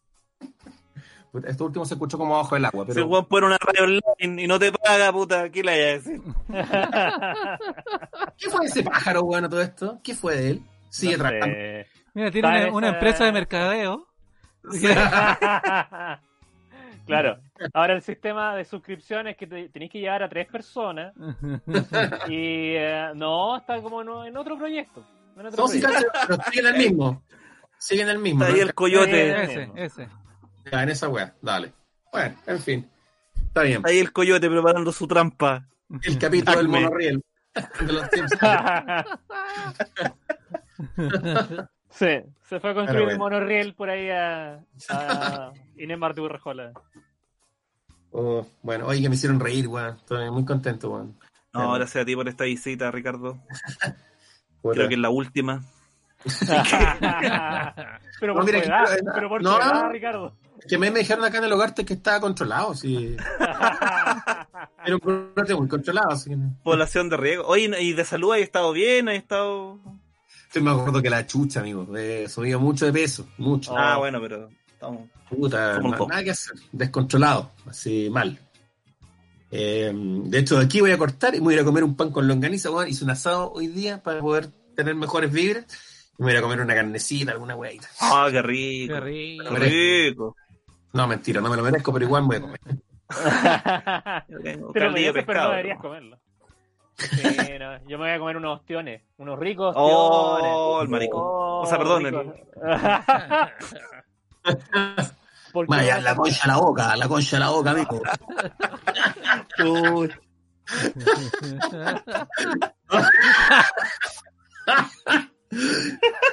esto último se escuchó como abajo del agua, Si el pero weón pone una radio online y no te paga, puta, ¿qué le hay a decir? (laughs) ¿qué fue ese pájaro, weón, a todo esto? ¿Qué fue de él? Sigue No trabajando. Mira, tiene una, una empresa de mercadeo. (laughs) claro. Ahora el sistema de suscripción es que te- tenéis que llevar a tres personas (laughs) y eh, no, está como en, en otro proyecto. En otro No, sí, proyecto. cacho, pero estoy en el mismo. Siguen el mismo. Está ahí ¿no? el coyote. Ese, ese. Ya, en esa weá, dale. Bueno, en fin. Está bien. Está ahí el coyote preparando su trampa. El capítulo del monorriel. (laughs) De los. (laughs) sí, se fue a construir Pero bueno. el monorriel por ahí a, a (laughs) Inés Martí Urrejola. Oh, bueno, oye, que me hicieron reír, weón. Estoy muy contento, weón. No, gracias a ti por esta visita, Ricardo. (laughs) Creo que es la última. (laughs) pero No, por mira, tu que- edad, eh, pero por no, tu edad, no. Ricardo. Que me, me dijeron acá en el hogar que estaba controlado, sí. Era un brote muy controlado, así que no. Población de riego. Oye, ¿y de salud has estado bien? ¿Has estado...? Estoy más gordo que la chucha, amigo. He subido mucho de peso, mucho. Oh. Ah, bueno, pero estamos... Puta, dos. nada que hacer. Descontrolado, así mal. Eh, de hecho, aquí voy a cortar y me voy a ir a comer un pan con longaniza. weón. Hice un asado hoy día para poder tener mejores vibras. Y me voy a ir a comer una carnecita, alguna weá. Ah, qué rico. Qué rico. Qué rico. No, mentira, no me lo merezco, pero igual voy a comer. (laughs) Pero, de pero no pescado. deberías comerlo. Sí, no, yo me voy a comer unos ostiones, unos ricos Oh, ostiones. el maricón. Oh, O sea, perdón, (laughs) Vaya, la concha a la boca, la concha a la boca, amigo. Uy, (laughs)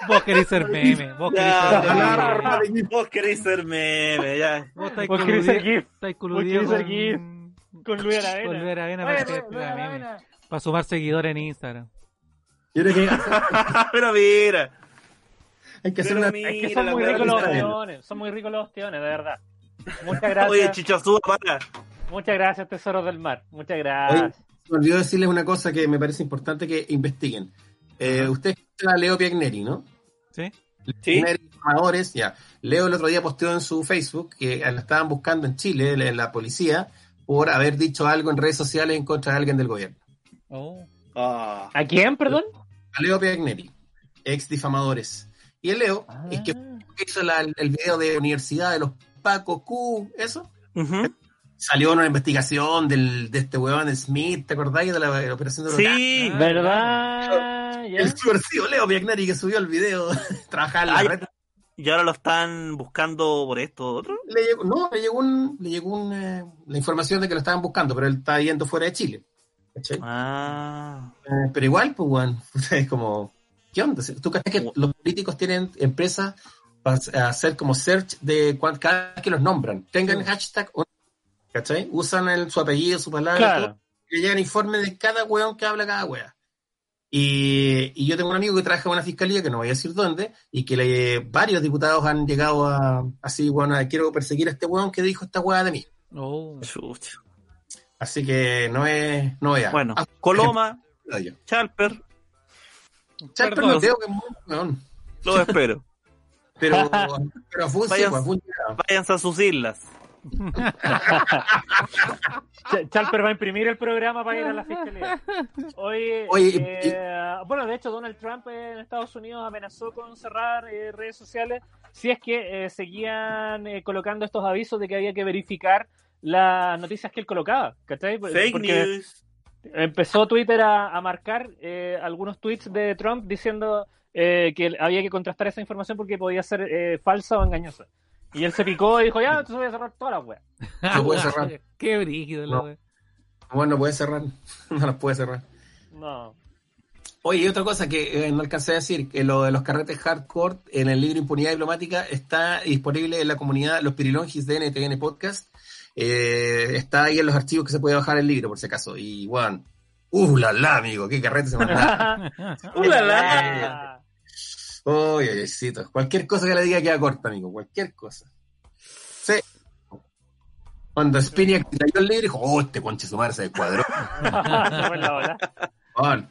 Vos querés ser meme. Vos querés Ya, ser meme. ya. Vos querés ser meme, ya. Vos estáis Vos querés ser GIF estáis Vos coludido querés ser GIF con Luis Aravena. con Luis Aravena para, que sea meme. Para sumar seguidores en Instagram. Yo creo que (laughs) Pero mira. hay que hacer una. mira, Es que son muy ricos los ostiones, son muy ricos los ostiones, de verdad. Muchas (laughs) gracias, Oye, chichazúa, para. muchas gracias, tesoros del mar. Muchas gracias. Me olvidó decirles una cosa que me parece importante que investiguen. Eh, Ustedes escuchan a Leo Piagneri, ¿no? ¿Sí? ¿Sí? Informadores, ya. Leo el otro día posteó en su Facebook que la estaban buscando en Chile, la, la policía, por haber dicho algo en redes sociales en contra de alguien del gobierno. Oh. Ah. ¿A quién, perdón? A Leo Piagneri, ex difamadores. Y el Leo es que hizo la- el video de Universidad de los Paco Q, eso. Ujú. Salió una investigación del, de este huevón Smith, ¿te acordáis de la, de la operación de los Sí. Ah, ¿Verdad? El subversivo Leo Piagneri que subió el video, (laughs) trabajaba en la Ay. red. Y ahora lo están buscando por esto otro. Le llegó, no, le llegó, un, le llegó un, eh, la información de que lo estaban buscando, pero él está yendo fuera de Chile. ¿Cachai? Ah. Eh, pero igual, pues, weón, (laughs) es como, ¿qué onda? ¿Tú crees que los políticos tienen empresas para hacer como search de cada vez que los nombran? Tengan Sí. hashtag, o- ¿cachai? Usan el- su apellido, su palabra, Claro. todo, y le llegan informes de cada weón que habla cada wea. Y, y yo tengo un amigo que trabaja en una fiscalía, que no voy a decir dónde, y que le, varios diputados han llegado a, así, bueno, quiero perseguir a este weón que dijo esta wea de mí. Oh. Así que no es, no es. Bueno, Ah, Coloma. (laughs) Chalper, Charper Perdón. no creo que es muy weón. lo espero. (laughs) Pero, (laughs) pero Vayan- pues. Váyanse a sus islas. Ch- Chalper va a imprimir el programa para ir a la fiscalía. Oye, Oye, eh, bueno, de hecho, Donald Trump en Estados Unidos amenazó con cerrar eh, redes sociales si es que eh, seguían eh, colocando estos avisos de que había que verificar las noticias que él colocaba. ¿cachai? Fake Porque news. empezó Twitter a, a marcar eh, algunos tweets de Trump diciendo eh, que había que contrastar esa información porque podía ser eh, falsa o engañosa. Y él se picó y dijo, ya, entonces voy a cerrar todas las weas. No puede cerrar. Qué brígido, la No. wea. Bueno, no puede cerrar. (laughs) No las puede cerrar. No. Oye, y otra cosa que eh, no alcancé a decir, que lo de los carretes hardcore en el libro Impunidad Diplomática está disponible en la comunidad Los Pirilongis de NTN Podcast. Eh, está ahí en los archivos que se puede bajar el libro, por si acaso. Y, bueno, ¡uh, la, la, amigo! ¡Qué carrete se manda! (laughs) ¡Uh, la, la! (laughs) Oye, oyecito. Cualquier cosa que le diga queda corta, amigo. Cualquier cosa. Sí. Cuando Spiniak leyó el libro, dijo, oh, este conche su madre se descuadró. (laughs) Bueno,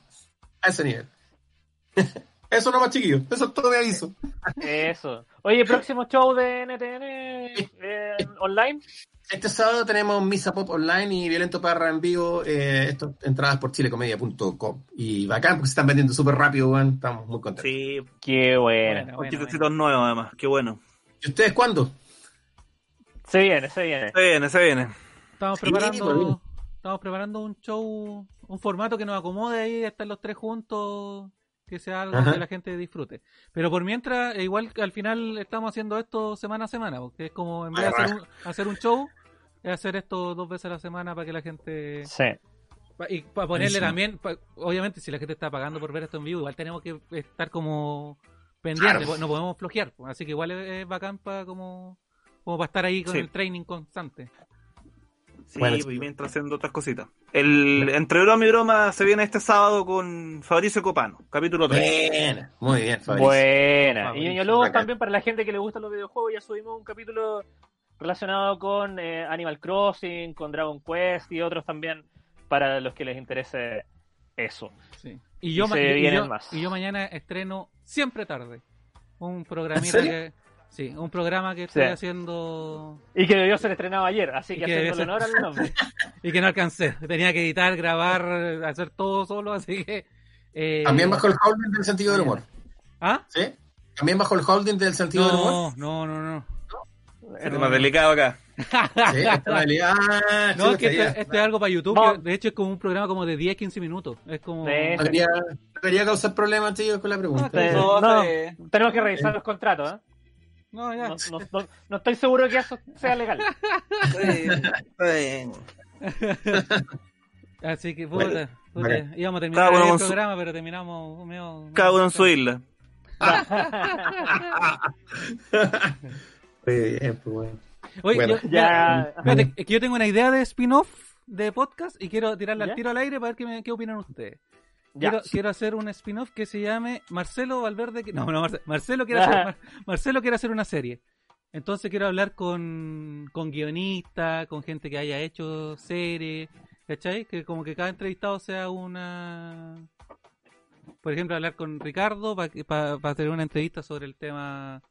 a ese nivel. Eso no más chiquillo. Eso es todo de aviso. Eso. Oye, próximo show de NTN eh, online. Este sábado tenemos Misa Pop Online y Violento Parra en vivo. Eh, esto, entradas por chilecomedia.com. Y bacán porque se están vendiendo súper rápido, weón. Estamos muy contentos. Sí, Qué. Bueno, con bueno, nuevos además. Qué bueno. ¿Y ustedes cuándo? Se viene, se viene. Se viene, se viene. Estamos preparando, estamos preparando un show, un formato que nos acomode ahí, estar los tres juntos, que sea algo Ajá. que la gente disfrute. Pero por mientras, eh, igual al final estamos haciendo esto semana a semana, porque es como en vez de hacer un, hacer un show, es hacer esto dos veces a la semana para que la gente... Sí. Y para ponerle también, obviamente si la gente está pagando por ver esto en vivo, igual tenemos que estar como pendientes, Claro. no podemos flojear. Así que igual es, bacán para como, como para estar ahí con Sí. el training constante. Sí, Bueno, y mientras haciendo otras cositas. El Entre broma y broma se viene este sábado con Fabricio Copano, capítulo 3. Bien, muy bien, Fabricio. Buena. Fabricio, Y Ñoño Lobos bacán. también para la gente que le gustan los videojuegos, ya subimos un capítulo relacionado con eh, Animal Crossing, con Dragon Quest y otros también para los que les interese eso. Sí. Y yo, Y se y- yo- más. y yo mañana estreno siempre tarde. Un programita que. Sí, un programa que estoy Sí. haciendo Y que debió ser estrenado ayer, así que que debió haciéndole honor al nombre. (laughs) y que no alcancé. Tenía que editar, grabar, hacer todo solo, así que. eh, También bajo el holding del sentido del humor. ¿Ah? ¿Sí? También bajo el holding del sentido del humor. No, no, no, no. Este es más delicado acá. (laughs) Sí. Ah, No, es que este, este es algo para YouTube. No. que de hecho, es como un programa como de 10, 15 minutos. Es como. Sí. quería causar problemas, tío, con la pregunta. Sí. No, No. sí. Tenemos que revisar los contratos, ¿eh? No, ya. No, no- no- no estoy seguro que eso sea legal. Sí, sí. Así que, puta, Bueno, puta, bacán. íbamos a terminar Cada el su- programa, pero terminamos medio. Cada uno en su isla. (laughs) (laughs) Muy bien, pues bueno. Oye, Bueno. yo- Ya. Espérate, es que yo tengo una idea de spin-off de podcast y quiero tirarla ¿Ya? al tiro al aire para ver qué, me- qué opinan ustedes. Ya. Quiero, quiero hacer un spin-off que se llame Marcelo Valverde. No, no, Marcelo, Marcelo, quiere hacer, (laughs) Mar- Marcelo quiere hacer una serie. Entonces quiero hablar con, con guionistas, con gente que haya hecho series, ¿cachai? Que como que cada entrevistado sea una... Por ejemplo, hablar con Ricardo para hacer una entrevista sobre el tema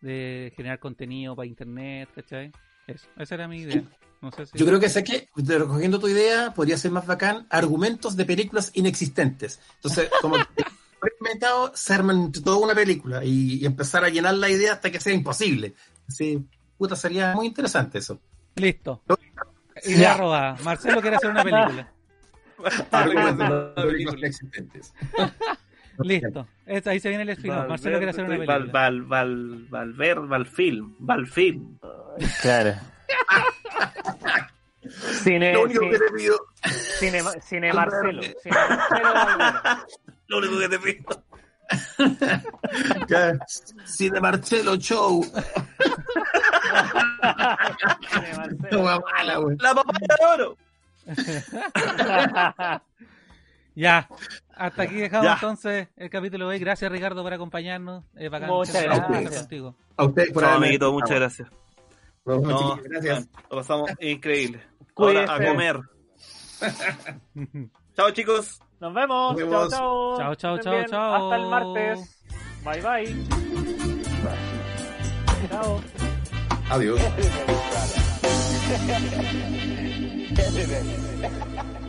de generar contenido para internet, ¿cachai? Eso, esa era mi idea. No sé si... Yo creo que sé que, recogiendo tu idea, podría ser más bacán argumentos de películas inexistentes. Entonces, como (laughs) inventado, se arman toda una película y, y empezar a llenar la idea hasta que sea imposible. Así, puta, sería muy interesante eso. Listo. No. Idea robada. Marcelo quiere hacer una película. (laughs) Argumentos de (laughs) películas inexistentes. Listo. Es- ahí se viene el spin-off. Marcelo quiere hacer una película. Val, Val, Valver, Valfilm, Valfilm. Claro. (laughs) Cine, Lo único que te pido, cine, cine Marcelo. Cine Marcelo Valverde. (laughs) Lo único que te pido. ya, Cine Marcelo Show. (laughs) Cine Marcelo. No, wea mala, güey. La papaya de oro. Ya. Hasta aquí dejamos Ya. entonces el capítulo de hoy. Gracias, Ricardo, por acompañarnos. Bacán Muchas gracias. contigo. A ustedes por haberme- amiguito, muchas gracias. No, lo pasamos increíble. Ahora a comer. (laughs) Chao, chicos. Nos vemos. Chao, chao. Chao, chao, chao, chao. Hasta el martes. Bye, bye. Chao. Adiós. (laughs)